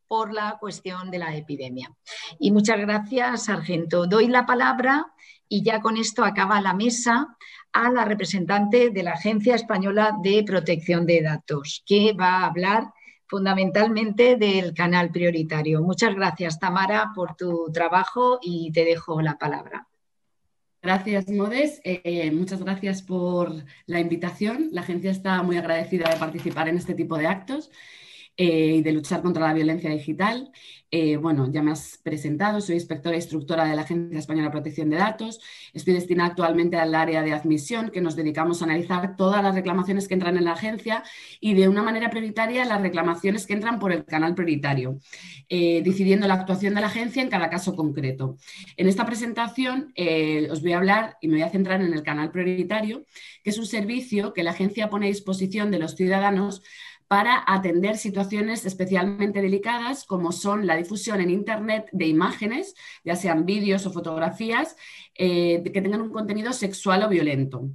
por la cuestión de la epidemia. Y muchas gracias, Sargento. Doy la palabra y ya con esto acaba la mesa a la representante de la Agencia Española de Protección de Datos, que va a hablar fundamentalmente del canal prioritario. Muchas gracias, Tamara, por tu trabajo y te dejo la palabra. Gracias, Modes. Eh, muchas gracias por la invitación. La agencia está muy agradecida de participar en este tipo de actos eh, y de luchar contra la violencia digital. Eh, bueno, ya me has presentado, soy inspectora e instructora de la Agencia Española de Protección de Datos. Estoy destinada actualmente al área de admisión, que nos dedicamos a analizar todas las reclamaciones que entran en la agencia y de una manera prioritaria las reclamaciones que entran por el canal prioritario, eh, decidiendo la actuación de la agencia en cada caso concreto. En esta presentación os voy a hablar y me voy a centrar en el canal prioritario, que es un servicio que la agencia pone a disposición de los ciudadanos para atender situaciones especialmente delicadas como son la difusión en Internet de imágenes, ya sean vídeos o fotografías, eh, que tengan un contenido sexual o violento.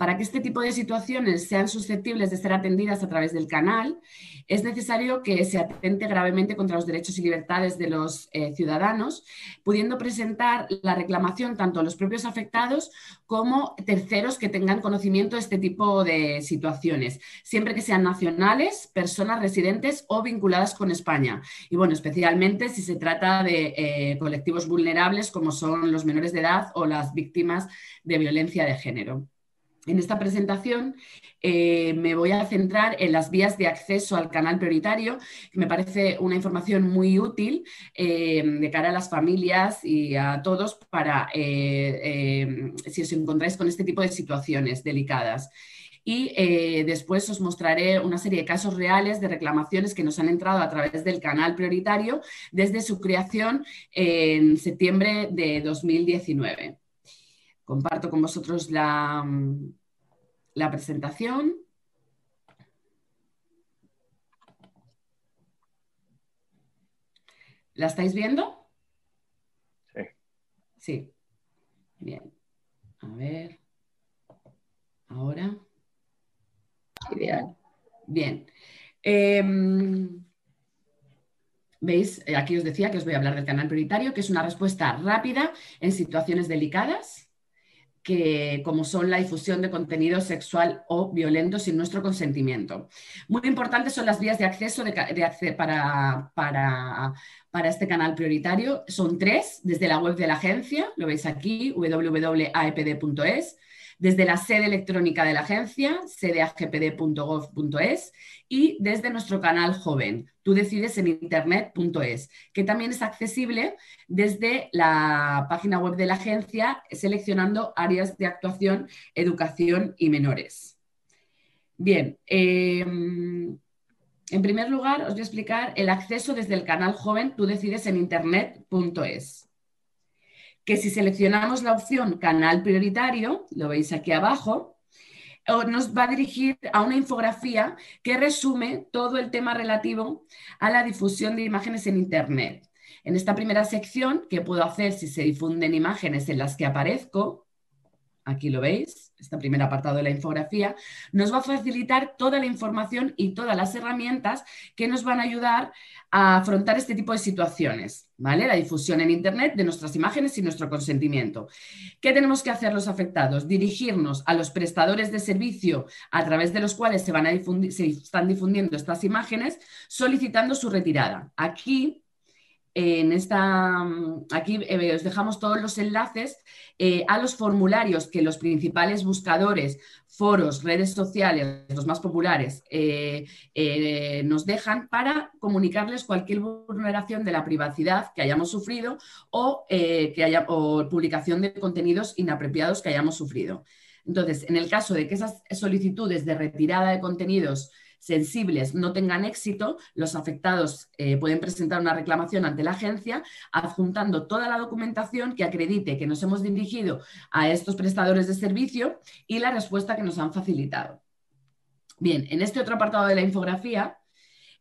Para que este tipo de situaciones sean susceptibles de ser atendidas a través del canal, es necesario que se atente gravemente contra los derechos y libertades de los eh, ciudadanos, pudiendo presentar la reclamación tanto a los propios afectados como terceros que tengan conocimiento de este tipo de situaciones, siempre que sean nacionales, personas residentes o vinculadas con España. Y bueno, especialmente si se trata de eh, colectivos vulnerables como son los menores de edad o las víctimas de violencia de género. En esta presentación eh, me voy a centrar en las vías de acceso al canal prioritario, que me parece una información muy útil eh, de cara a las familias y a todos para eh, si os encontráis con este tipo de situaciones delicadas. Y después os mostraré una serie de casos reales de reclamaciones que nos han entrado a través del canal prioritario desde su creación en septiembre de 2019. Comparto con vosotros la, la presentación. ¿La estáis viendo? Sí. Sí. Bien. A ver. Ahora. Ideal. Bien. Em, ¿Veis? Aquí os decía que os voy a hablar del canal prioritario, que es una respuesta rápida en situaciones delicadas que, como son la difusión de contenido sexual o violento sin nuestro consentimiento. Muy importantes son las vías de acceso para, para, para, este canal prioritario. Son tres, desde la web de la agencia, lo veis aquí, www.aepd.es, desde la sede electrónica de la agencia, sedeagpd.gov.es, y desde nuestro canal joven, tú decides en internet.es, que también es accesible desde la página web de la agencia, seleccionando áreas de actuación, educación y menores. Bien, em, en primer lugar os voy a explicar el acceso desde el canal joven, tú decides en internet.es que si seleccionamos la opción canal prioritario, lo veis aquí abajo, nos va a dirigir a una infografía que resume todo el tema relativo a la difusión de imágenes en Internet. En esta primera sección, ¿qué puedo hacer si se difunden imágenes en las que aparezco? Aquí lo veis, este primer apartado de la infografía, nos va a facilitar toda la información y todas las herramientas que nos van a ayudar a afrontar este tipo de situaciones, ¿vale? La difusión en Internet de nuestras imágenes y nuestro consentimiento. ¿Qué tenemos que hacer los afectados? Dirigirnos a los prestadores de servicio a través de los cuales se, van a difundir, se están difundiendo estas imágenes, solicitando su retirada. Aquí en esta, mm, aquí eh, os dejamos todos los enlaces eh, a los formularios que los principales buscadores, foros, redes sociales, los más populares, eh, nos dejan para comunicarles cualquier vulneración de la privacidad que hayamos sufrido o, que haya, o publicación de contenidos inapropiados que hayamos sufrido. Entonces, en el caso de que esas solicitudes de retirada de contenidos sensibles no tengan éxito, los afectados eh, pueden presentar una reclamación ante la agencia adjuntando toda la documentación que acredite que nos hemos dirigido a estos prestadores de servicio y la respuesta que nos han facilitado. Bien, en este otro apartado de la infografía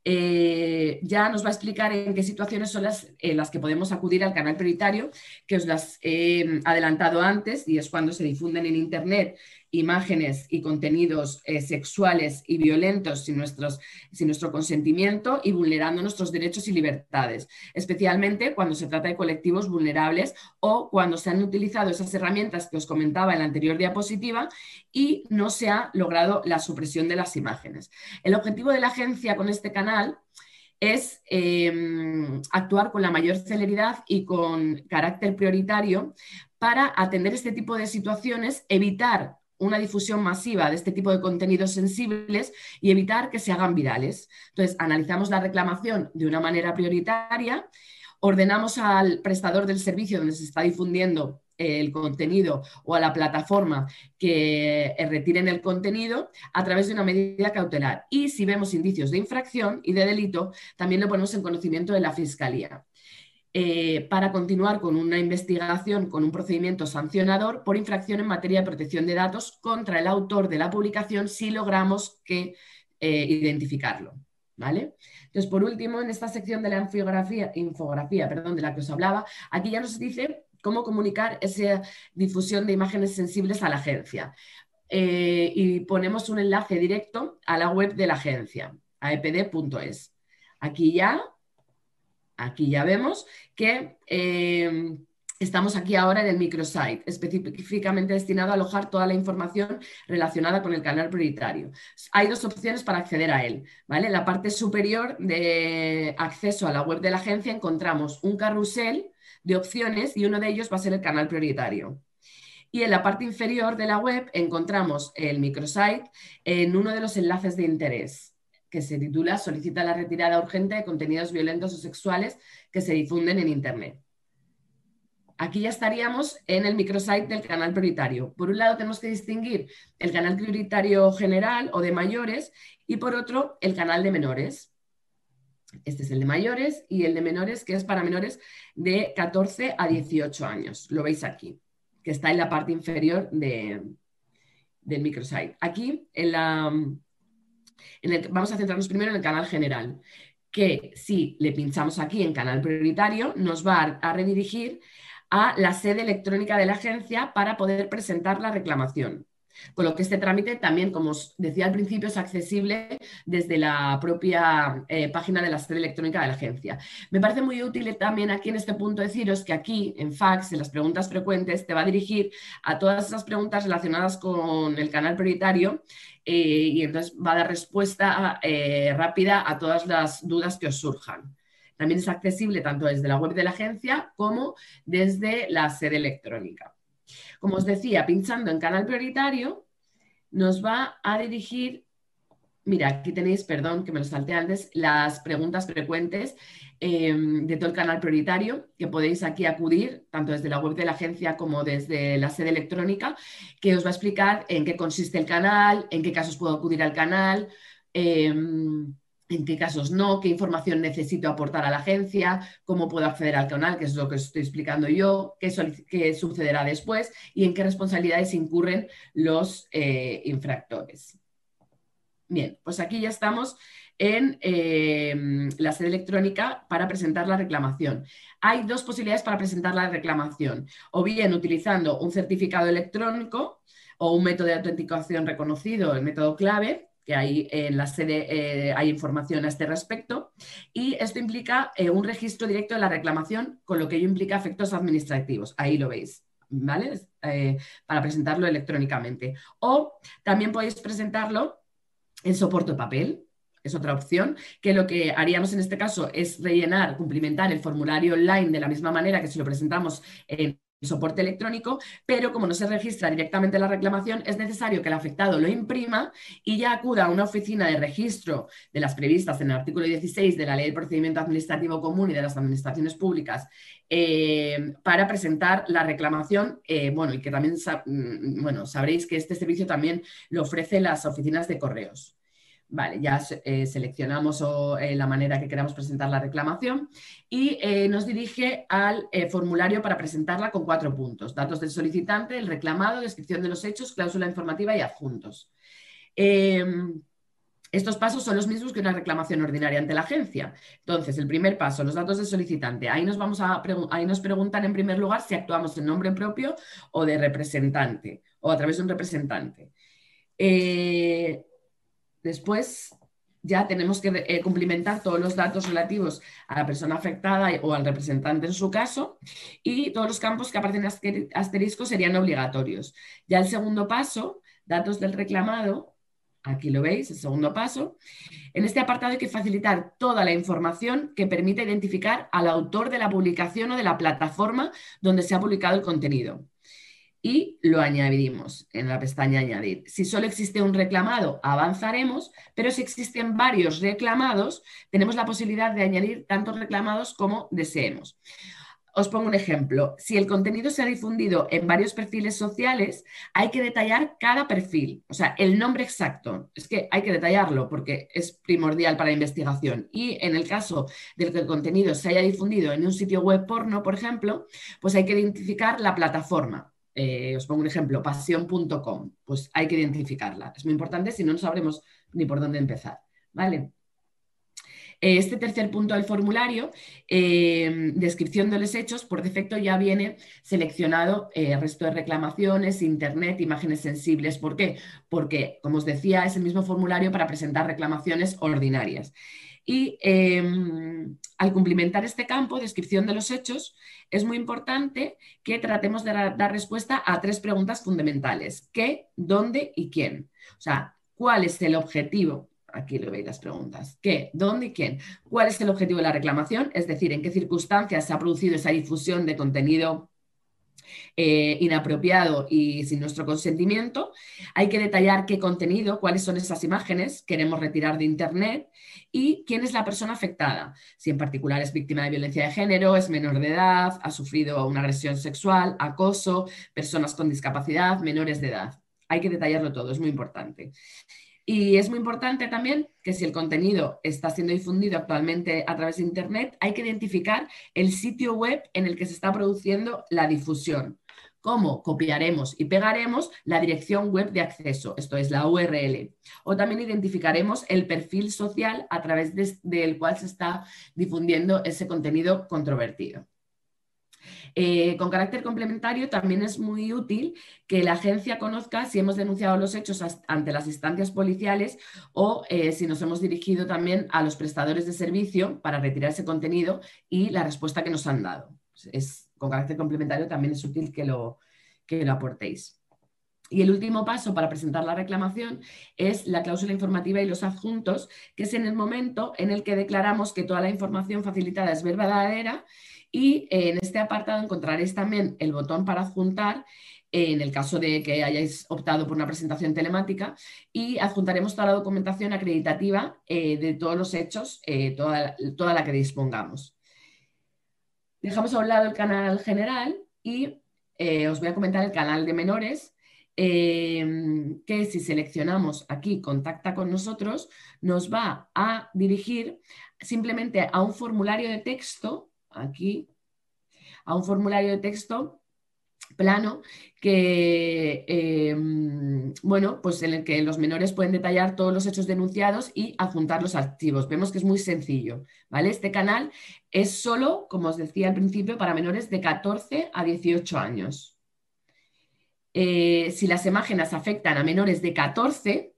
eh, ya nos va a explicar en qué situaciones son las, las, que podemos acudir al canal prioritario, que os las he adelantado antes y es cuando se difunden en Internet imágenes y contenidos eh, sexuales y violentos sin, nuestros, sin nuestro consentimiento y vulnerando nuestros derechos y libertades, especialmente cuando se trata de colectivos vulnerables o cuando se han utilizado esas herramientas que os comentaba en la anterior diapositiva y no se ha logrado la supresión de las imágenes. El objetivo de la agencia con este canal es em, actuar con la mayor celeridad y con carácter prioritario para atender este tipo de situaciones, evitar una difusión masiva de este tipo de contenidos sensibles y evitar que se hagan virales. Entonces, analizamos la reclamación de una manera prioritaria, ordenamos al prestador del servicio donde se está difundiendo el contenido o a la plataforma que eh, retiren el contenido a través de una medida cautelar. Y si vemos indicios de infracción y de delito, también lo ponemos en conocimiento de la Fiscalía. Eh, para continuar con una investigación con un procedimiento sancionador por infracción en materia de protección de datos contra el autor de la publicación si logramos que, eh, identificarlo. ¿Vale? Entonces, por último, en esta sección de la infografía, infografía perdón, de la que os hablaba, aquí ya nos dice cómo comunicar esa difusión de imágenes sensibles a la agencia. Eh, y ponemos un enlace directo a la web de la agencia, aepd.es. Aquí ya, aquí ya vemos que eh, estamos aquí ahora en el microsite, específicamente destinado a alojar toda la información relacionada con el canal prioritario. Hay dos opciones para acceder a él. ¿vale? En la parte superior de acceso a la web de la agencia encontramos un carrusel de opciones y uno de ellos va a ser el canal prioritario. Y en la parte inferior de la web encontramos el microsite en uno de los enlaces de interés, que se titula Solicita la retirada urgente de contenidos violentos o sexuales que se difunden en Internet. Aquí ya estaríamos en el microsite del canal prioritario. Por un lado tenemos que distinguir el canal prioritario general o de mayores y por otro el canal de menores. Este es el de mayores y el de menores, que es para menores de 14 a 18 años. Lo veis aquí, que está en la parte inferior de, del microsite. Aquí, en la, vamos a centrarnos primero en el canal general, que si le pinchamos aquí en canal prioritario, nos va a redirigir a la sede electrónica de la agencia para poder presentar la reclamación. Con lo que este trámite también, como os decía al principio, es accesible desde la propia eh, página de la sede electrónica de la agencia. Me parece muy útil también aquí en este punto deciros que aquí en fax, en las preguntas frecuentes, te va a dirigir a todas esas preguntas relacionadas con el canal prioritario eh, y entonces va a dar respuesta eh, rápida a todas las dudas que os surjan. También es accesible tanto desde la web de la agencia como desde la sede electrónica. Como os decía, pinchando en canal prioritario, nos va a dirigir, mira, aquí tenéis, perdón, que me lo salté antes, las preguntas frecuentes em, de todo el canal prioritario, que podéis aquí acudir, tanto desde la web de la agencia como desde la sede electrónica, que os va a explicar en qué consiste el canal, en qué casos puedo acudir al canal. Em, en qué casos no, qué información necesito aportar a la agencia, cómo puedo acceder al canal, que es lo que estoy explicando yo, qué, sucederá después y en qué responsabilidades incurren los eh, infractores. Bien, pues aquí ya estamos en em, la sede electrónica para presentar la reclamación. Hay dos posibilidades para presentar la reclamación, o bien utilizando un certificado electrónico o un método de autenticación reconocido, el método clave, que hay en la sede eh, hay información a este respecto. Y esto implica eh, un registro directo de la reclamación, con lo que ello implica efectos administrativos. Ahí lo veis. ¿Vale? Eh, para presentarlo electrónicamente. O también podéis presentarlo en soporte papel, es otra opción, que lo que haríamos en este caso es rellenar, cumplimentar el formulario online de la misma manera que si lo presentamos en soporte electrónico, pero como no se registra directamente la reclamación, es necesario que el afectado lo imprima y ya acuda a una oficina de registro de las previstas en el artículo 16 de la Ley del Procedimiento Administrativo Común y de las Administraciones Públicas eh, para presentar la reclamación. Eh, bueno, y que también mm, bueno, sabréis que este servicio también lo ofrece las oficinas de correos. Vale, ya eh, seleccionamos eh, la manera que queramos presentar la reclamación y eh, nos dirige al formulario para presentarla con cuatro puntos. Datos del solicitante, el reclamado, descripción de los hechos, cláusula informativa y adjuntos. Em, estos pasos son los mismos que una reclamación ordinaria ante la agencia. Entonces, el primer paso, los datos del solicitante. Ahí nos, vamos a ahí nos preguntan en primer lugar si actuamos en nombre propio o de representante o a través de un representante. Después ya tenemos que eh, cumplimentar todos los datos relativos a la persona afectada o al representante en su caso y todos los campos que aparecen asterisco serían obligatorios. Ya el segundo paso, datos del reclamado, aquí lo veis, el segundo paso. En este apartado hay que facilitar toda la información que permita identificar al autor de la publicación o de la plataforma donde se ha publicado el contenido y lo añadimos en la pestaña añadir. Si solo existe un reclamado, avanzaremos, pero si existen varios reclamados, tenemos la posibilidad de añadir tantos reclamados como deseemos. Os pongo un ejemplo. Si el contenido se ha difundido en varios perfiles sociales, hay que detallar cada perfil, o sea, el nombre exacto. Es que hay que detallarlo porque es primordial para la investigación. Y en el caso de que el contenido se haya difundido en un sitio web porno, por ejemplo, pues hay que identificar la plataforma. Eh, os pongo un ejemplo, pasión.com, pues hay que identificarla. Es muy importante, si no, no sabremos ni por dónde empezar. ¿Vale? Eh, este tercer punto del formulario, eh, descripción de los hechos, por defecto ya viene seleccionado el resto de reclamaciones, internet, imágenes sensibles. ¿Por qué? Porque, como os decía, es el mismo formulario para presentar reclamaciones ordinarias. Y em, al cumplimentar este campo, descripción de los hechos, es muy importante que tratemos de dar respuesta a tres preguntas fundamentales. ¿Qué, dónde y quién? O sea, ¿cuál es el objetivo? Aquí lo veis las preguntas. ¿Qué, dónde y quién? ¿Cuál es el objetivo de la reclamación? Es decir, en qué circunstancias se ha producido esa difusión de contenido eh, inapropiado y sin nuestro consentimiento. Hay que detallar qué contenido, cuáles son esas imágenes queremos retirar de Internet y quién es la persona afectada. Si en particular es víctima de violencia de género, es menor de edad, ha sufrido una agresión sexual, acoso, personas con discapacidad, menores de edad. Hay que detallarlo todo, es muy importante. Y es muy importante también que si el contenido está siendo difundido actualmente a través de Internet, hay que identificar el sitio web en el que se está produciendo la difusión. ¿Cómo? Copiaremos y pegaremos la dirección web de acceso, esto es la URL. O también identificaremos el perfil social a través del cual se está difundiendo ese contenido controvertido. Eh, con carácter complementario, también es muy útil que la agencia conozca si hemos denunciado los hechos ante las instancias policiales o eh, si nos hemos dirigido también a los prestadores de servicio para retirar ese contenido y la respuesta que nos han dado. Es, con carácter complementario también es útil que lo, que lo aportéis. Y el último paso para presentar la reclamación es la cláusula informativa y los adjuntos, que es en el momento en el que declaramos que toda la información facilitada es verdadera y en este apartado encontraréis también el botón para adjuntar en el caso de que hayáis optado por una presentación telemática y adjuntaremos toda la documentación acreditativa eh, de todos los hechos, eh, toda, toda, la que dispongamos. Dejamos a un lado el canal general y eh, os voy a comentar el canal de menores, que si seleccionamos aquí contacta con nosotros, nos va a dirigir simplemente a un formulario de texto aquí a un formulario de texto plano que, em, bueno, pues en el que los menores pueden detallar todos los hechos denunciados y adjuntar los archivos. Vemos que es muy sencillo, ¿vale? Este canal es solo, como os decía al principio, para menores de 14 a 18 años. Eh, si las imágenes afectan a menores de 14,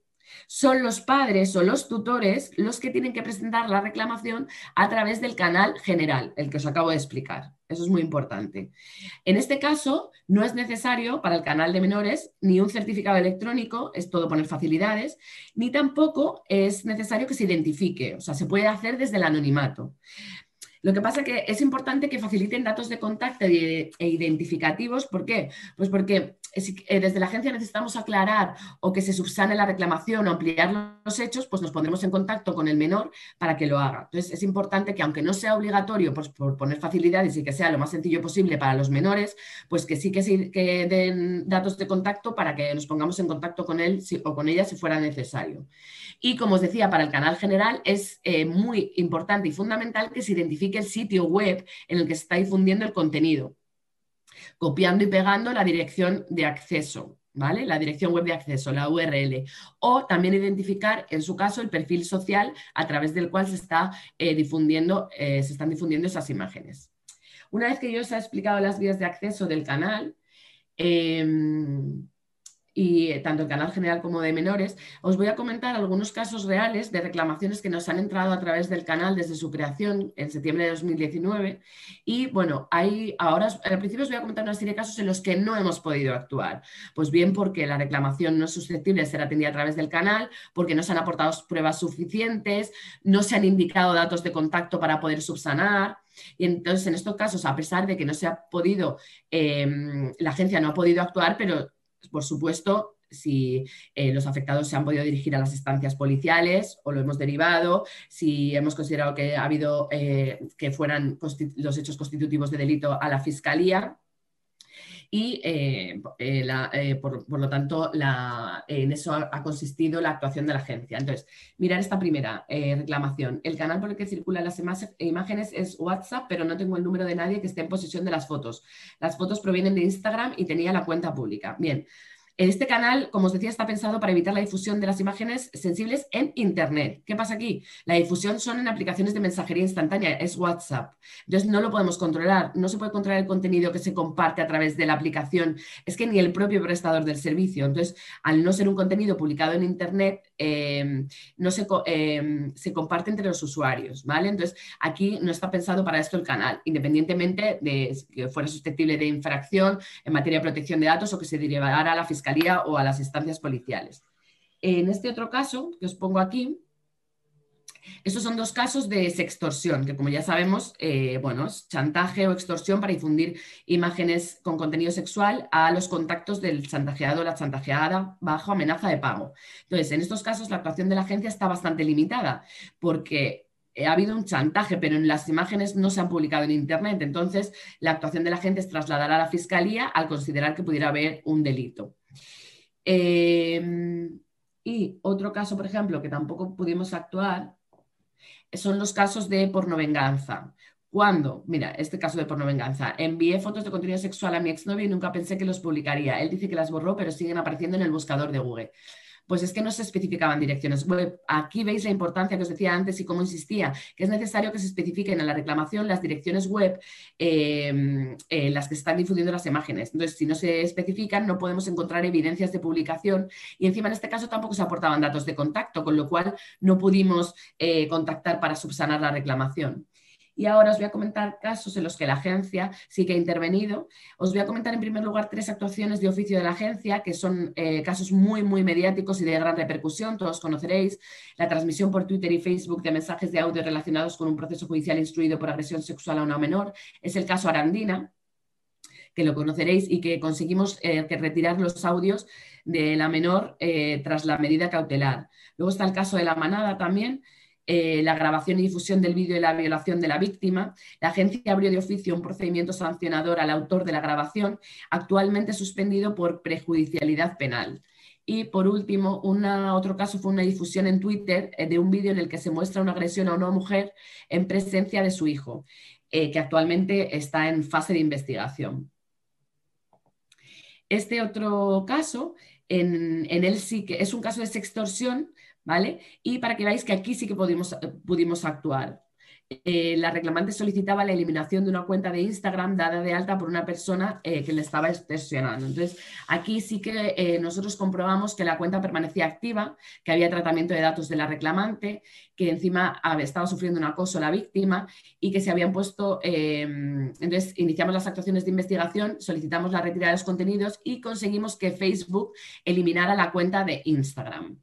son los padres o los tutores los que tienen que presentar la reclamación a través del canal general, el que os acabo de explicar. Eso es muy importante. En este caso, no es necesario para el canal de menores ni un certificado electrónico, es todo poner facilidades, ni tampoco es necesario que se identifique, o sea, se puede hacer desde el anonimato. Lo que pasa es que es importante que faciliten datos de contacto e identificativos. ¿Por qué? Pues porque desde la agencia necesitamos aclarar o que se subsane la reclamación o ampliar los hechos, pues nos pondremos en contacto con el menor para que lo haga. Entonces, es importante que aunque no sea obligatorio pues, por poner facilidades y que sea lo más sencillo posible para los menores, pues que sí que, que den datos de contacto para que nos pongamos en contacto con él o con ella si fuera necesario. Y como os decía, para el canal general es eh, muy importante y fundamental que se identifique el sitio web en el que se está difundiendo el contenido copiando y pegando la dirección de acceso, ¿vale? La dirección web de acceso, la URL. O también identificar, en su caso, el perfil social a través del cual se, está, eh, difundiendo, eh, se están difundiendo esas imágenes. Una vez que yo os he explicado las vías de acceso del canal, em, y eh, tanto el canal general como de menores, os voy a comentar algunos casos reales de reclamaciones que nos han entrado a través del canal desde su creación en septiembre de 2019. Y bueno, hay, ahora al principio os voy a comentar una serie de casos en los que no hemos podido actuar. Pues bien, porque la reclamación no es susceptible de ser atendida a través del canal, porque no se han aportado pruebas suficientes, no se han indicado datos de contacto para poder subsanar. Y entonces, en estos casos, a pesar de que no se ha podido, em, la agencia no ha podido actuar, pero por supuesto, si eh, los afectados se han podido dirigir a las estancias policiales o lo hemos derivado, si hemos considerado que ha habido eh, que fueran los hechos constitutivos de delito a la fiscalía y eh, por, lo tanto en eso ha, consistido la actuación de la agencia. Entonces, mirar esta primera reclamación. El canal por el que circulan las imágenes es WhatsApp, pero no tengo el número de nadie que esté en posesión de las fotos. Las fotos provienen de Instagram y tenía la cuenta pública. Bien, este canal, como os decía, está pensado para evitar la difusión de las imágenes sensibles en Internet. ¿Qué pasa aquí? La difusión son en aplicaciones de mensajería instantánea, es WhatsApp. Entonces no lo podemos controlar, no se puede controlar el contenido que se comparte a través de la aplicación. Es que ni el propio prestador del servicio. Entonces, al no ser un contenido publicado en Internet, em, no se, em, se, comparte entre los usuarios, ¿vale? Entonces, aquí no está pensado para esto el canal, independientemente de que fuera susceptible de infracción en materia de protección de datos o que se derivara a la fiscalía o a las instancias policiales. En este otro caso que os pongo aquí, estos son dos casos de sextorsión, que como ya sabemos, eh, bueno, es chantaje o extorsión para difundir imágenes con contenido sexual a los contactos del chantajeado o la chantajeada bajo amenaza de pago. Entonces, en estos casos la actuación de la agencia está bastante limitada, porque ha habido un chantaje, pero en las imágenes no se han publicado en Internet. Entonces, la actuación de la agencia es trasladar a la Fiscalía al considerar que pudiera haber un delito. Em, y otro caso, por ejemplo, que tampoco pudimos actuar, son los casos de pornovenganza. Cuando, mira, este caso de pornovenganza, envié fotos de contenido sexual a mi exnovio y nunca pensé que los publicaría. Él dice que las borró, pero siguen apareciendo en el buscador de Google pues es que no se especificaban direcciones web. Aquí veis la importancia que os decía antes y cómo insistía, que es necesario que se especifiquen en la reclamación las direcciones web em, en las que están difundiendo las imágenes. Entonces, si no se especifican, no podemos encontrar evidencias de publicación y encima en este caso tampoco se aportaban datos de contacto, con lo cual no pudimos eh, contactar para subsanar la reclamación. Y ahora os voy a comentar casos en los que la agencia sí que ha intervenido. Os voy a comentar en primer lugar tres actuaciones de oficio de la agencia, que son eh, casos muy, muy mediáticos y de gran repercusión, todos conoceréis. La transmisión por Twitter y Facebook de mensajes de audio relacionados con un proceso judicial instruido por agresión sexual a una menor. Es el caso Arandina, que lo conoceréis y que conseguimos eh, retirar los audios de la menor eh, tras la medida cautelar. Luego está el caso de la manada también, eh, la grabación y difusión del vídeo de la violación de la víctima. La agencia abrió de oficio un procedimiento sancionador al autor de la grabación, actualmente suspendido por prejudicialidad penal. Y por último, otro caso fue una difusión en Twitter eh, de un vídeo en el que se muestra una agresión a una mujer en presencia de su hijo, eh, que actualmente está en fase de investigación. Este otro caso, en, en él sí que es un caso de sextorsión ¿vale? Y para que veáis que aquí sí que pudimos, pudimos actuar. Eh, la reclamante solicitaba la eliminación de una cuenta de Instagram dada de alta por una persona eh, que le estaba extorsionando. Entonces, aquí sí que eh, nosotros comprobamos que la cuenta permanecía activa, que había tratamiento de datos de la reclamante, que encima estaba sufriendo un acoso la víctima y que se habían puesto, entonces iniciamos las actuaciones de investigación, solicitamos la retirada de los contenidos y conseguimos que Facebook eliminara la cuenta de Instagram.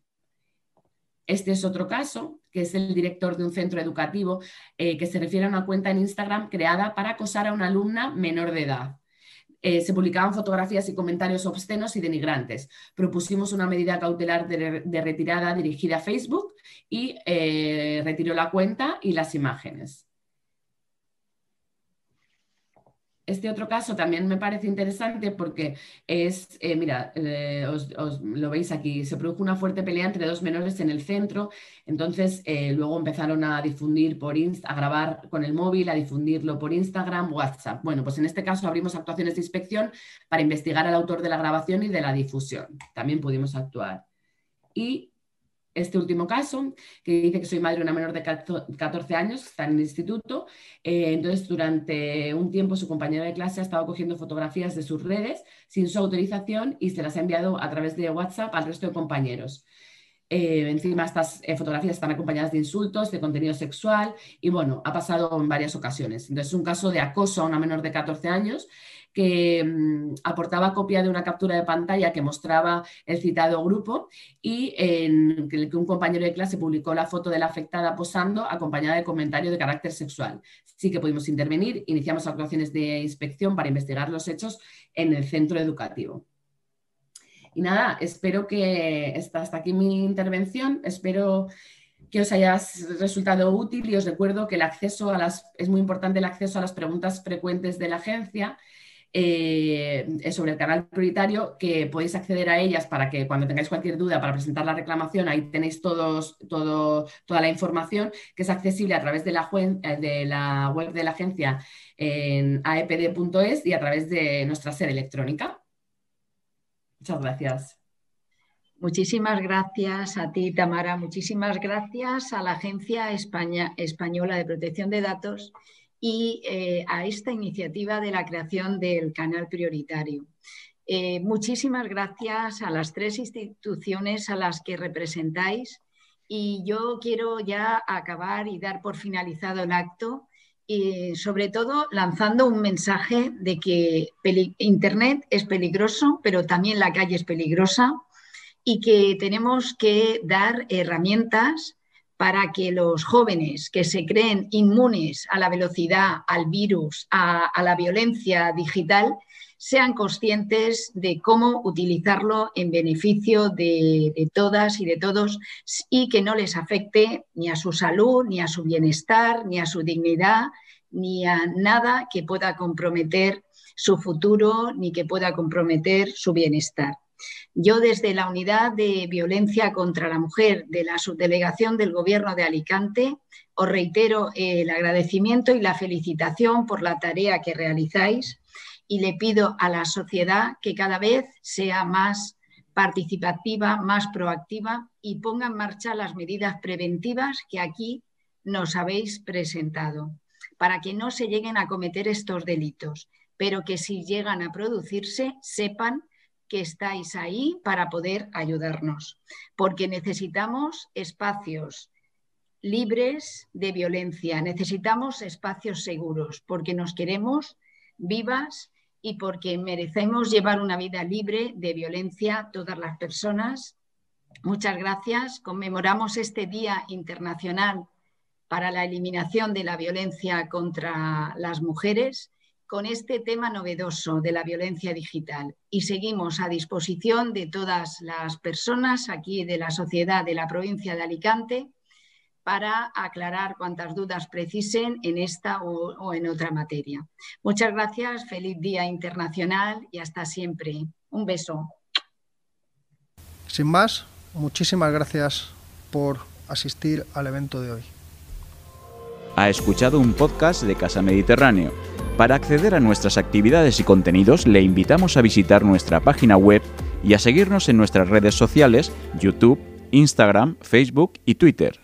Este es otro caso, que es el director de un centro educativo, eh, que se refiere a una cuenta en Instagram creada para acosar a una alumna menor de edad. Eh, se publicaban fotografías y comentarios obscenos y denigrantes. Propusimos una medida cautelar de, retirada dirigida a Facebook y eh, retiró la cuenta y las imágenes. Este otro caso también me parece interesante porque es, eh, mira, eh, os, lo veis aquí, se produjo una fuerte pelea entre dos menores en el centro, entonces eh, luego empezaron a difundir por a grabar con el móvil, a difundirlo por Instagram, WhatsApp. Bueno, pues en este caso abrimos actuaciones de inspección para investigar al autor de la grabación y de la difusión. También pudimos actuar. Y este último caso, que dice que soy madre de una menor de 14 años, está en el instituto. Eh, entonces, durante un tiempo su compañero de clase ha estado cogiendo fotografías de sus redes sin su autorización y se las ha enviado a través de WhatsApp al resto de compañeros. Eh, encima estas eh, fotografías están acompañadas de insultos, de contenido sexual y bueno, ha pasado en varias ocasiones. Entonces es un caso de acoso a una menor de 14 años que mm, aportaba copia de una captura de pantalla que mostraba el citado grupo y en que un compañero de clase publicó la foto de la afectada posando acompañada de comentario de carácter sexual. Sí que pudimos intervenir, iniciamos actuaciones de inspección para investigar los hechos en el centro educativo. Y nada, espero que hasta aquí mi intervención, espero que os haya resultado útil y os recuerdo que el acceso a las, es muy importante el acceso a las preguntas frecuentes de la agencia eh, sobre el canal prioritario, que podéis acceder a ellas para que cuando tengáis cualquier duda para presentar la reclamación, ahí tenéis todos, todo, toda la información que es accesible a través de la, eh, web de la agencia en aepd.es y a través de nuestra sede electrónica. Muchas gracias. Muchísimas gracias a ti, Tamara. Muchísimas gracias a la Agencia Española de Protección de Datos y eh, a esta iniciativa de la creación del canal prioritario. Eh, muchísimas gracias a las tres instituciones a las que representáis y yo quiero ya acabar y dar por finalizado el acto y sobre todo lanzando un mensaje de que Internet es peligroso, pero también la calle es peligrosa y que tenemos que dar herramientas para que los jóvenes que se creen inmunes a la velocidad, al virus, a, la violencia digital, sean conscientes de cómo utilizarlo en beneficio de, todas y de todos y que no les afecte ni a su salud, ni a su bienestar, ni a su dignidad, ni a nada que pueda comprometer su futuro, ni que pueda comprometer su bienestar. Yo desde la Unidad de Violencia contra la Mujer de la Subdelegación del Gobierno de Alicante os reitero el agradecimiento y la felicitación por la tarea que realizáis y le pido a la sociedad que cada vez sea más participativa, más proactiva y ponga en marcha las medidas preventivas que aquí nos habéis presentado para que no se lleguen a cometer estos delitos, pero que si llegan a producirse sepan que estáis ahí para poder ayudarnos, porque necesitamos espacios libres de violencia, necesitamos espacios seguros, porque nos queremos vivas y porque merecemos llevar una vida libre de violencia todas las personas. Muchas gracias. Conmemoramos este Día Internacional para la Eliminación de la Violencia contra las Mujeres con este tema novedoso de la violencia digital y seguimos a disposición de todas las personas aquí de la sociedad de la provincia de Alicante para aclarar cuantas dudas precisen en esta o, en otra materia. Muchas gracias, feliz Día Internacional y hasta siempre. Un beso. Sin más, muchísimas gracias por asistir al evento de hoy. Ha escuchado un podcast de Casa Mediterráneo para acceder a nuestras actividades y contenidos le invitamos a visitar nuestra página web y a seguirnos en nuestras redes sociales, YouTube, Instagram, Facebook y Twitter.